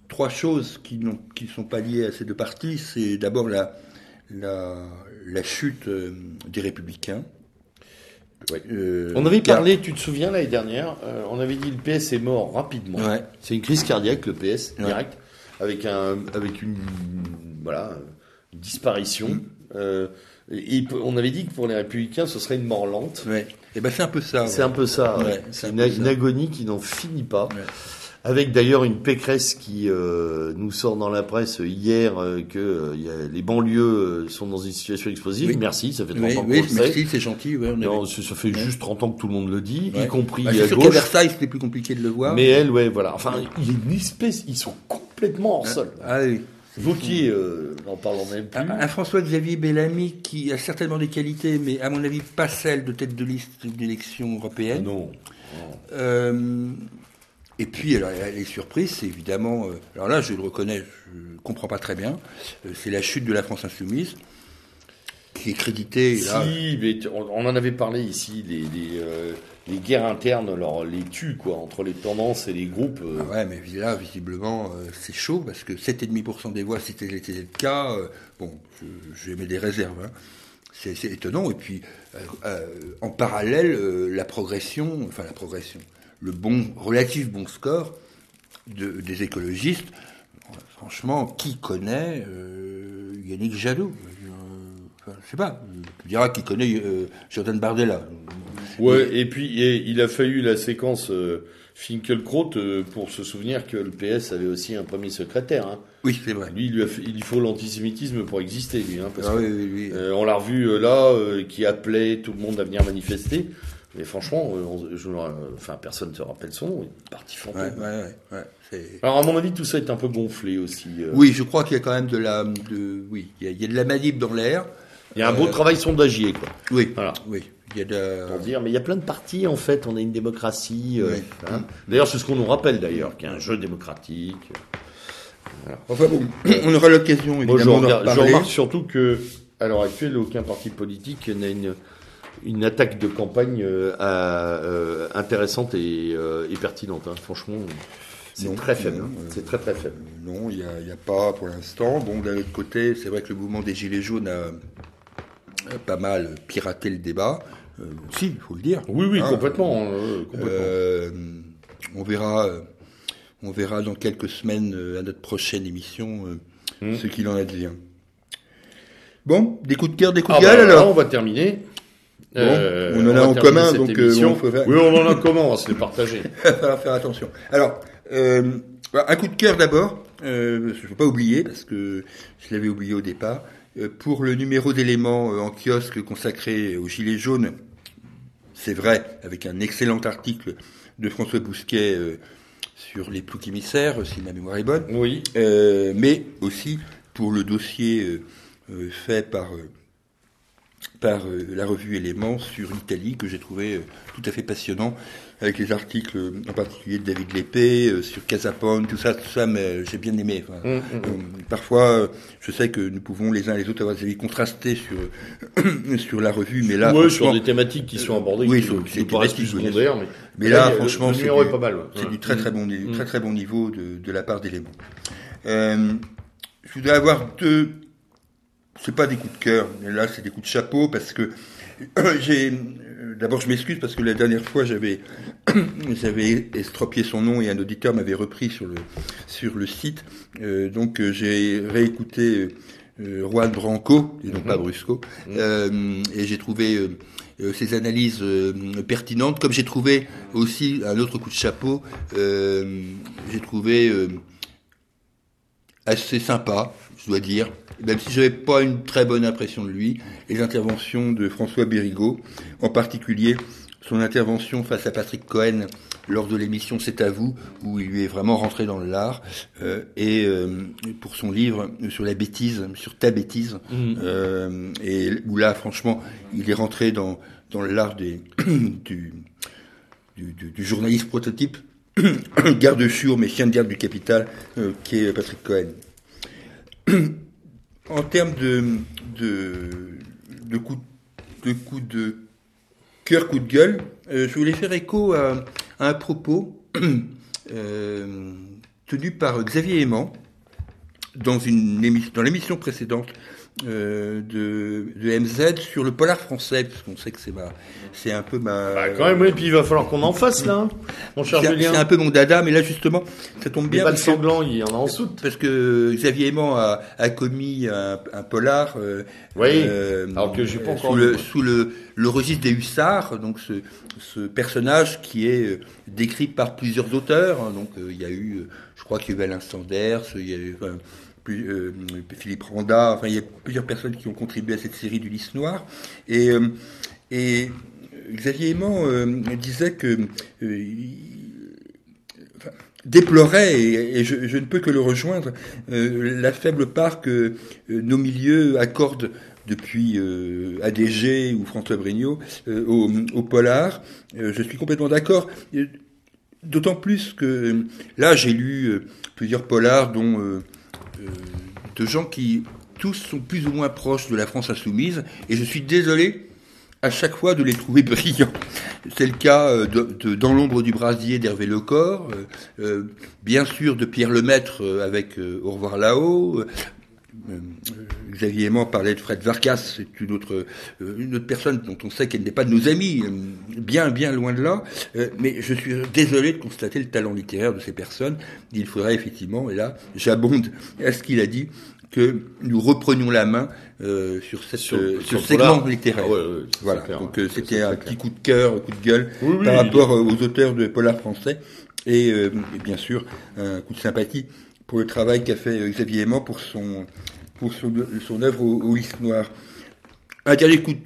trois choses qui qui sont pas liées à ces deux partis. C'est d'abord la, la la chute euh, des Républicains. Ouais. Euh, On avait parlé, tu te souviens l'année dernière, euh, on avait dit le PS est mort rapidement. Ouais. C'est une crise cardiaque le PS Ouais. direct, avec un avec une voilà une disparition. Mm. Euh, et et on avait dit que pour les Républicains ce serait une mort lente. Et ben c'est un peu ça. C'est un peu ça. un une, peu une ça. agonie qui n'en finit pas. Avec d'ailleurs une Pécresse qui euh, nous sort dans la presse hier euh, que euh, y a- les banlieues sont dans une situation explosive. Oui. Merci, ça fait 30 Oui, ans qu'on oui, le merci, c'est gentil. Ouais, on Non, avait- ça fait Ouais. juste 30 ans que tout le monde le dit, y Ouais. compris Bah, à gauche. Versailles, c'était plus compliqué de le voir. Mais elle, ouais, voilà. Enfin, il y a une espèce, ils sont complètement hors sol. Ah oui. Vauquier, n'en parlons même plus. Un, un François-Xavier Bellamy qui a certainement des qualités, mais à mon avis pas celle de tête de liste d'élection Ah européenne. non. Euh, et puis, alors, les surprises, c'est évidemment. euh, alors là, je le reconnais, je comprends pas très bien. euh, c'est la chute de la France insoumise, qui est créditée. là, Si, mais on, en avait parlé ici, les, les, euh, les guerres internes, alors, les tuent, quoi, entre les tendances et les groupes. euh. Ah ouais, mais là, visiblement, euh, c'est chaud parce que 7,5% des voix, c'était c'était le cas, euh, bon, je, je mets des réserves. hein. C'est étonnant. Et puis, en parallèle, la progression, enfin la progression, le bon, relatif bon score de, des écologistes. Franchement, qui connaît euh, Yannick Jadot? Euh, enfin, Je sais pas. Tu diras qui connaît euh, Jordan Bardella? Ouais, et puis et il a fallu la séquence euh, Finkelkraut euh, pour se souvenir que le PS avait aussi un premier secrétaire. Hein. Oui, c'est vrai. Lui, il, lui a il faut l'antisémitisme pour exister, lui. Hein, parce Ah que, oui, oui, oui. on l'a revu là, qui appelait tout le monde à venir manifester. Mais franchement, euh, on- je, enfin, personne ne se rappelle son nom. Il est parti fantôme. Ouais, ouais, ouais, ouais, c'est- Alors, à mon avis, tout ça est un peu gonflé aussi. euh. Oui, je crois qu'il y a quand même de la, de, oui, il y a, il y a de la manip dans l'air. Il y a un beau Euh, travail sondagier, quoi. Oui, Voilà. oui, il y a de, Pour dire, mais il y a plein de partis, en fait. On a une démocratie. euh, hein. D'ailleurs, c'est ce qu'on nous rappelle, d'ailleurs, qu'il y a un jeu démocratique. Enfin bon, on aura l'occasion Moi, je, évidemment d'en regarde- je remarque surtout que, à l'heure actuelle, aucun parti politique n'a une, une attaque de campagne euh, à- euh, intéressante et, euh, et pertinente. hein. Franchement, c'est très faible. hein. C'est très très faible. Non, il n'y a, a pas pour l'instant. Bon, d'un autre côté, c'est vrai que le mouvement des Gilets jaunes a, pas mal piraté le débat. Euh, si, il faut le dire. Oui, oui, Hein, complètement. euh, complètement. Euh, on verra, on verra dans quelques semaines euh, à notre prochaine émission euh, Hmm. ce qu'il en advient. Bon, des coups de cœur, des coups Ah de gueule bah, alors. on va terminer. Euh, on en a en commun, donc, euh, on faire- Oui, on en a en commun, on va se les partager. Il va falloir faire attention. Alors, euh, un coup de cœur d'abord. Euh, je ne veux pas oublier, parce que je l'avais oublié au départ. Pour le numéro d'éléments en kiosque consacré aux Gilets jaunes, c'est vrai, avec un excellent article de François Bousquet sur les ploucs émissaires, si ma mémoire est bonne. Oui. Mais aussi pour le dossier fait par, par euh, la revue Éléments sur l'Italie, que j'ai trouvé euh, tout à fait passionnant, avec les articles euh, en particulier de David Lépée, sur Casapone, tout ça, tout ça, mais j'ai bien aimé. Enfin, Hum, hum, euh, parfois, je sais que nous pouvons les uns et les autres avoir des avis contrastés sur, sur la revue, mais là, Ouais, sur des thématiques qui sont abordées, oui, sur- qui c'est nous paraissent plus oui, secondaires. Mais, Mais là, franchement, c'est du- ouais. Très très bon, Mm. très très bon niveau de, de la part d'éléments. Euh, je voudrais avoir deux. C'est pas des coups de cœur, mais là c'est des coups de chapeau parce que j'ai. D'abord, je m'excuse parce que la dernière fois j'avais j'avais estropié son nom et un auditeur m'avait repris sur le sur le site. Euh, donc euh, j'ai réécouté Juan Branco, et non pas Brusco, et j'ai trouvé ses analyses pertinentes, comme j'ai trouvé aussi un autre coup de chapeau, j'ai trouvé assez sympa, je dois dire, même si je n'avais pas une très bonne impression de lui, les interventions de François Bérigaud, en particulier son intervention face à Patrick Cohen lors de l'émission C'est à vous, où il lui est vraiment rentré dans l'art, euh, et euh, pour son livre sur la bêtise, sur ta bêtise, mmh. euh, et où là, franchement, il est rentré dans, dans l'art des, du, du, du, journaliste prototype, garde-chou, mais chien de garde du capital, qui est Patrick Cohen. En termes de, de, de coups de, coup de cœur, coup de gueule, euh, je voulais faire écho à, un propos euh, tenu par Xavier Aimant dans, une émission, dans l'émission précédente euh, de, de, MZ sur le polar français, parce qu'on sait que c'est ma, c'est un peu ma. Bah quand même, oui, puis il va falloir qu'on en fasse là, hein, mon cher Julien. C'est un peu mon dada, mais là justement, ça tombe bien. Pas le sanglant, il y en a en soute. Parce que Xavier Aimant a, a commis un, un polar. Euh, oui. Euh, alors que j'ai pas encore. Sous, le, sous le, le registre des hussards, donc ce, ce personnage qui est euh, décrit par plusieurs auteurs. Hein, donc il y a eu, je crois qu'il y a eu Alain Sanders, il y a eu. Enfin, euh, Philippe Randa, enfin il y a plusieurs personnes qui ont contribué à cette série du Lys Noir. Et, euh, et Xavier Aimant euh, disait que déplorait, et, je, ne peux que le rejoindre, la faible part que nos milieux accordent depuis ADG ou François Brignot au, polar. je suis complètement d'accord. D'autant plus que là, j'ai lu plusieurs polars, dont de gens qui tous sont plus ou moins proches de la France insoumise, et je suis désolé à chaque fois de les trouver brillants. C'est le cas euh, de, Dans l'ombre du brasier d'Hervé Lecor, euh, euh, bien sûr de Pierre Lemaître avec Au revoir là-haut, euh, Xavier Aimant parlait de Fred Varkas, c'est une autre, euh, une autre personne dont on sait qu'elle n'est pas de nos amis, euh, bien, bien loin de là. mais je suis désolé de constater le talent littéraire de ces personnes. Il faudrait effectivement, et là, j'abonde à ce qu'il a dit, que nous reprenions la main sur, cette, sur, ce segment littéraire. Ah voilà. Donc c'était un petit coup de cœur, un coup de gueule par rapport aux auteurs de polar français et, et, bien sûr un coup de sympathie pour le travail qu'a fait Xavier Aimant pour son pour son, œuvre au, au noir. Un dernier coup de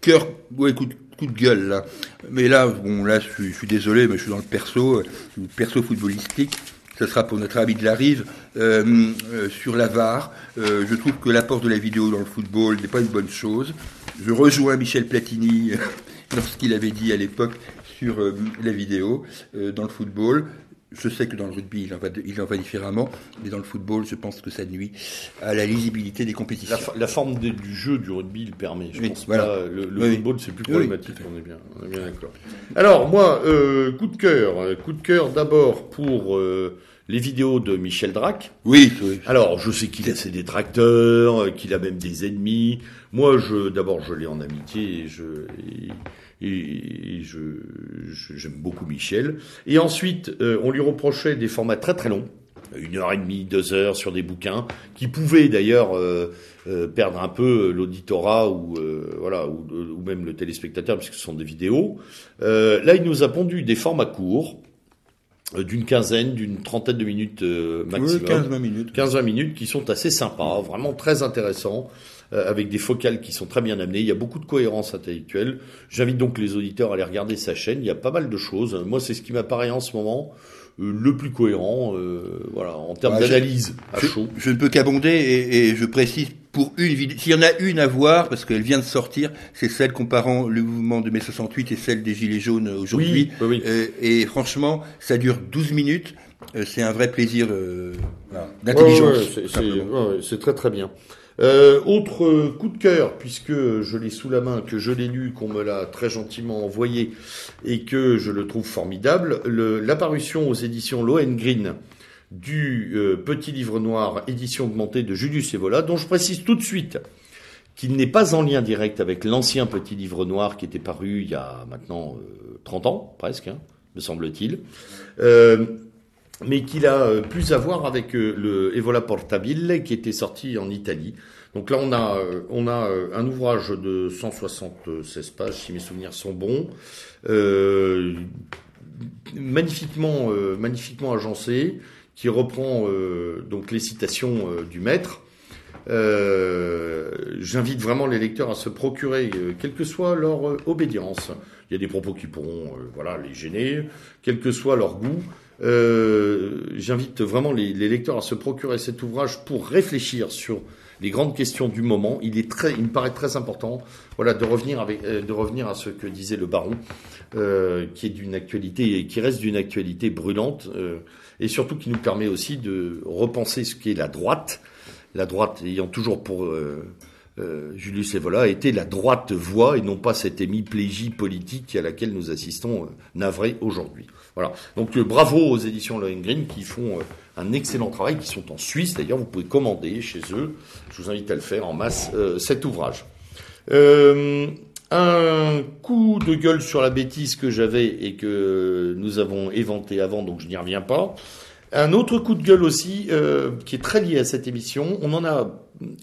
cœur, ouais, coup de, gueule là. Mais là, bon, là, je suis, désolé, mais je suis dans le perso, le perso footballistique. Ce sera pour notre ami de la rive euh, euh, sur la VAR. Euh, je trouve que l'apport de la vidéo dans le football n'est pas une bonne chose. Je rejoins Michel Platini lorsqu'il avait dit à l'époque sur la vidéo dans le football. Je sais que dans le rugby, il en, va, il en va différemment, mais dans le football, je pense que ça nuit à la lisibilité des compétitions. La, forme du jeu du rugby le permet. Je pense voilà. le, football, c'est plus problématique. on, est bien, on est bien d'accord. Alors, moi, euh, coup de cœur. Coup de cœur d'abord pour euh, les vidéos de Michel Drac. Oui. Alors, je sais qu'il a ses détracteurs, qu'il a même des ennemis. Moi, je, d'abord, je l'ai en amitié et je, et, je, j'aime beaucoup Michel. Et ensuite, euh, on lui reprochait des formats très très longs, une heure et demie, deux heures sur des bouquins, qui pouvaient d'ailleurs euh, euh, perdre un peu l'auditorat ou voilà ou, ou, même le téléspectateur puisque ce sont des vidéos. là, il nous a pondu des formats courts d'une quinzaine, d'une trentaine de minutes maximum. 15-20 minutes. 15-20 minutes qui sont assez sympas, vraiment très intéressants. Euh, avec des focales qui sont très bien amenées. Il y a beaucoup de cohérence intellectuelle. J'invite donc les auditeurs à aller regarder sa chaîne. Il y a pas mal de choses. Moi, c'est ce qui m'apparaît en ce moment euh, le plus cohérent, euh, voilà, en termes d'analyse à je, chaud. Je ne peux qu'abonder et, et, je précise pour une vidéo, s'il y en a une à voir, parce qu'elle vient de sortir, c'est celle comparant le mouvement de mai 68 et celle des Gilets jaunes aujourd'hui. Oui, oui. Euh, et franchement, ça dure 12 minutes. c'est un vrai plaisir voilà, d'intelligence. Ouais, c'est très très bien. Euh, autre coup de cœur, puisque je l'ai sous la main, que je l'ai lu, qu'on me l'a très gentiment envoyé et que je le trouve formidable, l'apparition aux éditions Lohengrin du euh, petit livre noir édition augmentée de Julius Evola, dont je précise tout de suite qu'il n'est pas en lien direct avec l'ancien petit livre noir qui était paru il y a maintenant 30 euh, ans, presque, hein, me semble-t-il. mais qu'il a plus à voir avec le Evola Portabile qui était sorti en Italie. Donc là, on a, on a un ouvrage de 176 pages, si mes souvenirs sont bons, euh, magnifiquement, magnifiquement agencé, qui reprend donc les citations du maître euh, j'invite vraiment les lecteurs à se procurer, euh, quelle que soit leur euh, obédience. Il y a des propos qui pourront, voilà, les gêner, quel que soit leur goût. J'invite vraiment les, lecteurs à se procurer cet ouvrage pour réfléchir sur les grandes questions du moment. Il est très, il me paraît très important, voilà, de revenir de revenir à ce que disait le baron, qui est d'une actualité et qui reste d'une actualité brûlante, et surtout qui nous permet aussi de repenser ce qu'est la droite la droite ayant toujours pour euh, euh, Julius Evola été la droite voie et non pas cette hémiplégie politique à laquelle nous assistons euh, navré aujourd'hui. Voilà. Donc bravo aux éditions Lohengrin qui font un excellent travail, qui sont en Suisse d'ailleurs. Vous pouvez commander chez eux. Je vous invite à le faire en masse cet ouvrage. Un coup de gueule sur la bêtise que j'avais et que nous avons éventé avant, donc je n'y reviens pas. Un autre coup de gueule aussi, euh, qui est très lié à cette émission, on en a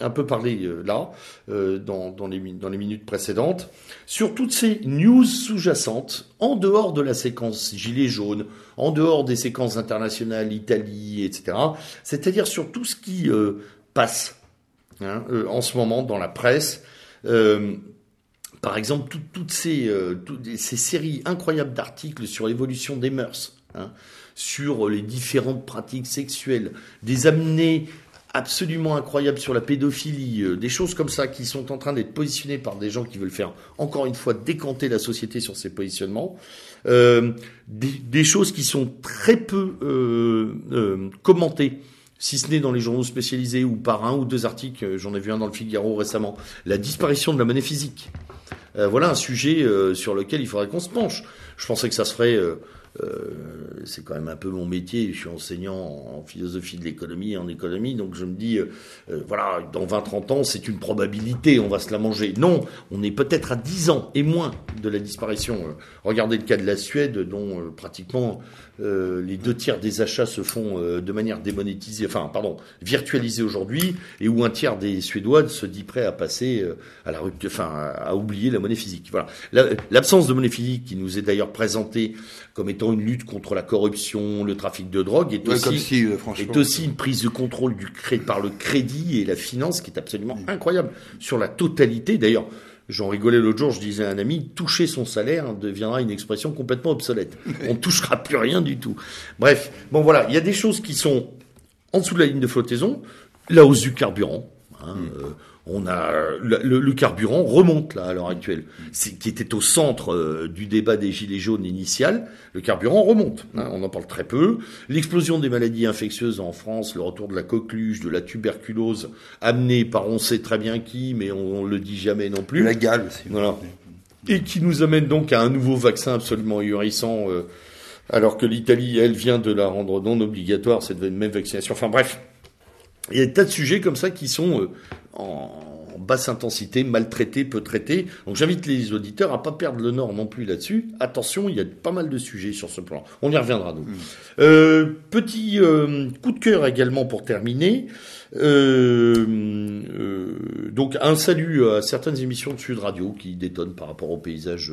un peu parlé euh, là, euh, dans, dans, les, dans les minutes précédentes, sur toutes ces news sous-jacentes, en dehors de la séquence Gilets jaunes, en dehors des séquences internationales, Italie, etc., c'est-à-dire sur tout ce qui passe hein, en ce moment dans la presse. Par exemple, toutes ces, ces séries incroyables d'articles sur l'évolution des mœurs. Hein, sur les différentes pratiques sexuelles, des amenés absolument incroyables sur la pédophilie, euh, des choses comme ça qui sont en train d'être positionnées par des gens qui veulent faire, encore une fois, décanter la société sur ces positionnements, euh, des, choses qui sont très peu euh, commentées si ce n'est dans les journaux spécialisés ou par un ou deux articles, j'en ai vu un dans le Figaro récemment, la disparition de la monnaie physique. Voilà un sujet sur lequel il faudrait qu'on se penche. Je pensais que ça se ferait euh, c'est quand même un peu mon métier. Je suis enseignant en philosophie de l'économie et en économie, donc je me dis, euh, euh, voilà, dans 20-30 ans, c'est une probabilité, on va se la manger. Non, on est peut-être à 10 ans et moins de la disparition. regardez le cas de la Suède, dont pratiquement les deux tiers des achats se font de manière démonétisée, enfin, pardon, virtualisée aujourd'hui, et où un tiers des Suédois se dit prêt à passer à la rupture, enfin, à oublier la monnaie physique. Voilà. L'absence de monnaie physique, qui nous est d'ailleurs présentée comme étant une lutte contre la corruption, le trafic de drogue, est, aussi, euh, est aussi une prise de contrôle du crédit par le crédit et la finance qui est absolument mm. incroyable sur la totalité. D'ailleurs, j'en rigolais l'autre jour, je disais à un ami, toucher son salaire deviendra une expression complètement obsolète. On ne touchera plus rien du tout. Bref, bon voilà, il y a des choses qui sont en dessous de la ligne de flottaison, la hausse du carburant. Hein, mm. euh, on a le, carburant remonte là à l'heure actuelle, qui était au centre euh, du débat des gilets jaunes initial. Le carburant remonte, hein, on en parle très peu. L'explosion des maladies infectieuses en France, le retour de la coqueluche, de la tuberculose, amené par on sait très bien qui, mais on, ne le dit jamais non plus. La gale aussi. Voilà. Et qui nous amène donc à un nouveau vaccin absolument ahurissant. Euh, alors que l'Italie, elle, vient de la rendre non obligatoire, cette même vaccination. Enfin bref, il y a des tas de sujets comme ça qui sont euh, en basse intensité, maltraités, peu traités. Donc j'invite les auditeurs à pas perdre le nord non plus là-dessus. Attention, il y a pas mal de sujets sur ce plan. On y reviendra nous. Mm. Euh, petit euh, coup de cœur également pour terminer. donc un salut à certaines émissions de Sud Radio qui détonnent par rapport au paysage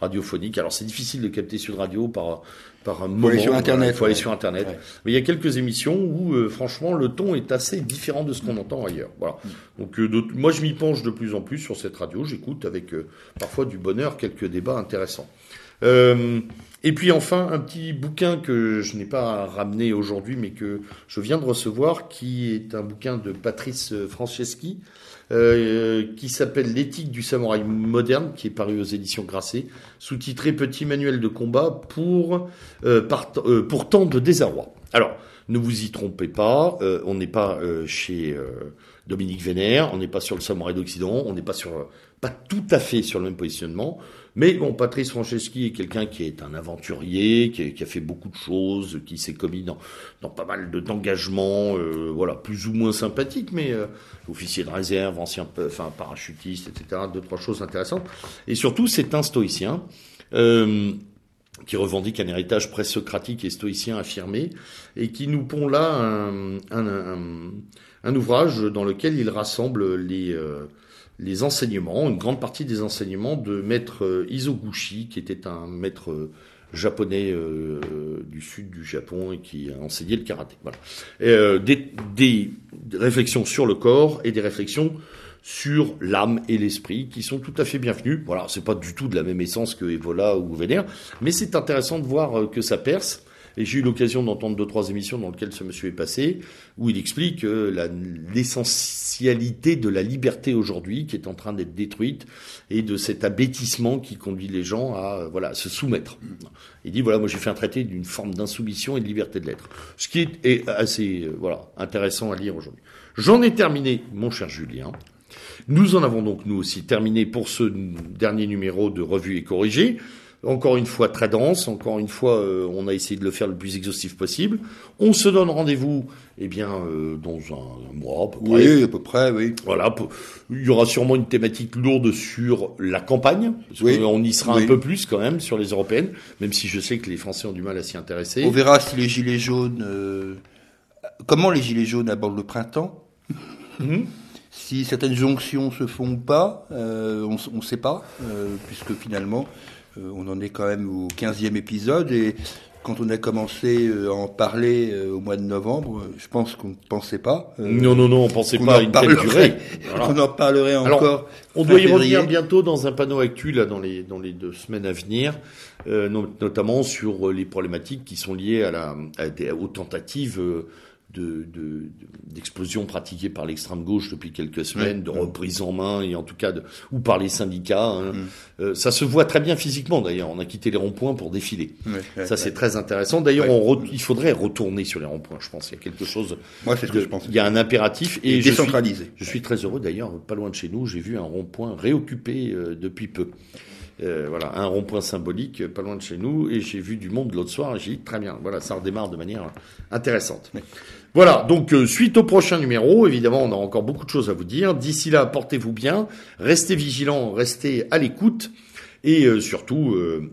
radiophonique. Alors c'est difficile de capter Sud Radio par par un moment. Aller sur Internet. Il faut aller sur Internet. Mais il y a quelques émissions où, euh, franchement, le ton est assez différent de ce qu'on entend ailleurs. Voilà. Mm. Donc, euh, moi, je m'y penche de plus en plus sur cette radio. J'écoute avec euh, parfois du bonheur quelques débats intéressants. et puis enfin, un petit bouquin que je n'ai pas ramené aujourd'hui, mais que je viens de recevoir, qui est un bouquin de Patrice Franceschi, euh, qui s'appelle L'éthique du samouraï moderne, qui est paru aux éditions Grasset, sous-titré Petit manuel de combat pour, euh, euh, pour tant de désarroi. Alors, ne vous y trompez pas, on n'est pas chez Dominique Vénère, on n'est pas sur le samouraï d'Occident, on n'est pas sur pas tout à fait sur le même positionnement. Mais bon, Patrice Franceschi est quelqu'un qui est un aventurier, qui, a fait beaucoup de choses, qui s'est commis dans, pas mal d'engagements, euh, voilà, plus ou moins sympathiques, mais euh, officier de réserve, ancien, enfin parachutiste, etc. Deux trois choses intéressantes. Et surtout, c'est un stoïcien. Euh, qui revendique un héritage pré-socratique et stoïcien affirmé, et qui nous pond là un, un, un, un ouvrage dans lequel il rassemble les, euh, les enseignements, une grande partie des enseignements de maître euh, Isoguchi, qui était un maître euh, japonais euh, du sud du Japon et qui a enseigné le karaté. Voilà. Euh, des, des, réflexions sur le corps et des réflexions sur l'âme et l'esprit qui sont tout à fait bienvenus. Voilà, c'est pas du tout de la même essence que Evola ou Vénère, mais c'est intéressant de voir que ça perce et j'ai eu l'occasion d'entendre deux, trois émissions dans lesquelles ce monsieur est passé, où il explique l'essentialité de la liberté aujourd'hui qui est en train d'être détruite et de cet abêtissement qui conduit les gens à voilà se soumettre. Il dit voilà, moi j'ai fait un traité d'une forme d'insoumission et de liberté de l'être, ce qui est, assez euh, voilà intéressant à lire aujourd'hui. J'en ai terminé, mon cher Julien. Nous en avons donc nous aussi terminé pour ce dernier numéro de Revue et Corrigé encore une fois très dense, encore une fois euh, on a essayé de le faire le plus exhaustif possible. On se donne rendez-vous eh bien euh, dans un, un, mois à peu près. Oui, à peu près, oui. Voilà, il y aura sûrement une thématique lourde sur la campagne, parce oui. on y sera oui. un peu plus quand même sur les européennes, même si je sais que les Français ont du mal à s'y intéresser. On verra si les gilets jaunes euh, comment les gilets jaunes abordent le printemps. Mmh. Si certaines jonctions se font ou pas, euh, on ne sait pas, euh, puisque finalement, on en est quand même au 15e épisode et quand on a commencé euh, à en parler euh, au mois de novembre, je pense qu'on ne pensait pas. non, non, non, on pensait pas à une telle durée. Voilà. On en parlerait encore. Alors, on doit y février. revenir bientôt dans un panneau actuel là, dans les dans les deux semaines à venir, euh, notamment sur les problématiques qui sont liées à la à des, aux tentatives de, de, d'explosion pratiquée par l'extrême gauche depuis quelques semaines, de reprise en main et en tout cas de, ou par les syndicats. Hein. Mm. Euh, ça se voit très bien physiquement d'ailleurs. On a quitté les ronds-points pour défiler. Ça c'est très intéressant. D'ailleurs, il faudrait retourner sur les ronds-points. Je pense il y a quelque chose. Moi, c'est ce que je pense. Il y a un impératif et, et décentralisé. Je suis, je suis, très heureux d'ailleurs. Pas loin de chez nous, j'ai vu un rond-point réoccupé euh, depuis peu. Euh, voilà, un rond-point symbolique pas loin de chez nous, et j'ai vu du monde l'autre soir, et j'ai dit très bien, voilà, ça redémarre de manière intéressante. Oui. Voilà, donc euh, suite au prochain numéro, évidemment, on a encore beaucoup de choses à vous dire. D'ici là, portez-vous bien, restez vigilants, restez à l'écoute, et euh, surtout, euh,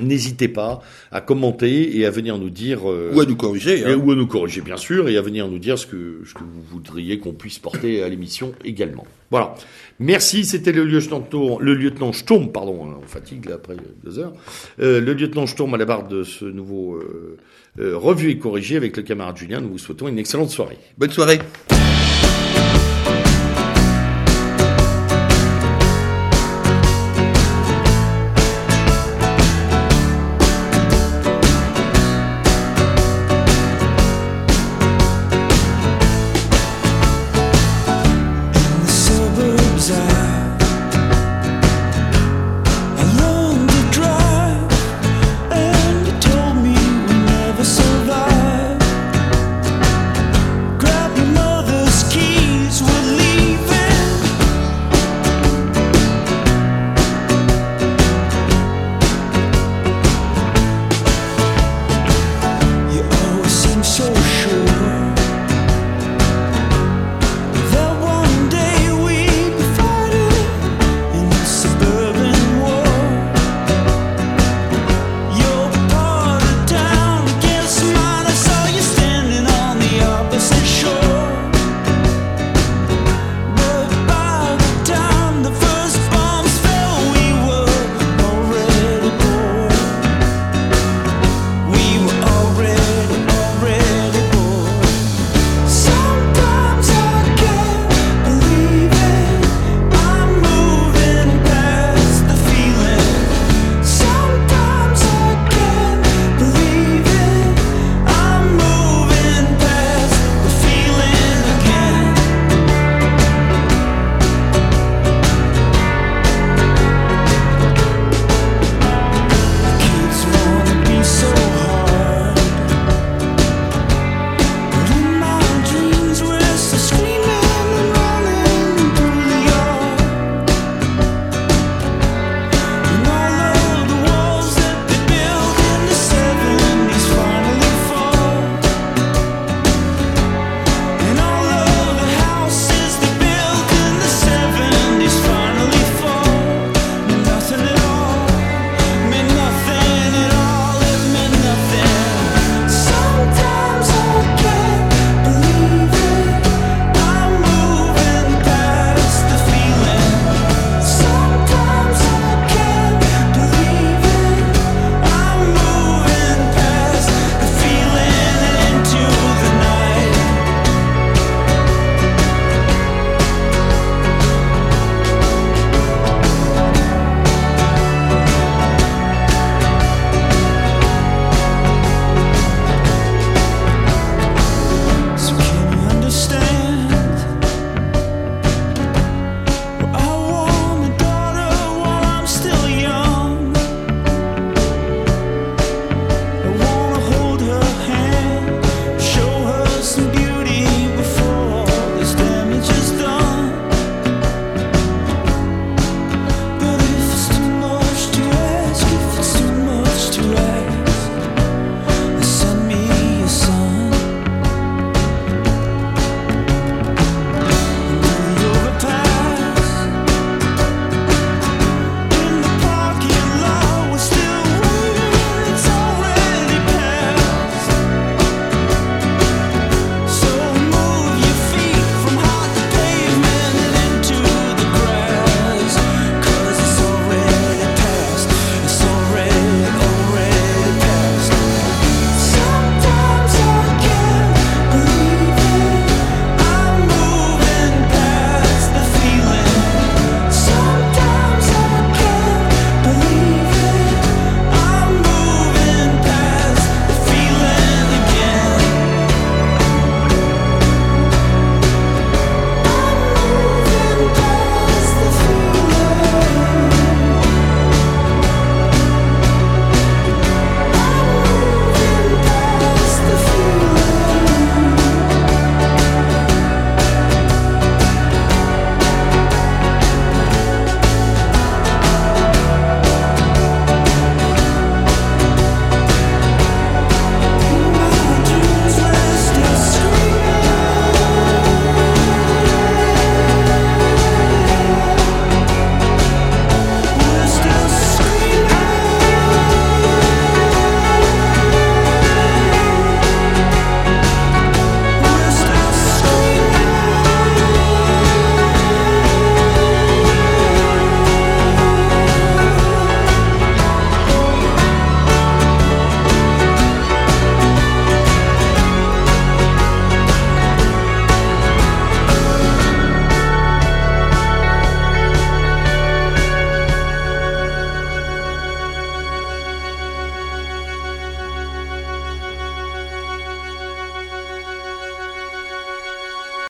n'hésitez pas à commenter et à venir nous dire... ou à nous corriger. Hein. Ou à nous corriger, bien sûr, et à venir nous dire ce que, ce que vous voudriez qu'on puisse porter à l'émission également. Voilà. Merci, c'était le lieutenant, le lieutenant Sturm, pardon, on fatigue là après deux heures, euh, le lieutenant Sturm à la barre de ce nouveau euh, euh, revue et corrigé avec le camarade Julien. Nous vous souhaitons une excellente soirée. Bonne soirée.